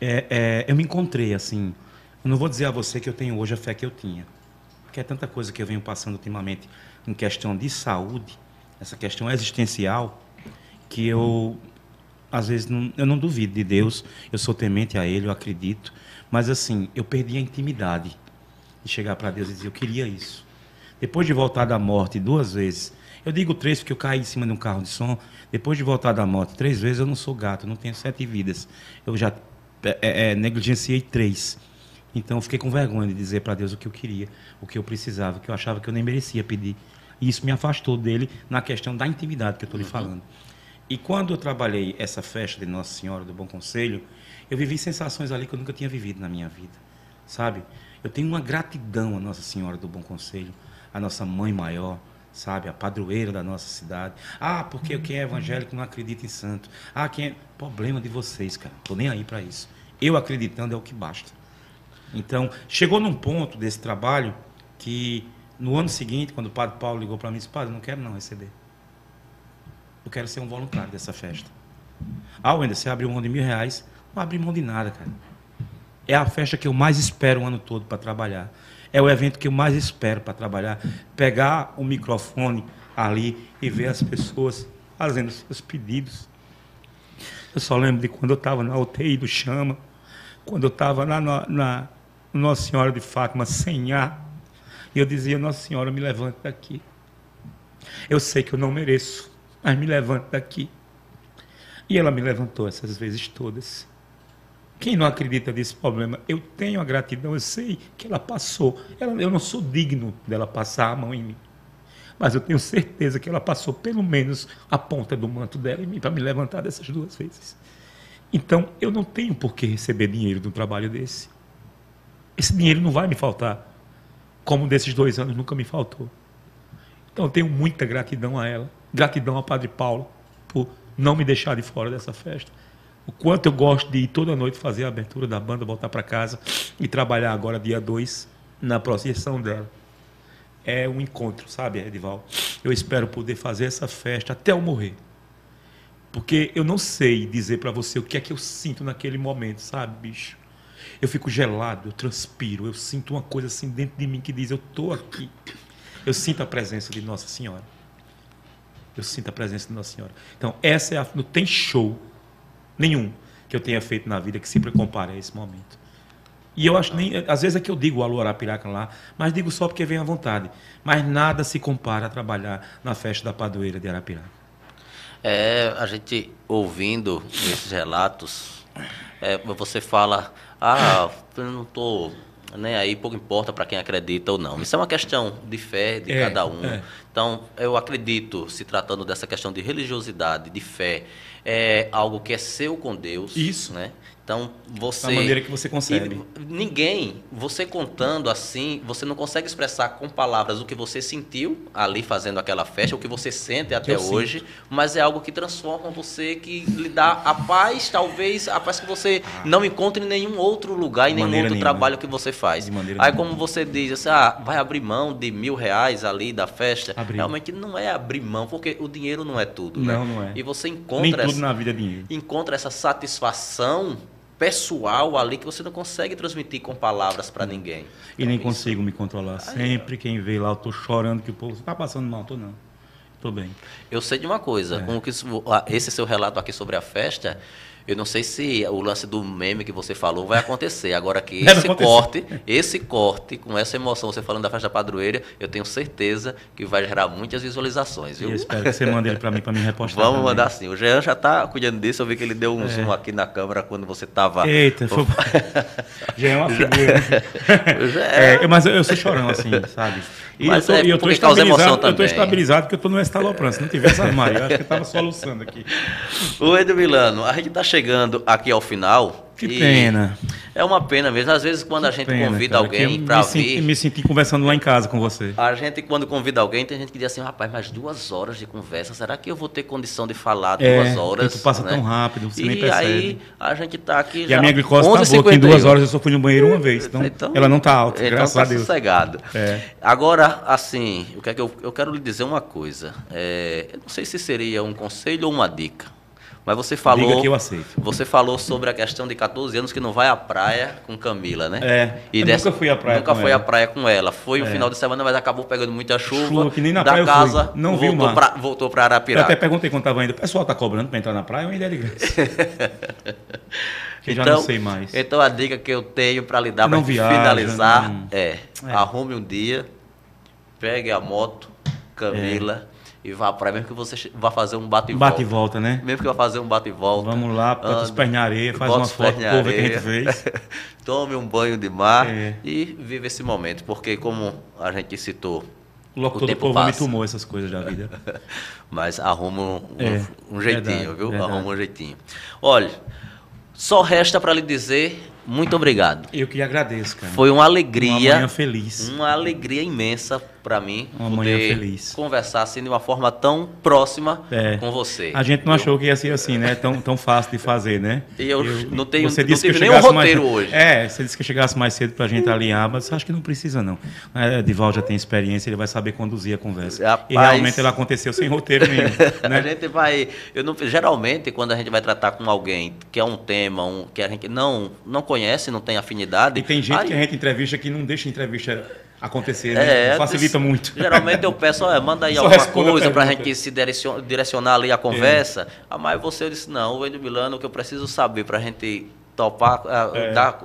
é, é, eu me encontrei assim. Eu não vou dizer a você que eu tenho hoje a fé que eu tinha. Porque é tanta coisa que eu venho passando ultimamente em questão de saúde, essa questão existencial, que eu, às vezes, não, eu não duvido de Deus. Eu sou temente a Ele, eu acredito. Mas, assim, eu perdi a intimidade de chegar para Deus e dizer: Eu queria isso. Depois de voltar da morte duas vezes, eu digo três porque eu caí em cima de um carro de som. Depois de voltar da moto três vezes, eu não sou gato, eu não tenho sete vidas. Eu já é, é, é negligenciei três. Então eu fiquei com vergonha de dizer para Deus o que eu queria, o que eu precisava, o que eu achava que eu nem merecia pedir. E isso me afastou dele na questão da intimidade que eu estou lhe uhum. falando. E quando eu trabalhei essa festa de Nossa Senhora do Bom Conselho, eu vivi sensações ali que eu nunca tinha vivido na minha vida. Sabe? Eu tenho uma gratidão à Nossa Senhora do Bom Conselho, à nossa mãe maior, sabe? A padroeira da nossa cidade. Ah, porque quem é evangélico não acredita em santo. Ah, quem é. Problema de vocês, cara. Tô nem aí para isso. Eu acreditando é o que basta. Então, chegou num ponto desse trabalho que no ano seguinte, quando o padre Paulo ligou para mim, disse: Padre, não quero não receber. Eu quero ser um voluntário dessa festa. Ah, Wender, você abriu mão de mil reais. Não abri mão de nada, cara. É a festa que eu mais espero o ano todo para trabalhar é o evento que eu mais espero para trabalhar. Pegar o microfone ali e ver as pessoas fazendo seus pedidos. Eu só lembro de quando eu estava na UTI do Chama, quando eu estava na, na Nossa Senhora de Fátima sem ar, e eu dizia, Nossa Senhora, me levante daqui. Eu sei que eu não mereço, mas me levante daqui. E ela me levantou essas vezes todas. Quem não acredita nesse problema? Eu tenho a gratidão, eu sei que ela passou. Ela, eu não sou digno dela passar a mão em mim. Mas eu tenho certeza que ela passou pelo menos a ponta do manto dela em mim para me levantar dessas duas vezes. Então, eu não tenho por que receber dinheiro de um trabalho desse. Esse dinheiro não vai me faltar, como desses dois anos nunca me faltou. Então, eu tenho muita gratidão a ela, gratidão ao Padre Paulo por não me deixar de fora dessa festa o quanto eu gosto de ir toda noite fazer a abertura da banda, voltar para casa e trabalhar agora, dia 2, na procissão dela. É um encontro, sabe, Edival? Eu espero poder fazer essa festa até eu morrer. Porque eu não sei dizer para você o que é que eu sinto naquele momento, sabe, bicho? Eu fico gelado, eu transpiro, eu sinto uma coisa assim dentro de mim que diz: eu estou aqui. Eu sinto a presença de Nossa Senhora. Eu sinto a presença de Nossa Senhora. Então, essa é a. Não tem show nenhum que eu tenha feito na vida que sempre compare a esse momento. E eu acho nem. Às vezes é que eu digo o Alô Arapiraca lá, mas digo só porque vem à vontade. Mas nada se compara a trabalhar na festa da padroeira de Arapiraca. É, a gente ouvindo esses relatos, é, você fala, ah, eu não estou nem aí, pouco importa para quem acredita ou não. Isso é uma questão de fé de é, cada um. É. Então, eu acredito, se tratando dessa questão de religiosidade, de fé, é algo que é seu com Deus. Isso. Né? Então, você. Da maneira que você consegue. Ninguém, você contando assim, você não consegue expressar com palavras o que você sentiu ali fazendo aquela festa, o que você sente até Eu hoje, sinto. mas é algo que transforma você, que lhe dá a paz, talvez, a paz que você ah. não encontre em nenhum outro lugar, em nenhum outro nenhuma. trabalho que você faz. Aí, nenhuma. como você diz assim, ah, vai abrir mão de mil reais ali da festa, abrir. realmente não é abrir mão, porque o dinheiro não é tudo. Não, né? não é. E você encontra. Nem tudo essa, na vida é dinheiro. Encontra essa satisfação pessoal ali que você não consegue transmitir com palavras para ninguém. E nem consigo me controlar. Sempre quem vê lá, eu tô chorando que o povo está passando mal, tô não. Tô bem. Eu sei de uma coisa, é. com que esse seu relato aqui sobre a festa, eu não sei se o lance do meme que você falou vai acontecer. Agora que esse corte, esse corte, com essa emoção, você falando da festa padroeira, eu tenho certeza que vai gerar muitas visualizações. Viu? eu espero que você mande ele para mim, para me repostar. Vamos também. mandar sim. O Jean já está cuidando disso. Eu vi que ele deu um é. zoom aqui na câmera quando você estava. Eita, foi... Jean é uma figura. é, mas eu sou chorão, assim, sabe? E Mas eu tô, é eu tô estabilizado, eu tô estabilizado porque eu tô no estalopran. Se não tivesse armário, eu acho que eu tava soluçando aqui. O Edu Milano, a gente está chegando aqui ao final. Que pena. É uma pena mesmo. Às vezes, quando que a gente pena, convida cara, alguém para vir. Senti, me senti conversando lá em casa com você. A gente, quando convida alguém, tem gente que diz assim: rapaz, mais duas horas de conversa, será que eu vou ter condição de falar é, duas horas? Tu passa né? tão rápido, você e nem percebe. E aí, a gente está aqui. E já a minha glicose está boa, que em duas horas eu só fui no banheiro uma vez. Então, então ela não está alta, então graças tá a Deus. sossegado. É. Agora, assim, o que é que eu, eu quero lhe dizer uma coisa. É, eu não sei se seria um conselho ou uma dica. Mas você falou. Diga que eu aceito. Você falou sobre a questão de 14 anos que não vai à praia com Camila, né? É. E dessa, nunca fui à praia Nunca com foi ela. à praia com ela. Foi é. um final de semana, mas acabou pegando muita chuva. Chuva que nem na da praia casa. Não voltou viu pra, voltou para Arapiraca. Eu até perguntei quando estava indo. O pessoal está cobrando para entrar na praia ou ainda é de graça? que então, já não sei mais. Então a dica que eu tenho para lhe dar para finalizar não... é, é, arrume um dia, pegue a moto, Camila. É e vá para mesmo que você vá fazer um bate e volta. Bate e volta, né? Mesmo que vá fazer um bate e volta. Vamos lá, bota os pés na areia, faz uma foto o que a gente fez. Tome um banho de mar é. e vive esse momento, porque como a gente citou, Logo todo o povo passa. me tomou essas coisas da vida. Mas arruma um, é, um jeitinho, verdade, viu? Verdade. Arruma um jeitinho. Olha, só resta para lhe dizer muito obrigado. Eu que agradeço, cara. Foi uma alegria. Uma manhã feliz. Uma alegria imensa para mim uma manhã feliz. conversar assim de uma forma tão próxima é. com você. A gente não eu... achou que ia ser assim, né? Tão, tão fácil de fazer, né? E eu, eu não tenho você disse não que nenhum roteiro mais... hoje. É, você disse que chegasse mais cedo para a gente alinhar, mas acho que não precisa não. É, Edival já tem experiência, ele vai saber conduzir a conversa. Rapaz... E realmente ela aconteceu sem roteiro nenhum. Né? a gente vai, eu não, geralmente quando a gente vai tratar com alguém que é um tema, um, que a gente não não conhece, não tem afinidade. E tem gente aí... que a gente entrevista que não deixa entrevista acontecer, né? É, facilita muito. Geralmente eu peço, olha, manda aí Só alguma coisa para a gente se direcionar ali a conversa. É. Ah, mas você disse, não, o Endo Milano, o que eu preciso saber para a gente topar, é. dar,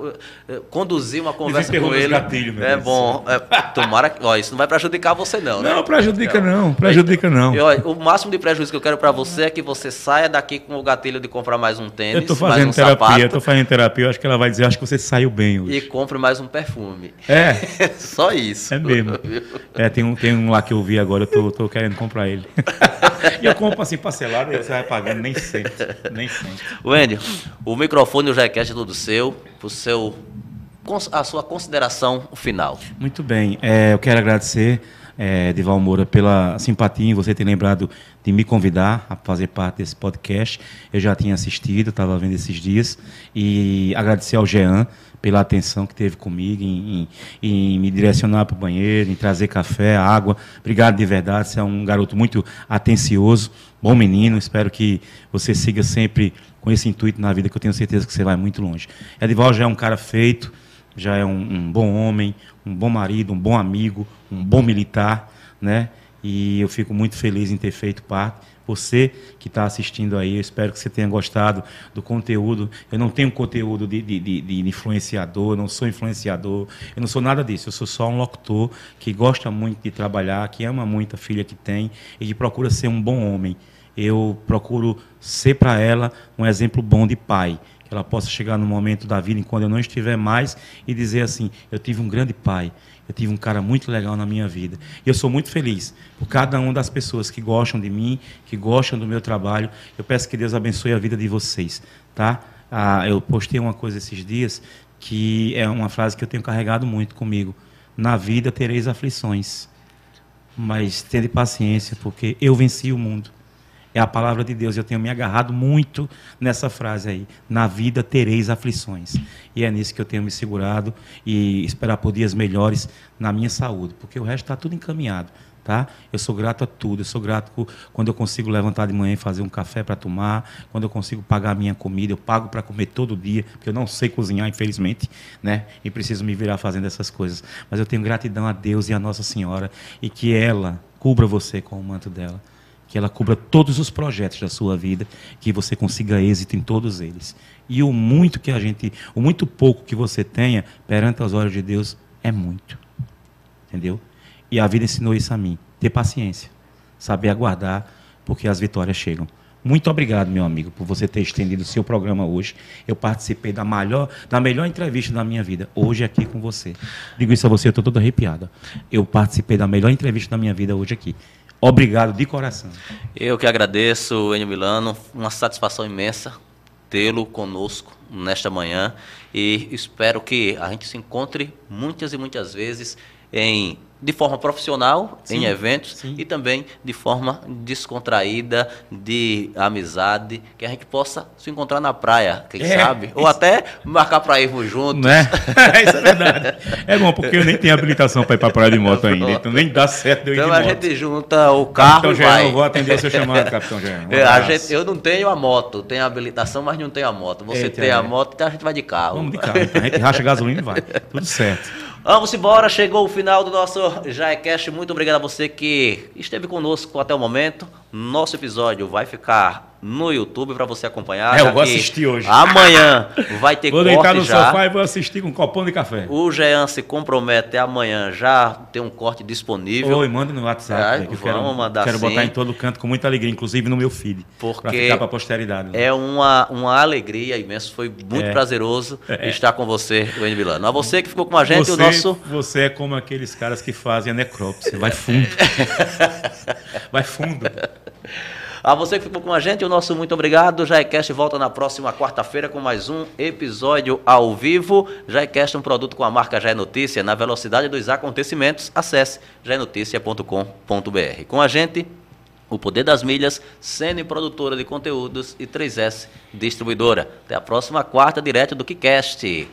eh, conduzir uma conversa com ele. Gatilho, é bom. É, tomara que. Ó, isso não vai prejudicar você, não. Né? Não, prejudica não. Prejudica não. E, ó, o máximo de prejuízo que eu quero para você é que você saia daqui com o gatilho de comprar mais um tênis. Eu tô fazendo um terapia, sapato, eu tô fazendo terapia, eu acho que ela vai dizer, acho que você saiu bem hoje. E compre mais um perfume. É. Só isso. É mesmo. É, tem um, tem um lá que eu vi agora, eu tô, tô querendo comprar ele. e eu compro assim parcelado e você vai pagando, nem sempre. Nem sempre. Wendy, o microfone e o jaquete é seu o seu, a sua consideração final. Muito bem. É, eu quero agradecer, é, Dival Moura, pela simpatia em você ter lembrado de me convidar a fazer parte desse podcast. Eu já tinha assistido, estava vendo esses dias. E agradecer ao Jean pela atenção que teve comigo em, em, em me direcionar para o banheiro, em trazer café, água. Obrigado de verdade, você é um garoto muito atencioso, bom menino. Espero que você siga sempre com esse intuito na vida, que eu tenho certeza que você vai muito longe. Edival já é um cara feito, já é um, um bom homem, um bom marido, um bom amigo, um bom militar, né? E eu fico muito feliz em ter feito parte. Você que está assistindo aí, eu espero que você tenha gostado do conteúdo. Eu não tenho conteúdo de, de, de, de, influenciador, não sou influenciador, eu não sou nada disso. Eu sou só um locutor que gosta muito de trabalhar, que ama muito a filha que tem e que procura ser um bom homem eu procuro ser para ela um exemplo bom de pai. Que ela possa chegar no momento da vida, quando eu não estiver mais, e dizer assim: eu tive um grande pai, eu tive um cara muito legal na minha vida. E eu sou muito feliz por cada uma das pessoas que gostam de mim, que gostam do meu trabalho. Eu peço que Deus abençoe a vida de vocês, tá? Ah, eu postei uma coisa esses dias que é uma frase que eu tenho carregado muito comigo. Na vida tereis aflições, mas tende paciência, porque eu venci o mundo É a palavra de Deus. Eu tenho me agarrado muito nessa frase aí. Na vida tereis aflições. E é nisso que eu tenho me segurado e esperar por dias melhores na minha saúde, porque o resto está tudo encaminhado. Tá? Eu sou grato a tudo. Eu sou grato quando eu consigo levantar de manhã e fazer um café para tomar, quando eu consigo pagar a minha comida, eu pago para comer todo dia, porque eu não sei cozinhar, infelizmente, né? E preciso me virar fazendo essas coisas. Mas eu tenho gratidão a Deus e a Nossa Senhora e que ela cubra você com o manto dela, que ela cubra todos os projetos da sua vida, que você consiga êxito em todos eles. E o muito que a gente, o muito pouco que você tenha perante os olhos de Deus é muito. Entendeu? E a vida ensinou isso a mim. Ter paciência. Saber aguardar, porque as vitórias chegam. Muito obrigado, meu amigo, por você ter estendido o seu programa hoje. Eu participei da melhor, da melhor entrevista da minha vida, hoje aqui com você. Digo isso a você, eu estou toda arrepiada. Eu participei da melhor entrevista da minha vida hoje aqui. Obrigado de coração. Eu que agradeço, Enio Milano. Uma satisfação imensa tê-lo conosco nesta manhã e espero que a gente se encontre muitas e muitas vezes em de forma profissional sim, em eventos sim. e também de forma descontraída, de amizade, que a gente possa se encontrar na praia, quem é, sabe? Ou até marcar para irmos juntos. Né? isso é verdade. É bom, porque eu nem tenho habilitação para ir para praia de moto ainda, então nem dá certo eu ir Então a gente junta o carro Capitão e vai. eu vou atender o seu chamado, Capitão. Um é, a gente, eu não tenho a moto, tenho a habilitação, mas não tenho a moto. Você Eita, tem é. a moto, então a gente vai de carro. Vamos de carro, então a gente racha gasolina e vai. Tudo certo. Vamos embora, chegou o final do nosso Jaecast. Muito obrigado a você que esteve conosco até o momento. Nosso episódio vai ficar no YouTube para você acompanhar. É, eu vou assistir hoje. Amanhã vai ter vou corte já. Vou deitar no já. sofá e vou assistir com um copão de café. O Jean se compromete amanhã já tem um corte disponível. Oi, manda no WhatsApp. É, que vamos quero, mandar Quero sim. botar em todo canto com muita alegria, inclusive no meu feed. Porque ficar para a posteridade. Né? É uma, uma alegria imensa. Foi muito é. prazeroso é. estar com você, o Milano. A você que ficou com a gente, você, o nosso... Você é como aqueles caras que fazem a necrópsia. Vai fundo. vai fundo. A você que ficou com a gente, o nosso muito obrigado. Jaicast volta na próxima quarta-feira com mais um episódio ao vivo. Jaicast é um produto com a marca Jai Notícia. Na velocidade dos acontecimentos, acesse jainoticia.com.br. Com a gente, o Poder das Milhas, Sene Produtora de Conteúdos e 3S Distribuidora. Até a próxima quarta, direto do KiCast.